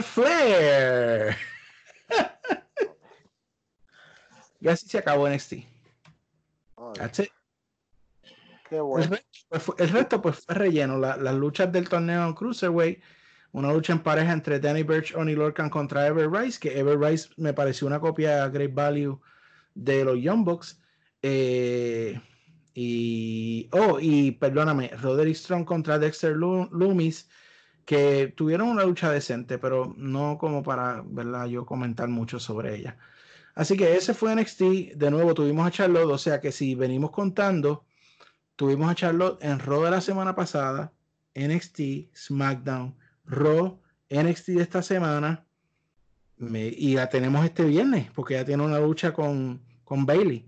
[SPEAKER 6] Flair. y así se acabó NXT. That's it.
[SPEAKER 8] Qué
[SPEAKER 6] El
[SPEAKER 8] bueno.
[SPEAKER 6] resto, pues, fue, el resto, pues, fue relleno. La- las luchas del torneo en Cruiserweight, una lucha en pareja entre Danny Birch, Oni Lorcan contra Ever Rice, que Ever Rice me pareció una copia Great Value de los Young Bucks. Eh, y, oh, y perdóname, Roderick Strong contra Dexter Loomis, que tuvieron una lucha decente, pero no como para, ¿verdad? Yo comentar mucho sobre ella. Así que ese fue NXT. De nuevo tuvimos a Charlotte, o sea que si venimos contando, tuvimos a Charlotte en Raw de la semana pasada, NXT, SmackDown, Raw, NXT de esta semana, me- y la tenemos este viernes, porque ya tiene una lucha con, con Bailey.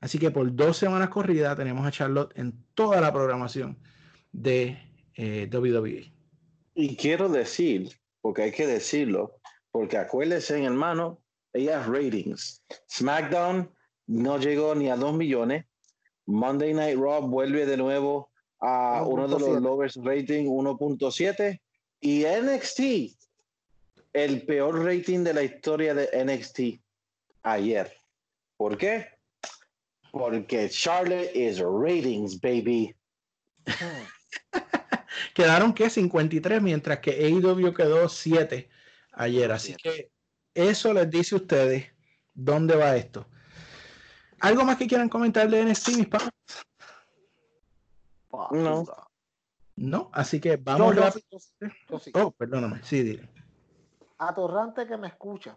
[SPEAKER 6] Así que por dos semanas corridas tenemos a Charlotte en toda la programación de eh, WWE.
[SPEAKER 7] Y quiero decir, porque hay que decirlo, porque acuérdense, hermano, ellas ratings. SmackDown no llegó ni a 2 millones. Monday Night Raw vuelve de nuevo a uno de los
[SPEAKER 8] 1.7.
[SPEAKER 7] lowest rating, 1.7. Y NXT, el peor rating de la historia de NXT ayer. ¿Por qué? Porque Charlotte is ratings, baby.
[SPEAKER 6] Quedaron que 53, mientras que AEW quedó 7 ayer. Así que eso les dice a ustedes dónde va esto. ¿Algo más que quieran comentar de NXT, mis papas?
[SPEAKER 7] No.
[SPEAKER 6] No, así que vamos
[SPEAKER 8] Yo, yo
[SPEAKER 6] rápido.
[SPEAKER 8] sí, yo sí, yo sí.
[SPEAKER 6] Oh, perdóname, sí, dile.
[SPEAKER 8] Atorrante que me escucha.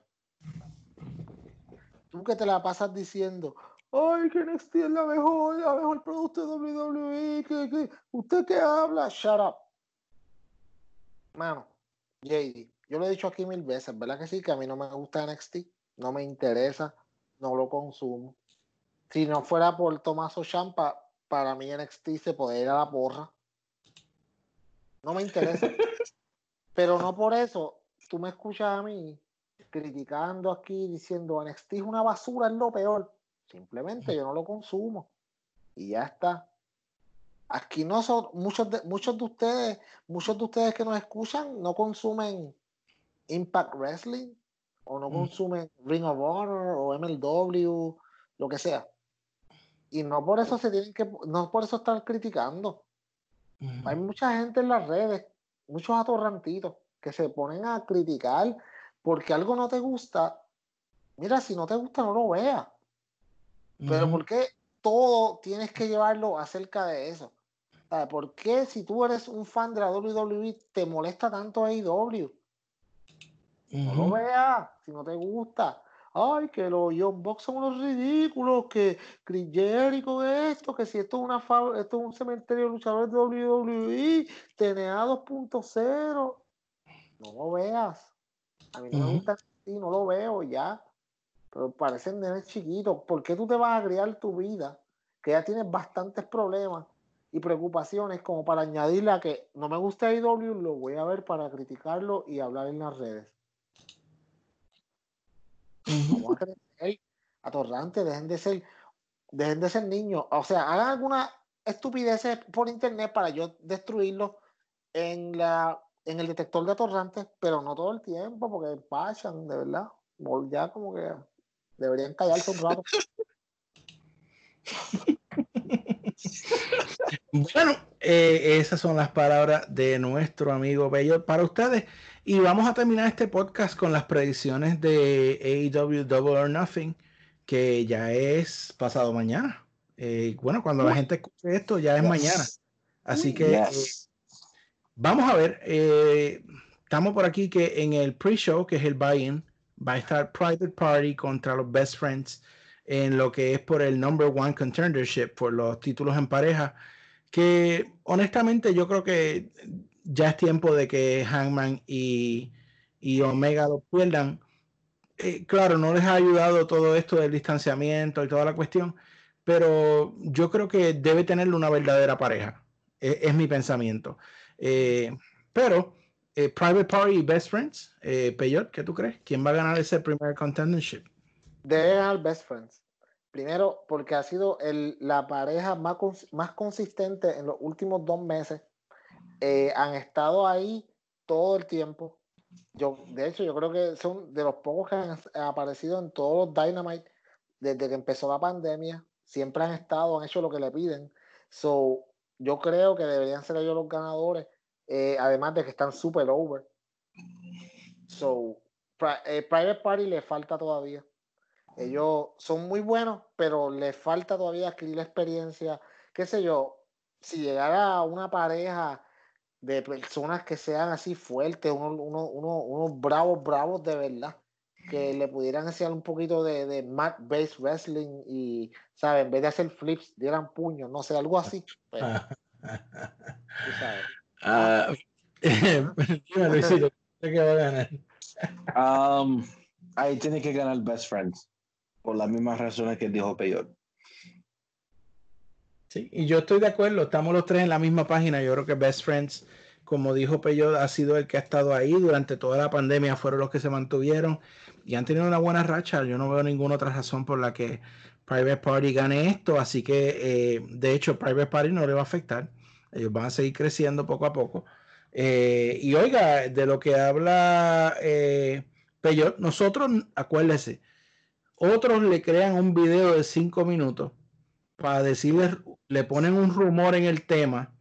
[SPEAKER 8] Tú que te la pasas diciendo, ay, que NXT es la mejor, la mejor producto de WWE, que, que usted que habla, shut up. Mano, JD, yo lo he dicho aquí mil veces, ¿verdad que sí? Que a mí no me gusta NXT, no me interesa, no lo consumo. Si no fuera por Tomaso Champa, para mí NXT se podría ir a la porra. No me interesa. Pero no por eso, tú me escuchas a mí criticando aquí, diciendo NXT es una basura, es lo peor. Simplemente yo no lo consumo. Y ya está. Aquí no son muchos de, muchos de ustedes, muchos de ustedes que nos escuchan no consumen Impact Wrestling o no
[SPEAKER 6] Mm.
[SPEAKER 8] consumen Ring of Honor o MLW, lo que sea. Y no por eso se tienen que, no por eso estar criticando. Hay mucha gente en las redes, muchos atorrantitos, que se ponen a criticar porque algo no te gusta. Mira, si no te gusta, no lo veas. Pero. ¿por qué todo tienes que llevarlo acerca de eso? ¿Sabes? ¿Por qué si tú eres un fan de la WWE te molesta tanto AEW? No lo veas, si no te gusta. Ay, que los Young Bucks son unos ridículos, que Chris Jericho esto, que si esto es una esto es un cementerio de luchadores de WWE, TNA 2.0. No lo veas. A mí no me gusta así, no lo veo ya. Pero parecen nenes chiquitos. ¿Por qué tú te vas a criar tu vida? Que ya tienes bastantes problemas y preocupaciones como para añadirle a que no me gusta AEW, lo voy a ver para criticarlo y hablar en las redes. Crecer, atorrante, dejen de ser, dejen de ser niños. O sea, hagan alguna estupideces por internet para yo destruirlo en la en el detector de atorrantes, pero no todo el tiempo, porque pasan, de verdad. Ya como que deberían callarse un rato.
[SPEAKER 6] Bueno, eh, esas son las palabras de nuestro amigo Bello para ustedes. Y vamos a terminar este podcast con las predicciones de AEW Double or Nothing, que ya es pasado mañana. Eh, bueno, cuando la gente escuche esto, ya es
[SPEAKER 7] Yes.
[SPEAKER 6] mañana. Así que eh, vamos a ver. eh, estamos por aquí que en el pre-show, que es el buy-in, va a estar Private Party contra los Best Friends en lo que es por el number one contendership, por los títulos en pareja, que honestamente yo creo que ya es tiempo de que Hangman y, y Omega lo pierdan. Eh, claro, no les ha ayudado todo esto del distanciamiento y toda la cuestión, pero yo creo que debe tenerle una verdadera pareja. E- es mi pensamiento. Eh, pero eh, Private Party y Best Friends, eh, Peyot, ¿qué tú crees? ¿Quién va a ganar ese primer contendership?
[SPEAKER 8] Debe ganar Best Friends. Primero, porque ha sido el- la pareja más, más consistente en los últimos dos meses. Eh, han estado ahí todo el tiempo. Yo, de hecho, yo creo que son de los pocos que han aparecido en todos los Dynamite desde que empezó la pandemia. Siempre han estado, han hecho lo que le piden. So, yo creo que deberían ser ellos los ganadores. eh, además de que están super over. So, eh, Private Party le falta todavía. Ellos son muy buenos, pero les falta todavía adquirir la experiencia. Qué sé yo, si llegara una pareja de personas que sean así fuertes, unos, unos, unos, unos bravos, bravos de verdad, que le pudieran enseñar un poquito de, de mat-based wrestling y, ¿sabes? En vez de hacer flips, dieran puños, no sé, algo así. pues, tú sabes.
[SPEAKER 6] Ah, dime, Luisito, ¿qué va a ganar?
[SPEAKER 7] Um, ahí tiene que ganar Best Friends. Por las mismas razones que dijo Peyor.
[SPEAKER 6] Sí, y yo estoy de acuerdo, estamos los tres en la misma página. Yo creo que Best Friends, como dijo Peyo, ha sido el que ha estado ahí durante toda la pandemia, fueron los que se mantuvieron y han tenido una buena racha. Yo no veo ninguna otra razón por la que Private Party gane esto, así que eh, de hecho Private Party no le va a afectar. Ellos van a seguir creciendo poco a poco. Eh, y oiga, de lo que habla eh, Peyot, nosotros, acuérdese, otros le crean un video de cinco minutos para decirle, le ponen un rumor en el tema,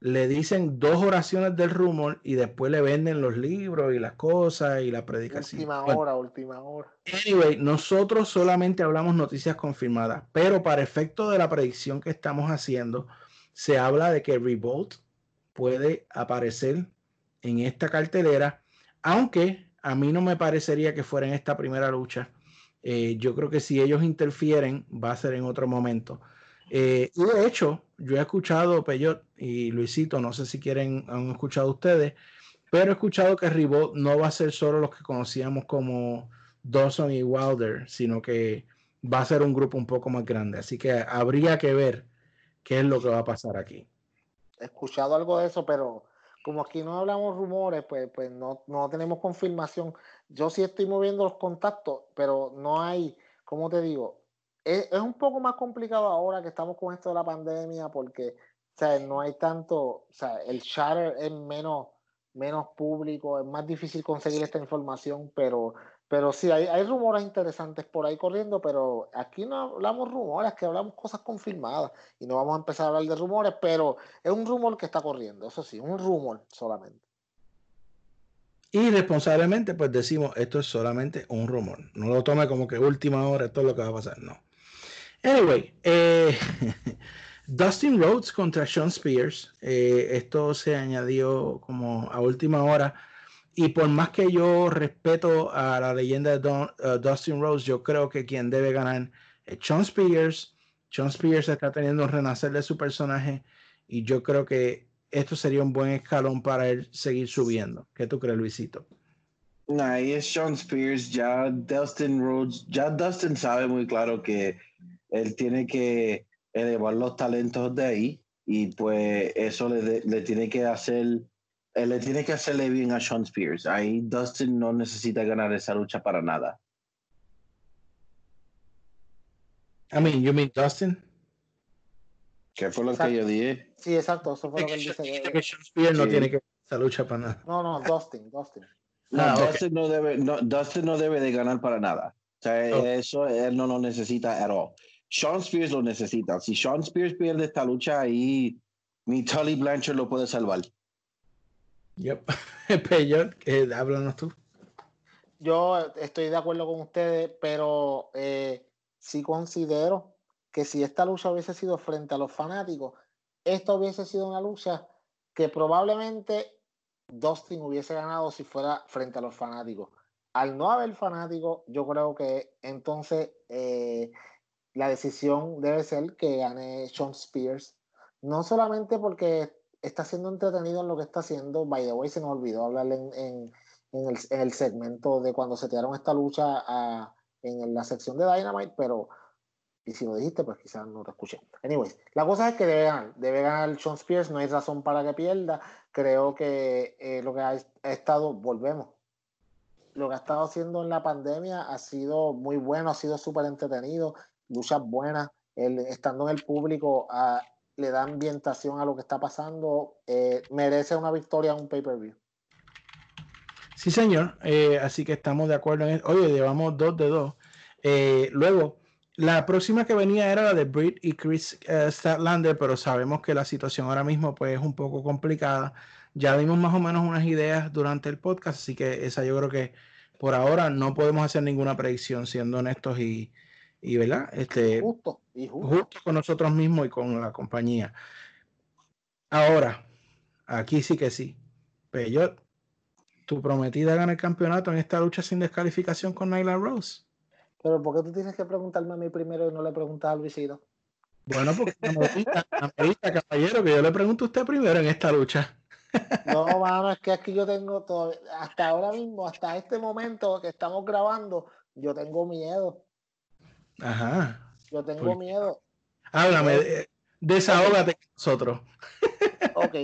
[SPEAKER 6] le dicen dos oraciones del rumor y después le venden los libros y las cosas y la predicación.
[SPEAKER 8] Última
[SPEAKER 6] Bueno,
[SPEAKER 8] hora, última hora.
[SPEAKER 6] Anyway, nosotros solamente hablamos noticias confirmadas, pero para efecto de la predicción que estamos haciendo, se habla de que Revolt puede aparecer en esta cartelera, aunque a mí no me parecería que fuera en esta primera lucha. Eh, yo creo que si ellos interfieren, va a ser en otro momento. Eh, y de hecho, yo he escuchado, Peyot y Luisito, no sé si quieren, han escuchado ustedes, pero he escuchado que Revolt no va a ser solo los que conocíamos como Dawson y Wilder, sino que va a ser un grupo un poco más grande. Así que habría que ver qué es lo que va a pasar aquí.
[SPEAKER 8] He escuchado algo de eso, pero como aquí no hablamos rumores, pues, pues no, no tenemos confirmación. Yo sí estoy moviendo los contactos, pero no hay, ¿cómo te digo? Es, un poco más complicado ahora que estamos con esto de la pandemia porque o sea, no hay tanto, o sea, el shatter es menos, menos público, es más difícil conseguir esta información, pero, pero sí, hay, hay rumores interesantes por ahí corriendo, pero aquí no hablamos rumores, que hablamos cosas confirmadas y no vamos a empezar a hablar de rumores, pero es un rumor que está corriendo, eso sí, un rumor solamente.
[SPEAKER 6] Y responsablemente, pues decimos, esto es solamente un rumor. No lo tome como que última hora, esto es lo que va a pasar. No. Anyway, eh, Dustin Rhodes contra Sean Spears. Eh, esto se añadió como a última hora. Y por más que yo respeto a la leyenda de uh, Dustin Rhodes, yo creo que quien debe ganar es Sean Spears. Sean Spears está teniendo un renacer de su personaje. Y yo creo que esto sería un buen escalón para él seguir subiendo. ¿Qué tú crees, Luisito?
[SPEAKER 7] Nah, es Sean Spears, ya Dustin Rhodes, ya Dustin sabe muy claro que él tiene que elevar los talentos de ahí y pues eso le, de- le tiene que hacer, él le tiene que hacerle bien a Sean Spears. Ahí Dustin no necesita ganar esa lucha para nada.
[SPEAKER 6] I mean, you mean Dustin?
[SPEAKER 7] ¿Qué fue lo
[SPEAKER 8] Exacto.
[SPEAKER 7] que yo dije?
[SPEAKER 8] Sí, exacto, eso fue lo que él dice. Que-
[SPEAKER 6] Sean Spears no
[SPEAKER 7] Sí.
[SPEAKER 6] tiene que esa lucha para nada.
[SPEAKER 8] No, no, Dustin, Dustin.
[SPEAKER 7] No,
[SPEAKER 6] Ah.
[SPEAKER 7] Dustin, no debe, no, Dustin no debe de ganar para nada. O sea,
[SPEAKER 6] Ok.
[SPEAKER 7] eso él no lo necesita at all. Sean Spears lo necesita. Si Sean Spears pierde esta lucha, ahí mi Tully Blanchard lo puede salvar.
[SPEAKER 6] Yep. Peyot, eh, háblanos tú.
[SPEAKER 8] Yo estoy de acuerdo con ustedes, pero eh, sí considero que si esta lucha hubiese sido frente a los fanáticos, esta hubiese sido una lucha que probablemente Dustin hubiese ganado si fuera frente a los fanáticos. Al no haber fanáticos, yo creo que entonces eh, la decisión debe ser que gane Sean Spears. No solamente porque está siendo entretenido en lo que está haciendo, by the way, se nos olvidó hablarle en, en- en el, en el segmento de cuando se tiraron esta lucha a- en la sección de Dynamite, pero y si lo dijiste, pues quizás no te escuché. Anyways, la cosa es que debe ganar, debe ganar Sean Spears, no hay razón para que pierda. Creo que eh, lo que ha, ha estado, volvemos, lo que ha estado haciendo en la pandemia ha sido muy bueno, ha sido súper entretenido, luchas buenas, el, estando en el público ah, le da ambientación a lo que está pasando, eh, merece una victoria en un pay-per-view.
[SPEAKER 6] Sí, señor. Eh, así que estamos de acuerdo en eso. Oye, llevamos dos de dos. Eh, luego, la próxima que venía era la de Britt y Chris eh, Statlander, pero sabemos que la situación ahora mismo pues, es un poco complicada. Ya dimos más o menos unas ideas durante el podcast, así que esa yo creo que por ahora no podemos hacer ninguna predicción, siendo honestos y, y ¿verdad? Este,
[SPEAKER 8] Justo y justo.
[SPEAKER 6] justo con nosotros mismos y con la compañía. Ahora, aquí sí que sí. Peyot, tu prometida gana el campeonato en esta lucha sin descalificación con Nyla Rose.
[SPEAKER 8] Pero ¿por qué tú tienes que preguntarme a mí primero y no le preguntas a Luisito?
[SPEAKER 6] Bueno, porque amerita, amerita, caballero, que yo le pregunto a usted primero en esta lucha.
[SPEAKER 8] No, mano, es que aquí yo tengo todo, hasta ahora mismo, hasta este momento que estamos grabando, yo tengo miedo,
[SPEAKER 6] Ajá.
[SPEAKER 8] yo tengo miedo.
[SPEAKER 6] Háblame, de- desahógate con nosotros.
[SPEAKER 8] Ok,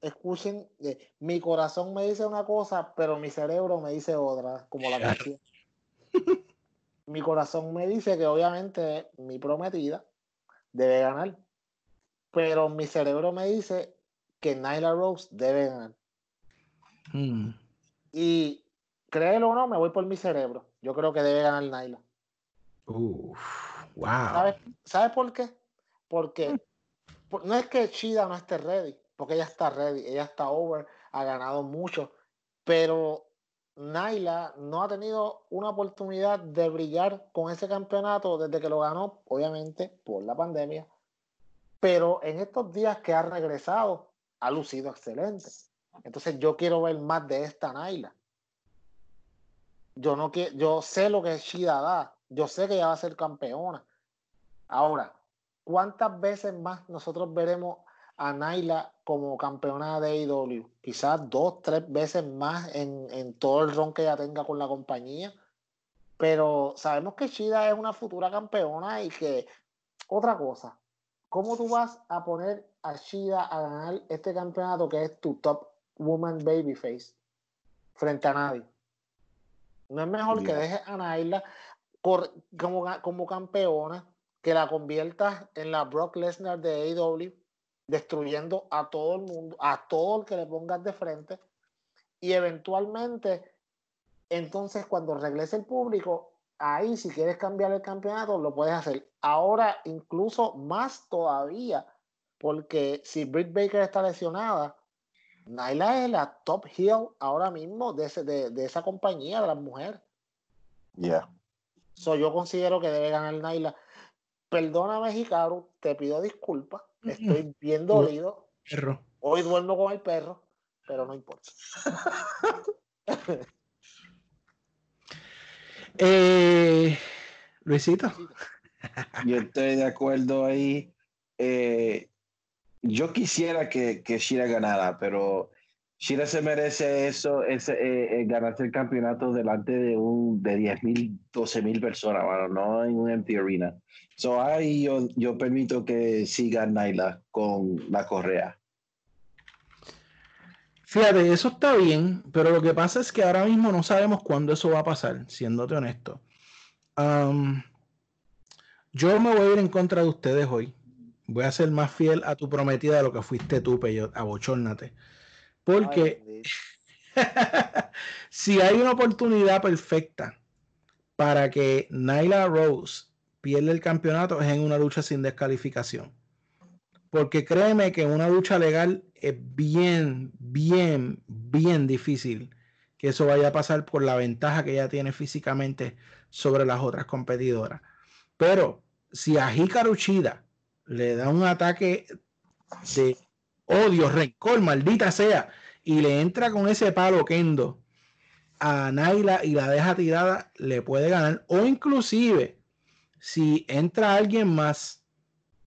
[SPEAKER 8] escuchen, eh, mi corazón me dice una cosa, pero mi cerebro me dice otra, como la canción. Mi corazón me dice que obviamente mi prometida debe ganar, pero mi cerebro me dice que Nyla Rose debe ganar.
[SPEAKER 6] Mm,
[SPEAKER 8] Y créelo o no, me voy por mi cerebro. Yo creo que debe ganar Nyla.
[SPEAKER 6] Uf, wow.
[SPEAKER 8] ¿Sabes, ¿Sabes por qué? Porque por- no es que Chida no esté ready, porque ella está ready, ella está over, ha ganado mucho, pero Naila no ha tenido una oportunidad de brillar con ese campeonato desde que lo ganó, obviamente por la pandemia, pero en estos días que ha regresado, ha lucido excelente. Entonces yo quiero ver más de esta Naila. Yo no que, yo sé lo que Shida da, yo sé que ella va a ser campeona. Ahora, ¿cuántas veces más nosotros veremos a Naila como campeona de AEW? Quizás dos, tres veces más en, en todo el ron que ella tenga con la compañía. Pero sabemos que Shida es una futura campeona y que otra cosa, ¿cómo tú vas a poner a Shida a ganar este campeonato que es tu top woman babyface frente a nadie. No es mejor que dejes a Naila como, como campeona, que la conviertas en la Brock Lesnar de AEW, destruyendo a todo el mundo, a todo el que le pongas de frente, y eventualmente, entonces cuando regrese el público, ahí si quieres cambiar el campeonato, lo puedes hacer. Ahora incluso más todavía, porque si Britt Baker está lesionada, Naila es la top heel ahora mismo de, ese- de, de esa compañía, de las mujeres.
[SPEAKER 7] Yeah.
[SPEAKER 8] So, yo considero que debe ganar Naila. Perdóname, Hikaru, te pido disculpas. Estoy bien dolido.
[SPEAKER 6] Perro.
[SPEAKER 8] Hoy duermo con el perro, pero no importa.
[SPEAKER 6] Eh, Luisito.
[SPEAKER 7] Yo estoy de acuerdo ahí. Eh, yo quisiera que, que Shira ganara, pero Shira se merece eso, ese, eh, eh, ganarse el campeonato delante de un de 10 mil, 12 mil personas, mano, no en un empty arena. So ahí yo, yo permito que siga Naila con la correa.
[SPEAKER 6] Fíjate, eso está bien, pero lo que pasa es que ahora mismo no sabemos cuándo eso va a pasar, siéndote honesto. Yo me voy a ir en contra de ustedes hoy. Voy a ser más fiel a tu prometida de lo que fuiste tú, Peyo, abochórnate. Porque
[SPEAKER 8] Ay,
[SPEAKER 6] si hay una oportunidad perfecta para que Nyla Rose pierda el campeonato es en una lucha sin descalificación. Porque créeme que en una lucha legal es bien, bien, bien difícil que eso vaya a pasar por la ventaja que ella tiene físicamente sobre las otras competidoras. Pero si a Hikaru Shida le da un ataque de odio, rencor, maldita sea, y le entra con ese palo kendo a Naila y la deja tirada, le puede ganar. O inclusive, si entra alguien más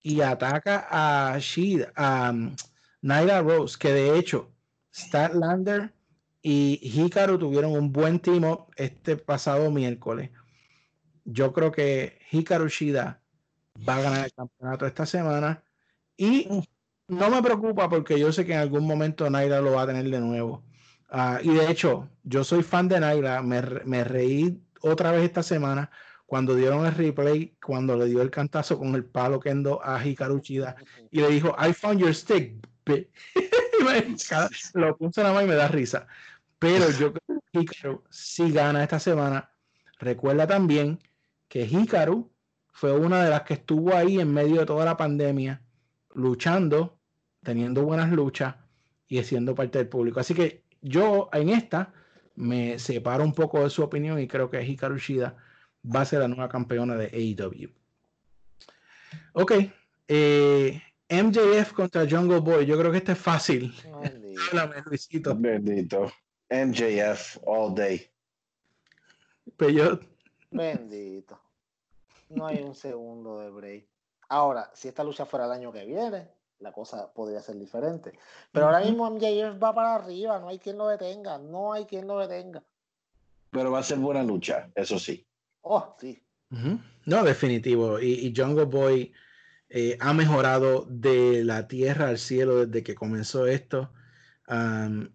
[SPEAKER 6] y ataca a Shida, a um, Naila Rose, que de hecho, Statlander y Hikaru tuvieron un buen team este pasado miércoles. Yo creo que Hikaru Shida va a ganar el campeonato esta semana y no me preocupa porque yo sé que en algún momento Naira lo va a tener de nuevo. Ah, y de hecho, yo soy fan de Naira, me, me reí otra vez esta semana cuando dieron el replay, cuando le dio el cantazo con el palo kendo a Hikaru Shida y le dijo, I found your stick. bi-". Y me- cada- lo pienso nada más y me da risa. Pero yo creo que Hikaru si gana esta semana. Recuerda también que Hikaru fue una de las que estuvo ahí en medio de toda la pandemia, luchando, teniendo buenas luchas y siendo parte del público. Así que yo en esta me separo un poco de su opinión y creo que Hikaru Shida va a ser la nueva campeona de AEW. Ok, eh, MJF contra Jungle Boy. Yo creo que este es fácil.
[SPEAKER 8] Bendito.
[SPEAKER 6] Háblame, Luisito.
[SPEAKER 7] Bendito. MJF all day.
[SPEAKER 6] Pero
[SPEAKER 8] Bendito. No hay un segundo de break. Ahora, si esta lucha fuera el año que viene, la cosa podría ser diferente. Pero ahora mismo MJF va para arriba, no hay quien lo detenga, no hay quien lo detenga.
[SPEAKER 7] Pero va a ser buena lucha, eso sí.
[SPEAKER 8] Oh, sí.
[SPEAKER 6] No, definitivo. Y, y Jungle Boy eh, ha mejorado de la tierra al cielo desde que comenzó esto.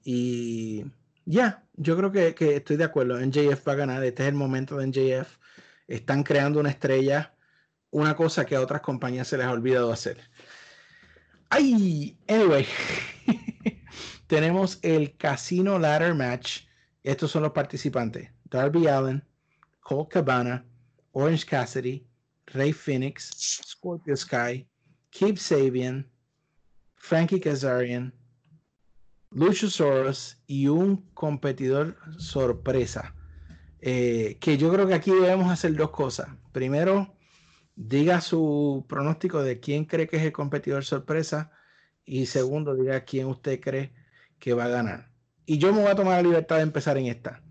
[SPEAKER 6] Y ya, yo creo que, que estoy de acuerdo. NJF va a ganar. Este es el momento de NJF. Están creando una estrella, una cosa que a otras compañías se les ha olvidado hacer. Ay, anyway, tenemos el Casino Ladder Match. Estos son los participantes: Darby Allen, Colt Cabana, Orange Cassidy, Ray Phoenix, Scorpio Sky, Keith Sabian, Frankie Kazarian, Luchasaurus y un competidor sorpresa. Eh, que yo creo que aquí debemos hacer dos cosas. Primero, diga su pronóstico de quién cree que es el competidor sorpresa. Y segundo, diga quién usted cree que va a ganar. Y yo me voy a tomar la libertad de empezar en esta.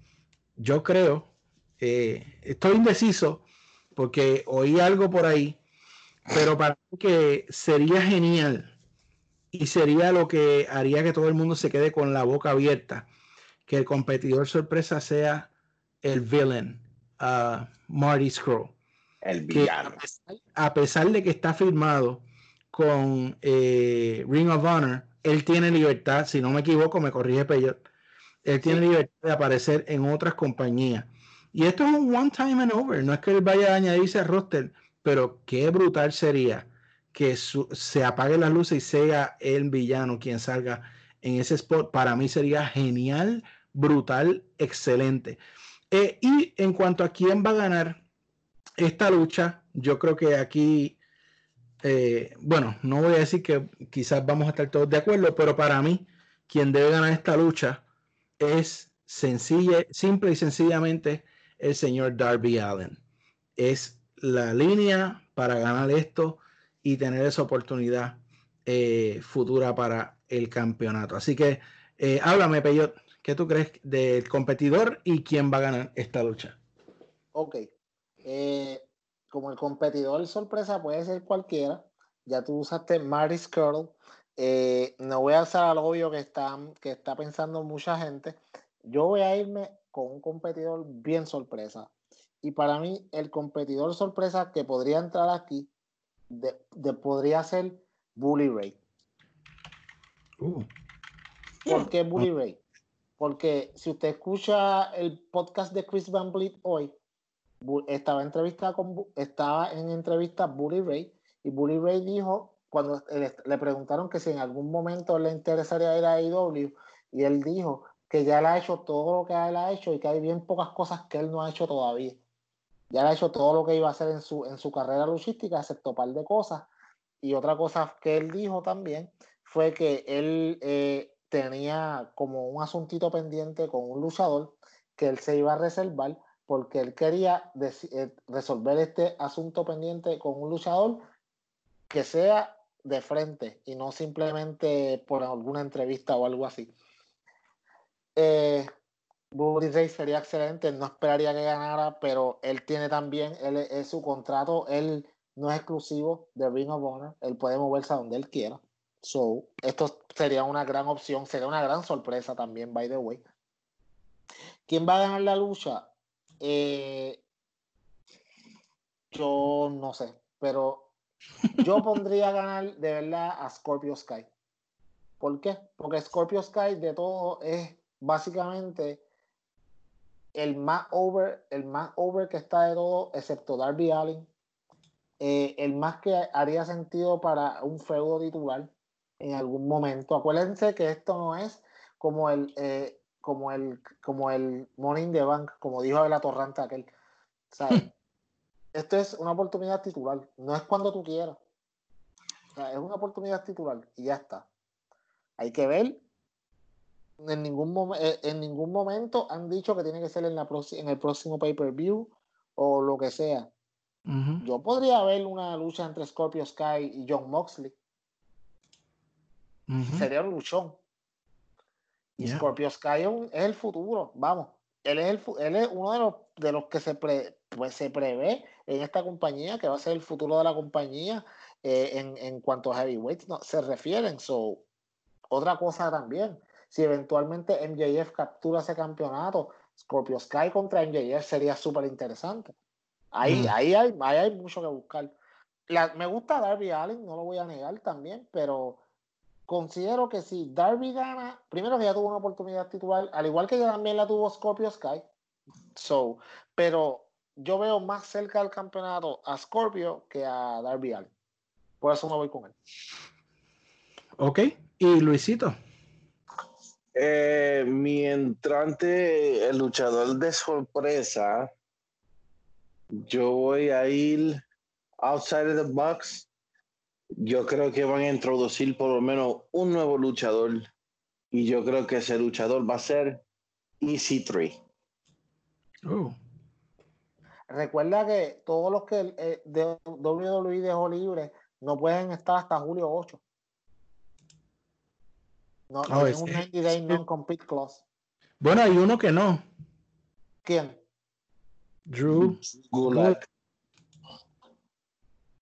[SPEAKER 6] Yo creo, eh, estoy indeciso porque oí algo por ahí, pero para mí que sería genial y sería lo que haría que todo el mundo se quede con la boca abierta, que el competidor sorpresa sea el villain, uh, Marty Scurll
[SPEAKER 7] El villano.
[SPEAKER 6] a pesar, a pesar de que está firmado con eh, Ring of Honor, él tiene libertad, si no me equivoco, me corrige Peyot, él tiene libertad de aparecer en otras compañías. Y esto es un one time and over, no es que él vaya a añadirse al roster, pero qué brutal sería que su- se apague las luces y sea el villano quien salga en ese spot. Para mí sería genial, brutal, excelente. Eh, y en cuanto a quién va a ganar esta lucha, yo creo que aquí, eh, bueno, no voy a decir que quizás vamos a estar todos de acuerdo, pero para mí, quien debe ganar esta lucha es sencilla, simple y sencillamente el señor Darby Allen. Es la línea para ganar esto y tener esa oportunidad eh, futura para el campeonato. Así que eh, háblame, Peyot, ¿qué tú crees del competidor y quién va a ganar esta lucha?
[SPEAKER 8] Ok. Eh, como el competidor sorpresa puede ser cualquiera. Ya tú usaste Marty Skrull. Eh, no voy a usar al obvio que está, que está pensando mucha gente. Yo voy a irme con un competidor bien sorpresa. Y para mí, el competidor sorpresa que podría entrar aquí de, de- podría ser Bully Ray.
[SPEAKER 6] Uh,
[SPEAKER 8] ¿Por qué Bully Ray? Porque si usted escucha el podcast de Chris Van Vliet hoy, estaba, entrevista con, estaba en entrevista Bully Ray y Bully Ray dijo, cuando le, le preguntaron que si en algún momento le interesaría ir a AEW, y él dijo que ya él ha hecho todo lo que él ha hecho y que hay bien pocas cosas que él no ha hecho todavía. Ya él ha hecho todo lo que iba a hacer en su, en su carrera luchística, excepto un par de cosas. Y otra cosa que él dijo también fue que él eh, tenía como un asuntito pendiente con un luchador que él se iba a reservar porque él quería eh, resolver este asunto pendiente con un luchador que sea de frente y no simplemente por alguna entrevista o algo así. Eh, Bully Ray sería excelente, no esperaría que ganara, pero él tiene también, él es su contrato, él no es exclusivo de Ring of Honor, él puede moverse a donde él quiera. So, esto sería una gran opción, sería una gran sorpresa también, by the way. ¿Quién va a ganar la lucha? Eh, yo no sé, pero yo pondría a ganar de verdad a Scorpio Sky. ¿Por qué? Porque Scorpio Sky de todo es básicamente el más over, el más over que está de todo, excepto Darby Allin. Eh, el más que haría sentido para un feudo titular en algún momento. Acuérdense que esto no es como el, eh, como el, como el Money in the Bank, como dijo la torrante aquel. O sea, esto es una oportunidad titular, no es cuando tú quieras. O sea, es una oportunidad titular y ya está. Hay que ver. En ningún, eh, en ningún momento han dicho que tiene que ser en, la en el próximo pay-per-view o lo que sea. Yo podría ver una lucha entre Scorpio Sky y John Moxley. Sería un luchón. Y
[SPEAKER 6] Yeah.
[SPEAKER 8] Scorpio Sky es, el futuro, vamos. Él es, el, él es uno de los, de los que se, pre- pues, se prevé en esta compañía, que va a ser el futuro de la compañía eh, en, en cuanto a heavyweights no, se refieren. So, otra cosa también, si eventualmente MJF captura ese campeonato, Scorpio Sky contra MJF sería súper interesante. Ahí,
[SPEAKER 6] Mm.
[SPEAKER 8] ahí, hay, ahí hay mucho que buscar. La- me gusta Darby Allin, no lo voy a negar también, pero considero que si Darby gana, primero que ya tuvo una oportunidad titular, al igual que ya también la tuvo Scorpio Sky, so, pero yo veo más cerca del campeonato a Scorpio que a Darby Allin. Por eso me voy con él.
[SPEAKER 6] Ok, y Luisito.
[SPEAKER 7] Eh, mi entrante, el luchador de sorpresa, yo voy a ir outside of the box. Yo creo que van a introducir por lo menos un nuevo luchador y yo creo que ese luchador va a ser EC3.
[SPEAKER 6] Oh,
[SPEAKER 8] Recuerda que todos los que eh, de WWE dejó libre no pueden estar hasta julio 8. No,
[SPEAKER 6] Oh, ese-
[SPEAKER 8] un 90 day non-compete clause.
[SPEAKER 6] Bueno, hay uno que no.
[SPEAKER 8] ¿Quién?
[SPEAKER 6] Drew.
[SPEAKER 7] Gulak.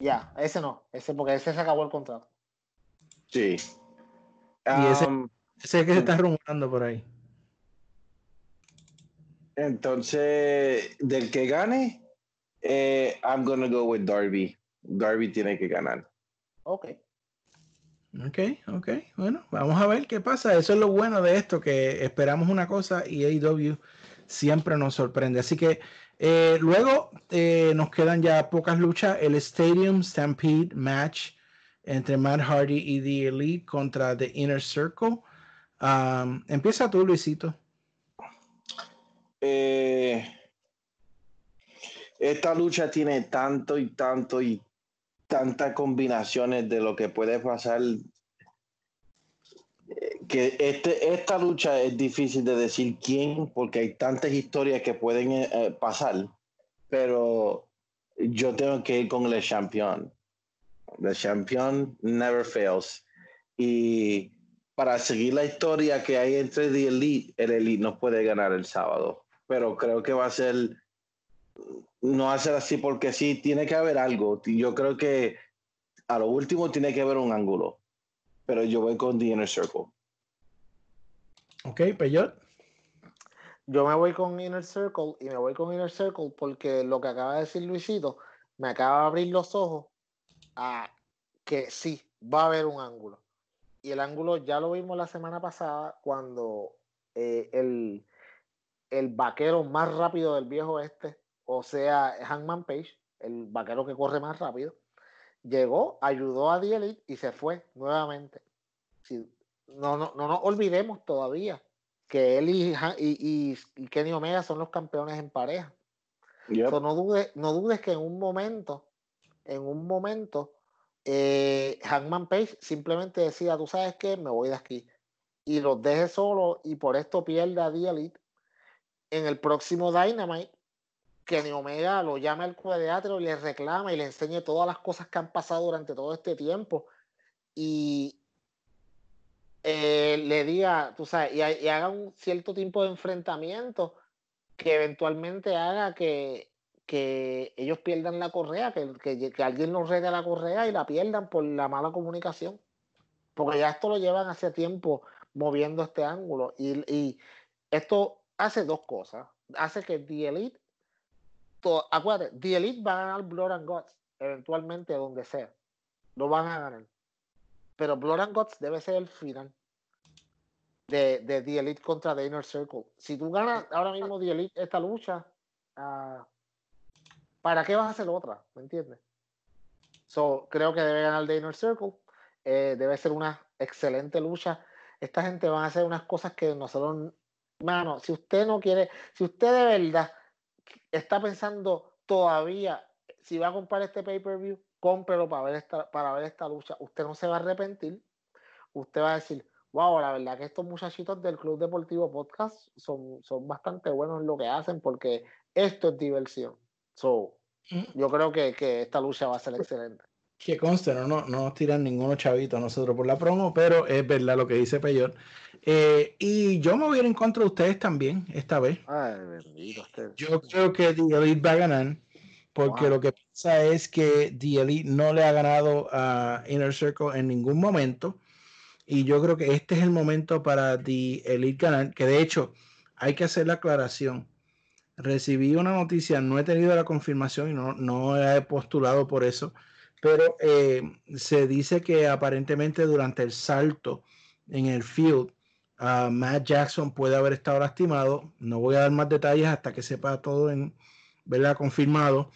[SPEAKER 8] Ya, ese no. Ese porque ese se acabó el contrato.
[SPEAKER 7] Sí.
[SPEAKER 6] Y ese-
[SPEAKER 7] Um,
[SPEAKER 6] Ese es que se está rumorando por ahí.
[SPEAKER 7] entonces, del que gane, eh, I'm gonna go with Darby. Darby tiene que ganar.
[SPEAKER 8] Ok.
[SPEAKER 6] Ok, ok. Bueno, vamos a ver qué pasa. Eso es lo bueno de esto, que esperamos una cosa y AEW siempre nos sorprende. Así que eh, luego eh, nos quedan ya pocas luchas. El Stadium Stampede Match entre Matt Hardy y The Elite contra The Inner Circle. Empieza tú, Luisito.
[SPEAKER 7] Eh, esta lucha tiene tanto y tanto y tantas combinaciones de lo que puede pasar que este, esta lucha es difícil de decir quién porque hay tantas historias que pueden eh, eh, pasar pero yo tengo que ir con el campeón el campeón never fails y para seguir la historia que hay entre The Elite el Elite no puede ganar el sábado pero creo que va a ser no hacer así porque sí, tiene que haber algo. Yo creo que a lo último tiene que haber un ángulo. Pero yo voy con The Inner Circle.
[SPEAKER 6] Ok, Peyot.
[SPEAKER 8] Yo me voy con Inner Circle y me voy con Inner Circle porque lo que acaba de decir Luisito me acaba de abrir los ojos a que sí, va a haber un ángulo. Y el ángulo ya lo vimos la semana pasada cuando eh, el, el vaquero más rápido del viejo este o sea, Hangman Page, el vaquero que corre más rápido, llegó, ayudó a The y se fue nuevamente. No, no, no nos olvidemos todavía que él y, y, y, Kenny Omega son los campeones en pareja. no, dudes, no dudes que en un momento, en un momento, eh, Hangman Page simplemente decía, tú sabes qué, me voy de aquí. Y los deje solo y por esto pierde a The Elite. En el próximo Dynamite Kenny Omega lo llame al cuadrilátero y le reclama y le enseñe todas las cosas que han pasado durante todo este tiempo y eh, le diga, tú sabes, y, haga un cierto tipo de enfrentamiento que eventualmente haga que, ellos pierdan la correa, que, que, alguien nos rete la correa y la pierdan por la mala comunicación. Porque ya esto lo llevan hace tiempo moviendo este ángulo. Y, y esto hace dos cosas. Hace que The Elite acuérdate, The Elite va a ganar Blood and Guts eventualmente donde sea. Lo van a ganar. Pero Blood and Guts debe ser el final de, The Elite contra The Inner Circle. Si tú ganas ahora mismo The Elite esta lucha, uh, ¿para qué vas a hacer otra? ¿Me entiendes? So, creo que debe ganar The Inner Circle. Eh, debe ser una excelente lucha. Esta gente va a hacer unas cosas que nosotros, mano, si usted no quiere, si usted de verdad está pensando todavía si va a comprar este pay-per-view, cómprelo para ver esta, para ver esta lucha. Usted no se va a arrepentir. Usted va a decir, wow, la verdad que estos muchachitos del Club Deportivo Podcast son, son bastante buenos en lo que hacen porque esto es diversión. So, mm. yo creo que, que esta lucha va a ser excelente.
[SPEAKER 6] Que conste, no, no, no nos tiran ninguno chavito a nosotros por la promo, pero es verdad lo que dice Peyor. Eh, y yo me voy a ir en contra de ustedes también, esta vez.
[SPEAKER 8] Ay, bendito
[SPEAKER 6] Yo creo que Elite va a ganar, porque lo que pasa es que The Elite no le ha ganado a Inner Circle en ningún momento. Y yo creo que este es el momento para The Elite ganar, que de hecho hay que hacer la aclaración. Recibí una noticia, no he tenido la confirmación y no, no he postulado por eso, pero eh, se dice que aparentemente durante el salto en el field, Matt Jackson puede haber estado lastimado. No voy a dar más detalles hasta que sepa todo en, ¿verdad? Confirmado.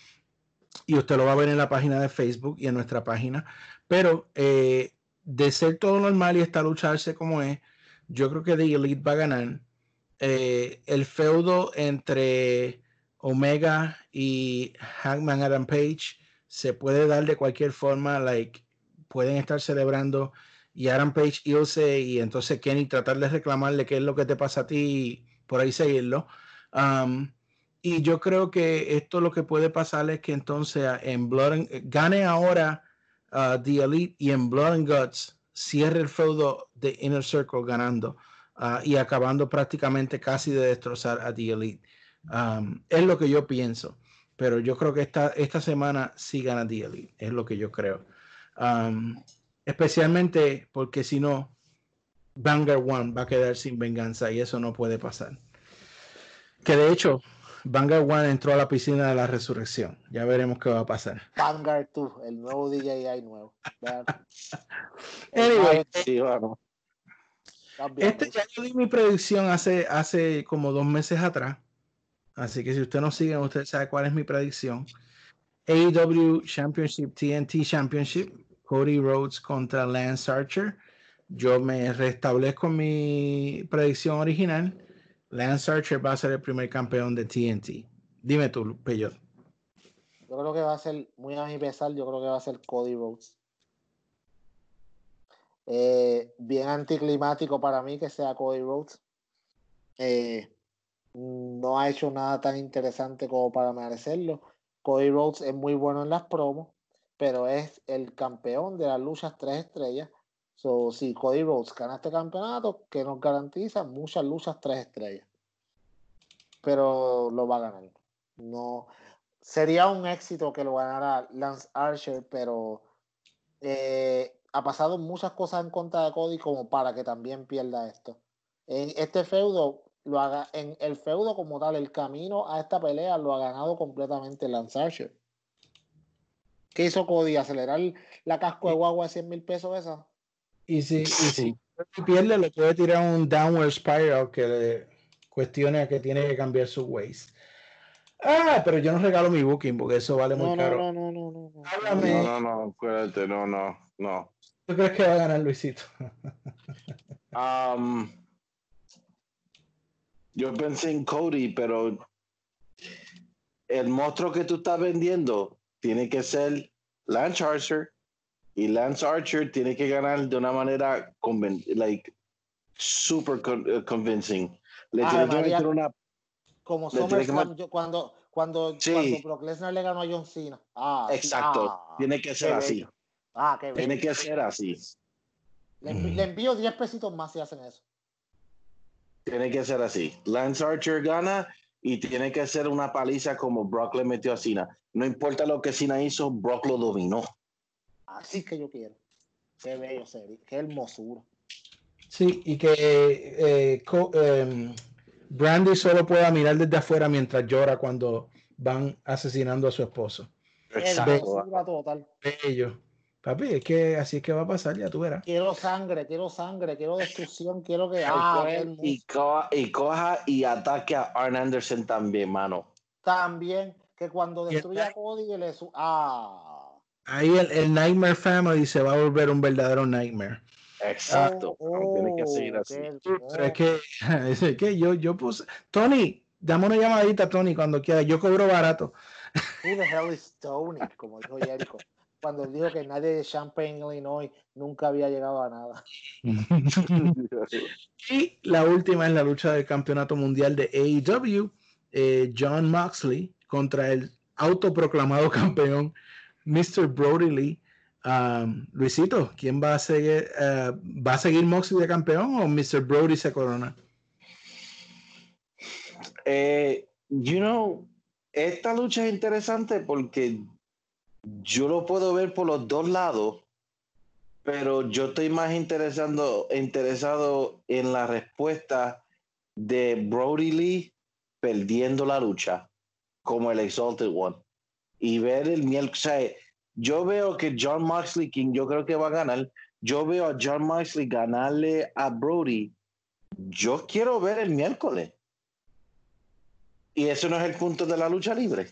[SPEAKER 6] Y usted lo va a ver en la página de Facebook y en nuestra página. Pero eh, de ser todo normal y esta lucharse como es, yo creo que The Elite va a ganar. Eh, el feudo entre Omega y Hangman Adam Page se puede dar de cualquier forma. Like, pueden estar celebrando y Aaron Page irse y entonces Kenny tratar de reclamarle qué es lo que te pasa a ti y por ahí seguirlo. Um, y yo creo que esto lo que puede pasar es que entonces ah, en Blood gane ahora uh, The Elite y en Blood and Guts cierre el feudo de Inner Circle ganando uh, y acabando prácticamente casi de destrozar a The Elite. Um, es lo que yo pienso, pero yo creo que esta, esta semana sí gana The Elite, es lo que yo creo. Um, especialmente porque si no, Banger One va a quedar sin venganza y eso no puede pasar. Que de hecho, Vanguard One entró a la piscina de la resurrección. Ya veremos qué va a pasar.
[SPEAKER 8] Vanguard 2, el nuevo DJI nuevo.
[SPEAKER 6] Anyway,
[SPEAKER 7] Sí, bueno.
[SPEAKER 8] estás bien,
[SPEAKER 6] Este,
[SPEAKER 8] Luis.
[SPEAKER 6] ya yo di mi predicción hace, hace como dos meses atrás. Así que si usted no sigue, usted sabe cuál es mi predicción. AEW Championship, TNT Championship, Cody Rhodes contra Lance Archer. Yo me restablezco mi predicción original. Lance Archer va a ser el primer campeón de TNT. Dime tú, Peyot.
[SPEAKER 8] Yo creo que va a ser, muy a mi pesar, yo creo que va a ser Cody Rhodes. Eh, bien anticlimático para mí que sea Cody Rhodes. Eh, no ha hecho nada tan interesante como para merecerlo. Cody Rhodes es muy bueno en las promos, pero es el campeón de las luchas tres estrellas. So, si Cody Rhodes gana este campeonato, que nos garantiza muchas luchas tres estrellas. Pero lo va a ganar. No, sería un éxito que lo ganara Lance Archer, pero eh, ha pasado muchas cosas en contra de Cody como para que también pierda esto. En este feudo, lo haga, en el feudo como tal, el camino a esta pelea lo ha ganado completamente Lance Archer. ¿Qué hizo Cody? ¿Acelerar la casco de guagua de 100 mil pesos esa?
[SPEAKER 6] Y si, y si pierde, le puede tirar un downward spiral que le cuestione a que tiene que cambiar su ways. Ah, pero yo no regalo mi booking porque eso vale muy
[SPEAKER 8] No, no,
[SPEAKER 6] caro.
[SPEAKER 8] no, no, no, no, no.
[SPEAKER 6] Háblame.
[SPEAKER 7] No, no, no, acuérdate, no, no, no.
[SPEAKER 6] ¿Tú crees que va a ganar Luisito?
[SPEAKER 7] Um, yo pensé en Cody, pero el monstruo que tú estás vendiendo tiene que ser Lance Archer y Lance Archer tiene que ganar de una manera like super con- eh, convincing. Le
[SPEAKER 8] Ave
[SPEAKER 7] tiene que meter una
[SPEAKER 8] Como
[SPEAKER 7] que
[SPEAKER 8] SummerSlam, yo- cuando, cuando,
[SPEAKER 7] Sí.
[SPEAKER 8] cuando Brock Lesnar le ganó a John Cena. Ah, sí,
[SPEAKER 7] exacto,
[SPEAKER 8] ah,
[SPEAKER 7] tiene que ser así.
[SPEAKER 8] bello. Ah, qué
[SPEAKER 7] Tiene
[SPEAKER 8] bello.
[SPEAKER 7] que ser así.
[SPEAKER 8] Le, envi- le envío 10 pesitos más si hacen eso.
[SPEAKER 7] Tiene que ser así. Lance Archer gana y tiene que ser una paliza como Brock le metió a Cena. No importa lo que Cena hizo, Brock lo dominó.
[SPEAKER 8] Así que yo quiero. Qué bello sería. Qué hermosura.
[SPEAKER 6] Sí, y que eh, co- em, Brandy solo pueda mirar desde afuera mientras llora cuando van asesinando a su esposo.
[SPEAKER 8] Hermosura total.
[SPEAKER 6] Bello. Papi, es que así es que va a pasar, ya tú verás.
[SPEAKER 8] Quiero sangre, quiero sangre, quiero destrucción, quiero que.
[SPEAKER 7] Y
[SPEAKER 8] Ah,
[SPEAKER 7] y, coja, y coja y ataque a Arn Anderson también, mano.
[SPEAKER 8] También que cuando destruya a Cody le su. Ah.
[SPEAKER 6] Ahí el, el Nightmare Family se va a volver un verdadero Nightmare.
[SPEAKER 7] Exacto.
[SPEAKER 8] Oh,
[SPEAKER 7] tiene que seguir
[SPEAKER 8] oh,
[SPEAKER 7] así.
[SPEAKER 6] Pero es que, es que yo, yo puse. Tony, dame una llamadita, Tony, cuando quiera. Yo cobro barato.
[SPEAKER 8] Who the hell is Tony? Como dijo Jericho. Cuando él dijo que nadie de Champaign, Illinois, nunca había llegado a nada.
[SPEAKER 6] Y la última es la lucha del campeonato mundial de AEW. eh, John Moxley contra el autoproclamado campeón Mr. Brody Lee. Um, Luisito, ¿quién va a seguir? eh, ¿Va a seguir Moxley de campeón o Mr. Brody se corona?
[SPEAKER 7] Eh, you know, esta lucha es interesante porque yo lo puedo ver por los dos lados, pero yo estoy más interesando, interesado en la respuesta de Brody Lee perdiendo la lucha como el Exalted One y ver el miércoles. o sea, yo veo que John Moxley, quien yo creo que va a ganar, yo veo a John Moxley ganarle a Brody. Yo quiero ver el miércoles. Y eso no es el punto de la lucha libre.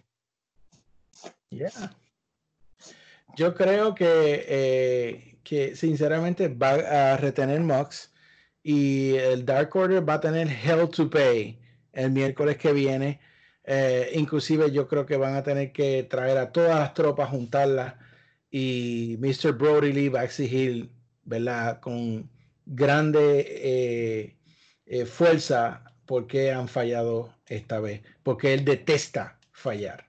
[SPEAKER 6] Yeah. Yo creo que, eh, que sinceramente va a retener Mox y el Dark Order va a tener Hell to Pay el miércoles que viene. Eh, inclusive yo creo que van a tener que traer a todas las tropas, juntarlas y Mr. Brody Lee va a exigir, ¿verdad? Con grande eh, eh, fuerza por qué han fallado esta vez, porque él detesta fallar.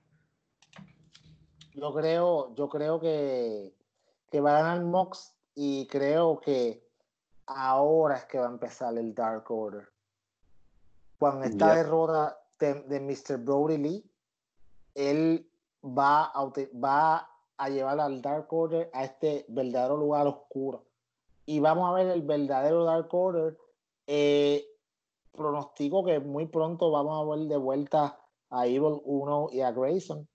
[SPEAKER 8] Yo creo, yo creo que, que va a ganar Mox y creo que ahora es que va a empezar el Dark Order. Cuando esta
[SPEAKER 7] Yep.
[SPEAKER 8] derrota de, Mr. Brody Lee, él va a, uti- va a llevar al Dark Order a este verdadero lugar oscuro. Y vamos a ver el verdadero Dark Order. Eh, pronostico que muy pronto vamos a ver de vuelta a Evil 1 y a Grayson.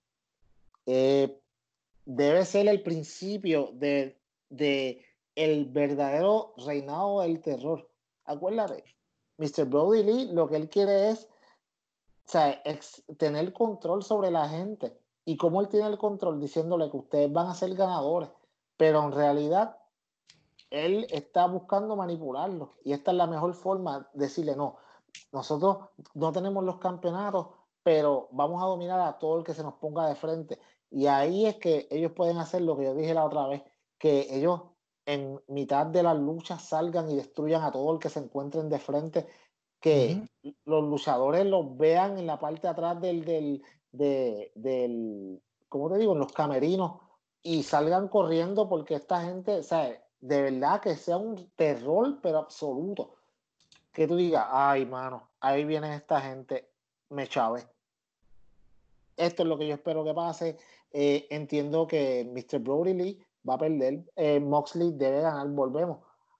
[SPEAKER 8] Eh, debe ser el principio de, de el verdadero reinado del terror. Acuérdate, Mr. Brody Lee lo que él quiere es o sea, ex- tener control sobre la gente. ¿Y cómo él tiene el control? Diciéndole que ustedes van a ser ganadores. Pero en realidad, él está buscando manipularlos. Y esta es la mejor forma de decirle, no, nosotros no tenemos los campeonatos, pero vamos a dominar a todo el que se nos ponga de frente. Y ahí es que ellos pueden hacer lo que yo dije la otra vez, que ellos en mitad de las luchas salgan y destruyan a todo el que se encuentren de frente, que los luchadores los vean en la parte de atrás del, del, de- del, ¿cómo te digo? En los camerinos y salgan corriendo porque esta gente, o sea, de verdad que sea un terror, pero absoluto. Que tú digas, ay, mano, ahí viene esta gente, me chave. Esto es lo que yo espero que pase. Eh, entiendo que Mr. Brody Lee va a perder. Eh, Moxley debe ganar, volvemos.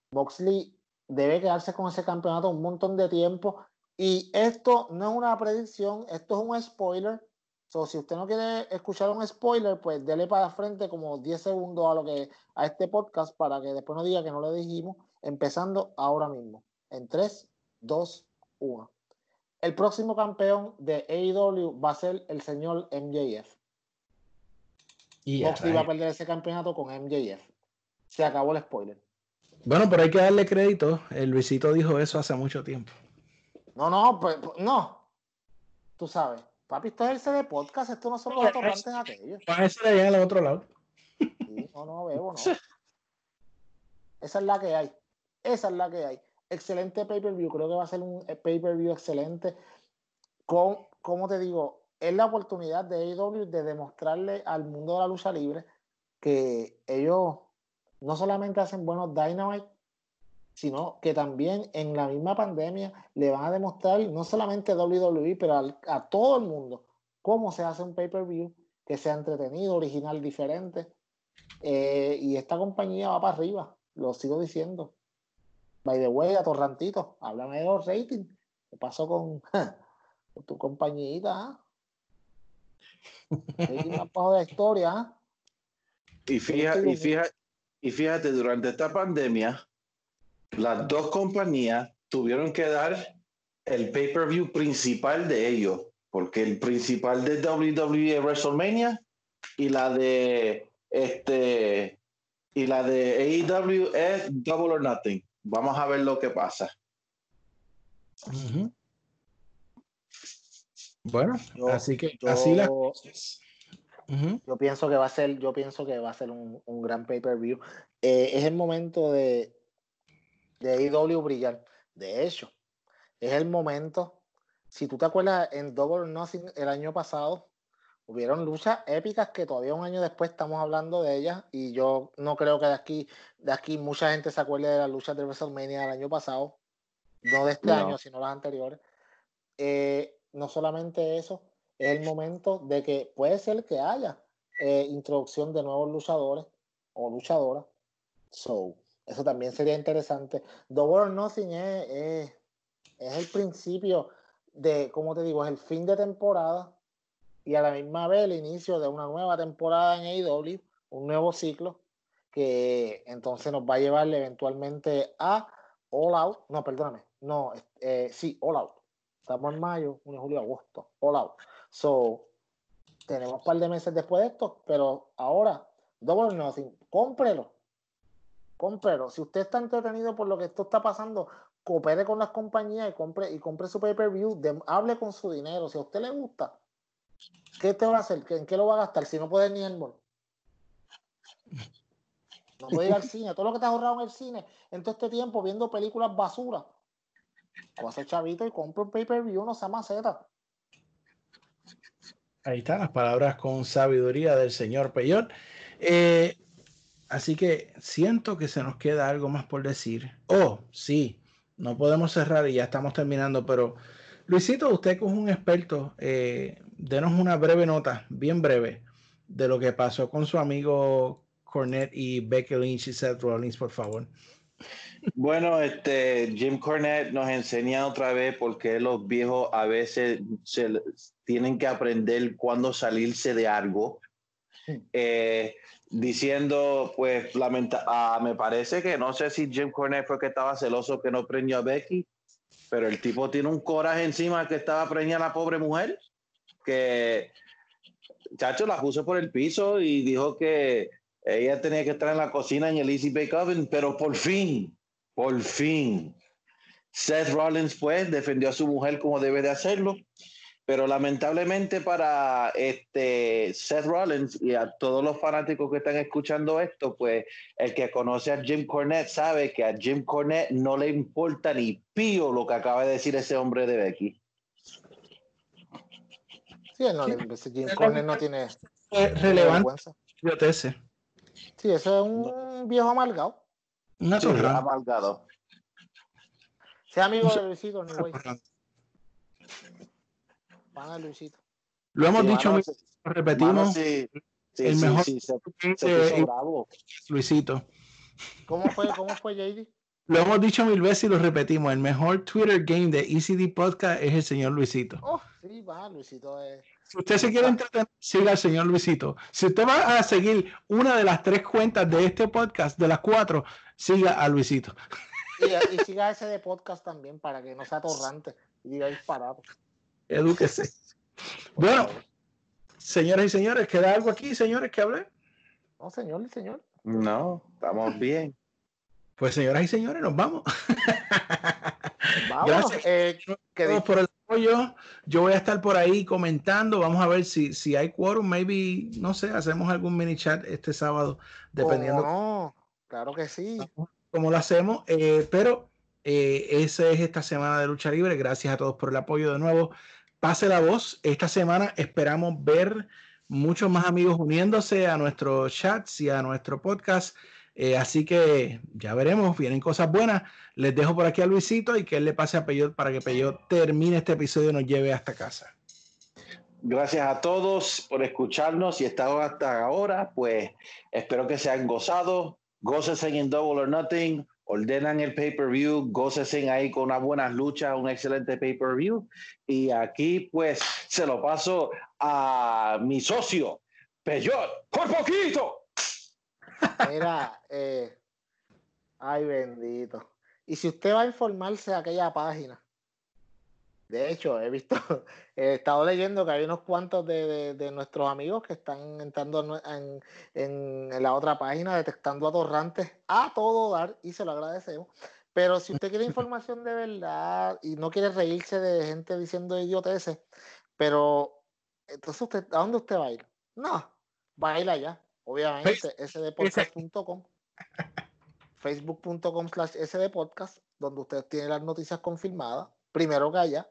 [SPEAKER 8] Moxley debe quedarse con ese campeonato un montón de tiempo. Y esto no es una predicción, esto es un spoiler. So, si usted no quiere escuchar un spoiler, pues dele para frente como 10 segundos a lo que a este podcast para que después no diga que no le dijimos, empezando ahora mismo. En 3, 2, 1. El próximo campeón de AEW va a ser el señor MJF.
[SPEAKER 6] Y a
[SPEAKER 8] Moxley va a perder ese campeonato con MJF. Se acabó el spoiler.
[SPEAKER 6] Bueno, pero hay que darle crédito. El Luisito dijo eso hace mucho tiempo.
[SPEAKER 8] No, no, pues, pues, no. Tú sabes, papi, esto es el CD podcast, esto no son los atorrantes aquellos.
[SPEAKER 6] Van a ser allá en el otro lado.
[SPEAKER 8] Sí, no, no, bebo, no. Esa es la que hay. Esa es la que hay. Excelente pay-per-view. Creo que va a ser un eh, pay-per-view excelente. Con, como te digo, es la oportunidad de AEW de demostrarle al mundo de la lucha libre que ellos no solamente hacen buenos Dynamite, sino que también en la misma pandemia le van a demostrar no solamente a WWE, pero a, todo el mundo cómo se hace un pay-per-view que sea entretenido, original, diferente. Eh, y esta compañía va para arriba, lo sigo diciendo. By the way, atorrantito, háblame de los ratings. ¿Qué pasó con, con tu compañita? Rating más bajo de la historia, ah?
[SPEAKER 7] Y fíjate, y fíjate, y fíjate, durante esta pandemia, las dos compañías tuvieron que dar el pay-per-view principal de ellos, porque el principal de WWE es WrestleMania y la de este y la de AEW es Double or Nothing. Vamos a ver lo que pasa.
[SPEAKER 6] Bueno,
[SPEAKER 8] Yo-
[SPEAKER 6] así que así las
[SPEAKER 8] yo- Yo pienso que va a ser, yo pienso que va a ser un, un gran pay-per-view. Eh, es el momento de, de AEW brillar. De hecho, es el momento. Si tú te acuerdas, en Double or Nothing el año pasado, hubieron luchas épicas que todavía un año después estamos hablando de ellas. Y yo no creo que de aquí, de aquí mucha gente se acuerde de las luchas de WrestleMania del año pasado. No de este
[SPEAKER 7] No.
[SPEAKER 8] año, sino las anteriores. Eh, no solamente eso, es el momento de que puede ser que haya eh, introducción de nuevos luchadores o luchadoras. So, eso también sería interesante. Double or Nothing es, es, es el principio de, como te digo, es el fin de temporada y a la misma vez el inicio de una nueva temporada en AEW, un nuevo ciclo que entonces nos va a llevar eventualmente a All Out. No, perdóname, no, eh, sí, All Out. Estamos en mayo, junio, julio, agosto, All Out. So, tenemos un par de meses después de esto, pero ahora, Double or Nothing, cómprelo. Cómprelo. Si usted está entretenido por lo que esto está pasando, coopere con las compañías y compre, y compre su pay-per-view, hable con su dinero. Si a usted le gusta, ¿qué te va a hacer? ¿En qué lo va a gastar? Si no puede ni al mall. No puede ir al cine. Todo lo que te has ahorrado en el cine en todo este tiempo viendo películas basura. O hacer chavito y compra un pay-per-view, no sea maceta.
[SPEAKER 6] Ahí están las palabras con sabiduría del señor Peyot. Eh, así que siento que se nos queda algo más por decir. Oh, sí, no podemos cerrar y ya estamos terminando, pero Luisito, usted que es un experto, eh, denos una breve nota, bien breve, de lo que pasó con su amigo Cornette y Becky Lynch y Seth Rollins, por favor.
[SPEAKER 7] Bueno, este Jim Cornette nos enseña otra vez por qué los viejos a veces se tienen que aprender cuándo salirse de algo. Eh, diciendo, pues, lamenta ah, me parece que no sé si Jim Cornette fue que estaba celoso que no preñó a Becky, pero el tipo tiene un coraje encima que estaba preñada la pobre mujer, que Chacho la puso por el piso y dijo que ella tenía que estar en la cocina en el Easy Bake Oven, pero por fin, por fin, Seth Rollins pues defendió a su mujer como debe de hacerlo, pero lamentablemente para este Seth Rollins y a todos los fanáticos que están escuchando esto, pues el que conoce a Jim Cornette sabe que a Jim Cornette no le importa ni pío lo que acaba de decir ese hombre de Becky.
[SPEAKER 8] Sí, él no le- ese Jim Cornette no tiene
[SPEAKER 6] relevante.
[SPEAKER 8] Sí, eso es un viejo amargado.
[SPEAKER 6] Una
[SPEAKER 7] Sí, amargado.
[SPEAKER 8] Sea amigo de Luisito, no güey. Pana de Luisito.
[SPEAKER 6] Lo hemos
[SPEAKER 7] Sí,
[SPEAKER 6] dicho,
[SPEAKER 7] mano,
[SPEAKER 6] lo repetimos.
[SPEAKER 7] Mano, sí, sí,
[SPEAKER 6] el mejor
[SPEAKER 7] se.
[SPEAKER 6] Luisito.
[SPEAKER 8] ¿Cómo fue, cómo fue, JD?
[SPEAKER 6] Lo hemos dicho mil veces y lo repetimos. El mejor Twitter game de ECD Podcast es el señor Luisito.
[SPEAKER 8] Oh, sí, va, Luisito es.
[SPEAKER 6] Si usted se quiere entretener, siga al señor Luisito. Si usted va a seguir una de las tres cuentas de este podcast, de las cuatro, siga a Luisito.
[SPEAKER 8] Y, y siga ese de podcast también para que no sea torrante y diga disparado.
[SPEAKER 6] Edúquese. Bueno, señoras y señores, ¿queda algo aquí, señores, que hable?
[SPEAKER 8] No, señor, señor.
[SPEAKER 7] No, estamos bien.
[SPEAKER 6] Pues, señoras y señores, nos vamos.
[SPEAKER 8] Vámonos.
[SPEAKER 6] Gracias.
[SPEAKER 8] Eh, que
[SPEAKER 6] por el apoyo. Yo voy a estar por ahí comentando. Vamos a ver si, si hay quórum. Maybe, no sé, hacemos algún mini chat este sábado, dependiendo
[SPEAKER 8] ¿Cómo no? Claro que sí.
[SPEAKER 6] cómo lo hacemos. eh, pero eh, esa es esta semana de lucha libre. Gracias a todos por el apoyo de nuevo. Pase la voz. Esta semana esperamos ver muchos más amigos uniéndose a nuestros chats y a nuestro podcast. Eh, así que ya veremos, vienen cosas buenas. Les dejo por aquí a Luisito y que él le pase a Peyot para que Peyot termine este episodio y nos lleve hasta casa.
[SPEAKER 7] Gracias a todos por escucharnos y estado hasta ahora. Pues espero que se hayan gozado. Gócesen en Double or Nothing. Ordenan el pay-per-view. Gócesen ahí con unas buenas luchas, un excelente pay-per-view. Y aquí, pues, se lo paso a mi socio, Peyot. ¡Por poquito!
[SPEAKER 8] Mira, eh, ay bendito. Y si usted va a informarse de aquella página, de hecho, he visto, he estado leyendo que hay unos cuantos de, de- de nuestros amigos que están entrando en, en- en- en la otra página, detectando atorrantes a todo dar, y se lo agradecemos. Pero si usted quiere información de verdad y no quiere reírse de gente diciendo idioteces, pero entonces usted, ¿a dónde usted va a ir? No, va a ir allá, obviamente, sdpodcast.com, facebook.com slash sdpodcast, donde usted tiene las noticias confirmadas, primero que allá.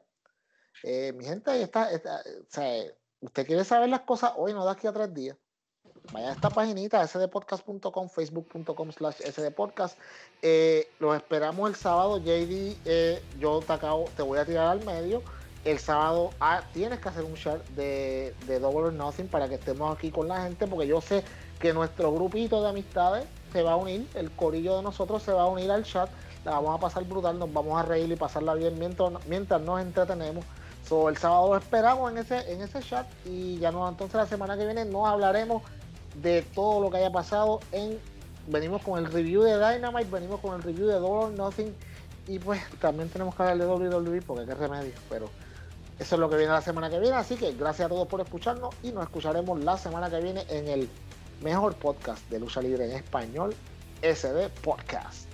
[SPEAKER 8] Eh, mi gente, ahí está, usted quiere saber las cosas hoy, no de aquí a tres días. Vaya a esta paginita, sdpodcast.com, facebook.com slash sdpodcast. Eh, los esperamos el sábado, JD, eh, yo te acabo, te voy a tirar al medio. El sábado ah, tienes que hacer un share de, de Double or Nothing para que estemos aquí con la gente, porque yo sé que nuestro grupito de amistades se va a unir, el corillo de nosotros se va a unir al chat, la vamos a pasar brutal, nos vamos a reír y pasarla bien mientras, mientras nos entretenemos. So, el sábado lo esperamos en ese, en ese chat y ya no, entonces la semana que viene nos hablaremos de todo lo que haya pasado en venimos con el review de Dynamite, venimos con el review de Double or Nothing y pues también tenemos que hablar de WWE porque qué remedio, pero eso es lo que viene la semana que viene, así que gracias a todos por escucharnos y nos escucharemos la semana que viene en el mejor podcast de lucha libre en español, SD Podcast.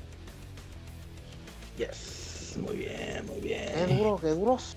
[SPEAKER 6] Yes, muy bien, muy
[SPEAKER 8] Qué
[SPEAKER 6] bien.
[SPEAKER 8] duro, qué duros